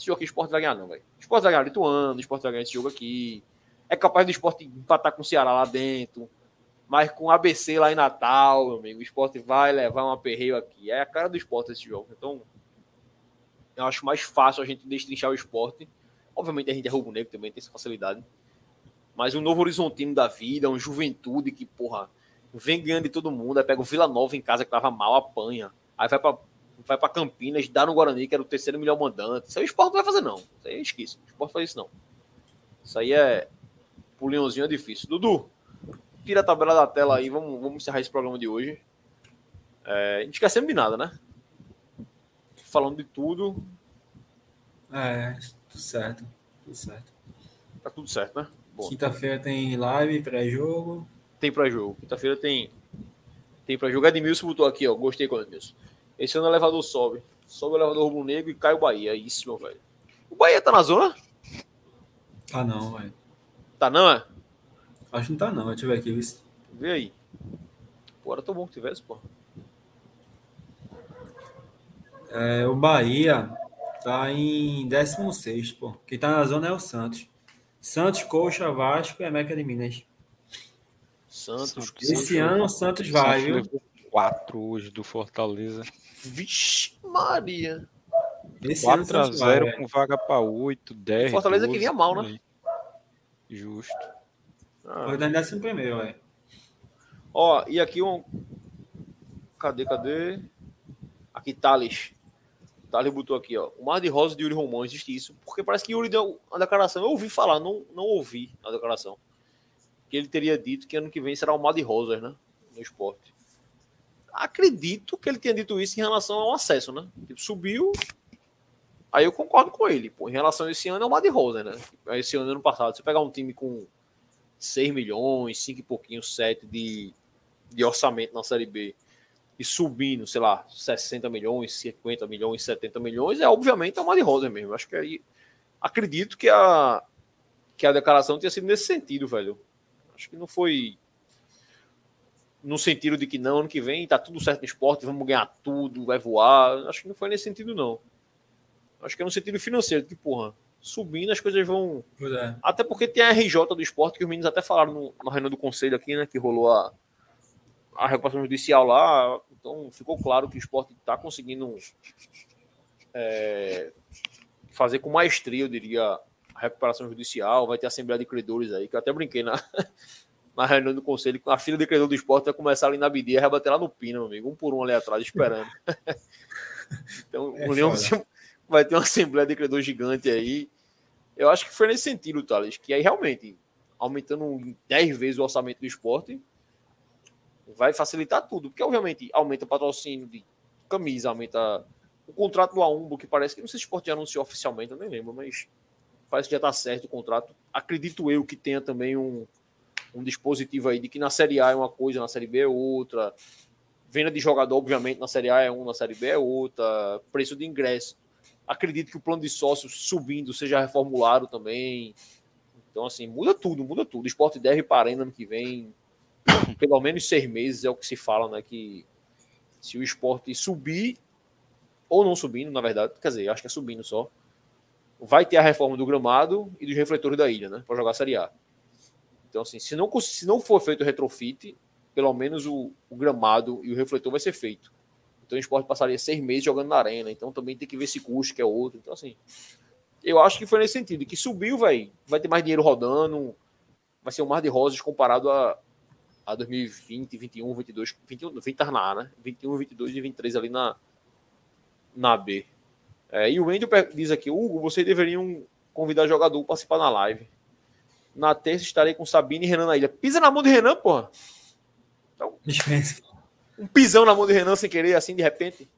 esse jogo aqui o esporte vai ganhar, não, velho. Esporte vai ganhar Lituano, o esporte vai ganhar esse jogo aqui. É capaz do esporte empatar com o Ceará lá dentro. Mas com o ABC lá em Natal, meu amigo, o esporte vai levar um aperreio aqui. É a cara do esporte esse jogo. Então, eu acho mais fácil a gente destrinchar o esporte. Obviamente a gente é rubro-negro também, tem essa facilidade. Mas um novo horizontino da vida, um juventude que, porra, vem ganhando de todo mundo. Aí pega o Vila Nova em casa que tava mal, apanha. Aí vai pra, vai pra Campinas, dá no Guarani, que era o terceiro melhor mandante. Isso aí o esporte não vai fazer, não. Isso aí esquece. O esporte faz isso, não. Isso aí é. Pro Leãozinho é difícil. Dudu, tira a tabela da tela aí, vamos, vamos encerrar esse programa de hoje. É, a gente esquecendo de nada, né? Falando de tudo, É, tudo certo. Tudo certo. tá tudo certo, né? Quinta-feira tem live, pré-jogo. tem pra jogo. Quinta-feira tem. Tem pra jogo. Edmilson botou aqui, ó. Gostei com o Edmilson. Esse ano o elevador sobe. Sobe o elevador rubro negro e cai o Bahia. É isso, meu velho. O Bahia tá na zona? Ah, não, velho. Tá não, é? Acho que não tá, não. Deixa eu ver aqui. Viu? Vê aí. Pô, era tão bom que tivesse, pô. É, o Bahia tá em 16, pô. Quem tá na zona é o Santos. Santos, Coxa, Vasco e América de Minas. Santos. Esse ano o Santos vai, viu? levou quatro hoje do Fortaleza. Vixe, Maria. Esse ano o 4 a Santos vai, 0 velho. com vaga para 8, 10. Fortaleza que 12, vinha mal, né? Justo. Ah. Vai dar em décimo primeiro, velho. Ó, e aqui um. Cadê, cadê? Aqui, Thales. Thales botou aqui, ó. O Mar de Rosa de Yuri Romão, existe isso. Porque parece que Yuri deu uma declaração. Eu ouvi falar, não, não ouvi a declaração. Que ele teria dito que ano que vem será o Mar de Rosas, né? No esporte. Acredito que ele tenha dito isso em relação ao acesso, né? Tipo, subiu. Aí eu concordo com ele. Pô, em relação a esse ano é o Mar de Rosas, né? Esse ano, ano passado. Você pegar um time com 6 milhões, 5 e pouquinho, 7 de, de orçamento na Série B e subindo, sei lá, 60 milhões, 50 milhões, 70 milhões, é obviamente é uma de rosa mesmo. Acho que aí acredito que a que a declaração tenha sido nesse sentido, velho. Acho que não foi no sentido de que não, ano que vem tá tudo certo no esporte, vamos ganhar tudo, vai voar. Acho que não foi nesse sentido, não. Acho que é no sentido financeiro, que, porra, subindo as coisas vão é. até porque tem a RJ do esporte, que os meninos até falaram no, na reunião do conselho aqui, né? Que rolou a, a recuperação judicial lá. Então ficou claro que o esporte está conseguindo é, fazer com maestria, eu diria, a recuperação judicial. Vai ter assembleia de credores aí, que eu até brinquei na, na reunião do conselho. A fila de credor do esporte vai começar ali na BD e vai bater lá no meu amigo, um por um ali atrás, esperando. então, É união- foda. vai ter uma assembleia de credor gigante aí. Eu acho que foi nesse sentido, Thales, que aí realmente, aumentando em 10 vezes o orçamento do esporte, vai facilitar tudo. Porque, obviamente, aumenta o patrocínio de camisa, aumenta o contrato do Aumbo, que parece que, não sei se o esporte já anunciou oficialmente, eu nem lembro, mas parece que já está certo o contrato. Acredito eu que tenha também um, um dispositivo aí de que na Série A é uma coisa, na Série B é outra. Venda de jogador, obviamente, na Série A é um, na Série B é outra. Preço de ingresso. Acredito que o plano de sócios subindo seja reformulado também. Então, assim, muda tudo, muda tudo. O esporte deve parar no ano que vem. Pelo menos seis meses é o que se fala, né? Que se o esporte subir, ou não subindo, na verdade, quer dizer, acho que é subindo só, vai ter a reforma do gramado e dos refletores da ilha, né? Para jogar a Série A. Então, assim, se não, se não for feito o retrofit, pelo menos o, o gramado e o refletor vai ser feito. Então o esporte passaria seis meses jogando na arena. Então também tem que ver esse custo, que é outro. Então, assim, eu acho que foi nesse sentido. Que subiu, vai, vai ter mais dinheiro rodando. Vai ser um mar de rosas comparado a, a 2020, 21, 22. 21, 20 tá na A, né? 21, 22 e 23 ali na, na B. É, e o Wendel diz aqui: Hugo, vocês deveriam convidar jogador para participar na live. Na terça estarei com Sabine e Renan na ilha. Pisa na mão de Renan, porra. Dispensa. Um pisão na mão de Renan sem querer, assim, de repente.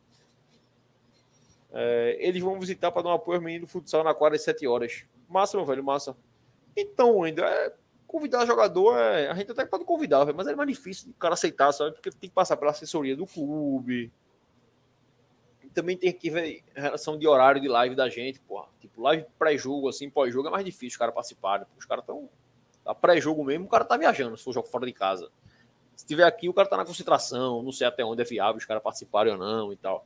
É, eles vão visitar para dar um apoio ao menino do futsal na quadra às 7 horas. Massa, meu velho, massa. Então, ainda é, convidar jogador, é, a gente até pode convidar, velho, mas é mais difícil o cara aceitar, sabe? Porque tem que passar pela assessoria do clube. Também tem que ver a relação de horário de live da gente, porra. Tipo, live pré-jogo, assim, pós-jogo é mais difícil os caras participarem. Os caras estão. A pré-jogo mesmo, o cara tá viajando, se for jogo fora de casa. Se tiver aqui, o cara tá na concentração, não sei até onde é viável os caras participarem ou não e tal.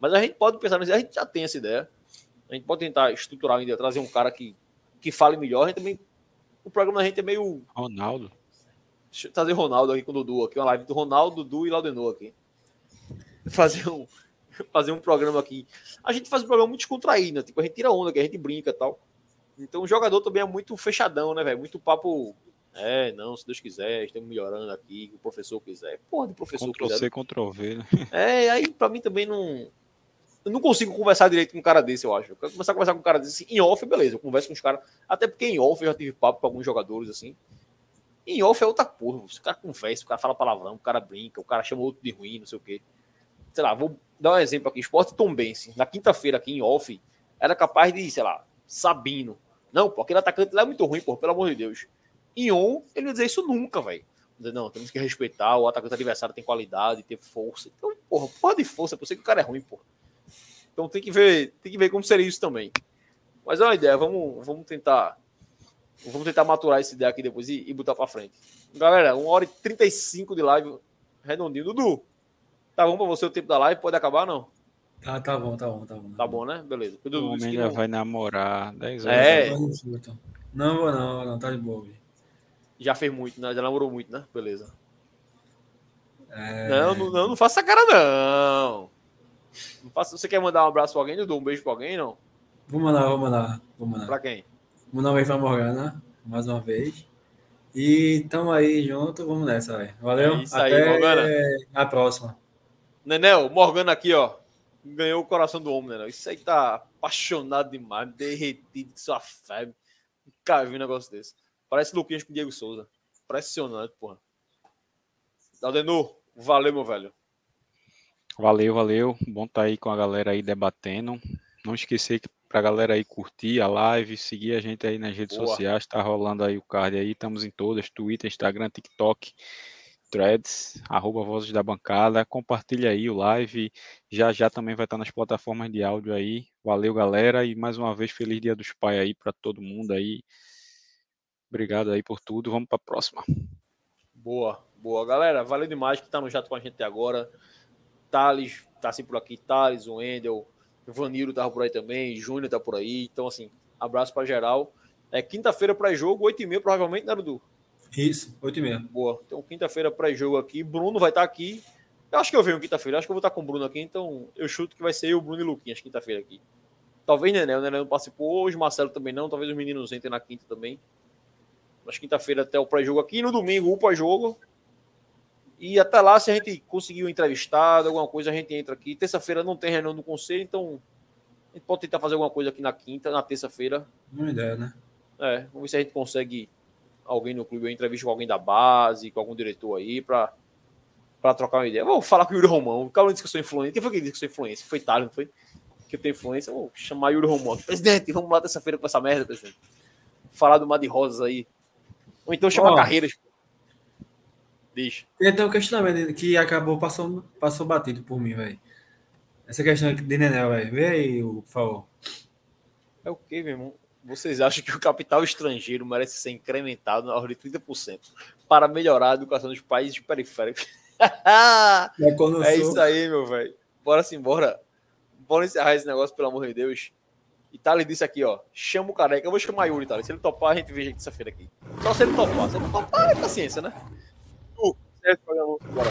Mas a gente pode pensar nisso, a gente já tem essa ideia. A gente pode tentar estruturar ainda, trazer um cara que, que fale melhor. A gente também. O programa da gente é meio. Ronaldo. Deixa eu trazer Ronaldo aqui com o Dudu aqui, uma live do Ronaldo, Dudu e Laudenor aqui. Fazer um, fazer um programa aqui. A gente faz um programa muito descontraído, né? Tipo, a gente tira onda, que a gente brinca e tal. Então o jogador também é muito fechadão, né, velho? Muito papo. É, não, se Deus quiser, estamos melhorando aqui, o professor quiser. Porra, de professor Ctrl quiser. C, Ctrl V, né? É, aí pra mim também não. Eu não consigo conversar direito com um cara desse, eu acho. Eu quero começar a conversar com um cara desse em off, beleza. Eu converso com os caras. Até porque em off eu já tive papo com alguns jogadores assim. Em off é outra porra. O cara conversa, o cara fala palavrão, o cara brinca, o cara chama outro de ruim, não sei o quê. Sei lá, vou dar um exemplo aqui. Esporte Tombense. Na quinta-feira aqui em off, era capaz de, sei lá, Sabino. Não, pô, aquele atacante lá é muito ruim, pô, pelo amor de Deus. Em on, ele ia dizer isso nunca, velho. Não, temos que respeitar, o atacante adversário tem qualidade, tem força. Então, porra, porra de força, eu sei que o cara é ruim, porra. Então tem que ver, tem que ver como seria isso também. Mas é uma ideia, vamos, vamos tentar Vamos tentar maturar essa ideia aqui depois e, e botar pra frente. Galera, 1 hora e 35 de live redondinho. Dudu, tá bom pra você o tempo da live? Pode acabar, não? Tá, tá bom, tá bom, tá bom. Tá bom, né? Beleza. O homem já não- vai namorar 10 horas. É. Não vou não, não, tá de boa. velho. já fez muito, né? Já namorou muito, né? Beleza. É, Não, não, não, não faça essa cara, não. não faça... Você quer mandar um abraço pra alguém? Dudu? Um beijo pra alguém, não? Vou mandar, vou mandar, vou mandar. Pra quem? Vou mandar um beijo pra Morgana, mais uma vez. E tamo aí junto, vamos nessa, velho. Valeu. É isso aí, Até Morgana. a próxima. Nenel, Morgana aqui, ó. Ganhou o coração do homem, Nenel. Isso aí tá apaixonado demais, derretido de sua febre. Nunca vi um negócio desse. Parece Luquinhas com Diego Souza. Impressionante, porra. Aldenu, valeu, meu velho. Valeu, valeu. Bom tá aí com a galera aí debatendo. Não esquecer que pra galera aí curtir a live, seguir a gente aí nas redes Boa. sociais, tá rolando aí o card aí, estamos em todas, Twitter, Instagram, TikTok, Threads, arroba Vozes da Bancada, compartilha aí o live, já já também vai estar nas plataformas de áudio aí. Valeu, galera, e mais uma vez feliz Dia dos Pais aí pra todo mundo aí. Obrigado aí por tudo. Vamos pra próxima. Boa, boa. Galera, valeu demais que tá no chat com a gente até agora. Thales tá assim por aqui, Thales, o Wendel, o Vanilo tava por aí também, Júnior tá por aí. Então, assim, abraço pra geral. É quinta-feira pré-jogo, 8h30, provavelmente, né, Dudu? Isso, 8 e meia. Boa. Então, quinta-feira pré-jogo aqui. Bruno vai estar aqui. Eu acho que eu venho quinta-feira. Acho que eu vou estar com o Bruno aqui. Então, eu chuto que vai ser eu, Bruno e Luquinhas quinta-feira aqui. Talvez Nené. O Nené não participou hoje. Marcelo também não. Talvez os meninos entrem na quinta também. Mas quinta-feira até o pré-jogo aqui. No domingo, o pós-jogo. E até lá, se a gente conseguir um entrevistado, alguma coisa, a gente entra aqui. Terça-feira não tem reunião do conselho. Então, a gente pode tentar fazer alguma coisa aqui na quinta, na terça-feira. Uma ideia, né? É, vamos ver se a gente consegue alguém no clube, uma entrevista com alguém da base, com algum diretor aí, pra, pra trocar uma ideia. Vou falar com o Yuri Romão. O Carlos disse que eu sou influente. Quem foi que disse que eu sou influência? Foi Thales, não foi? Que eu tenho influência. Vou chamar Yuri Romão. Presidente, vamos lá terça-feira com essa merda, presidente. Falar do Mar de Rosas aí. Ou então chamar. Carreiras. Deixa. Tem até um questionamento que acabou passando, passou batido por mim, velho. Essa questão de Nenel, velho. Vê aí, por favor. É o quê, meu irmão? Vocês acham que o capital estrangeiro merece ser incrementado na ordem de 30% para melhorar a educação dos países periféricos? É, É isso aí, meu velho. Bora se embora. Bora encerrar esse negócio, pelo amor de Deus. E Thales disse aqui, ó. Chama o careca. Eu vou chamar Yuri, Thales. Se ele topar, a gente vê terça-feira aqui. Só se ele topar. Se ele não topar, é paciência, né? Tu, programa. Bora.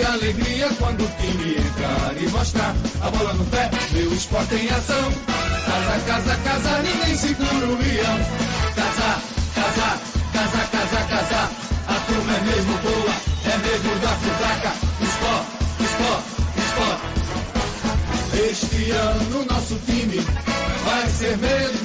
alegria quando o time entrar e mostrar a bola no pé, meu esporte em ação. Casa, casa, casa, ninguém segura o leão. Casa, casa, casa, casa, casa, a turma é mesmo boa, é mesmo da futraca. Esporte, esporte, esporte. Este ano nosso time vai ser mesmo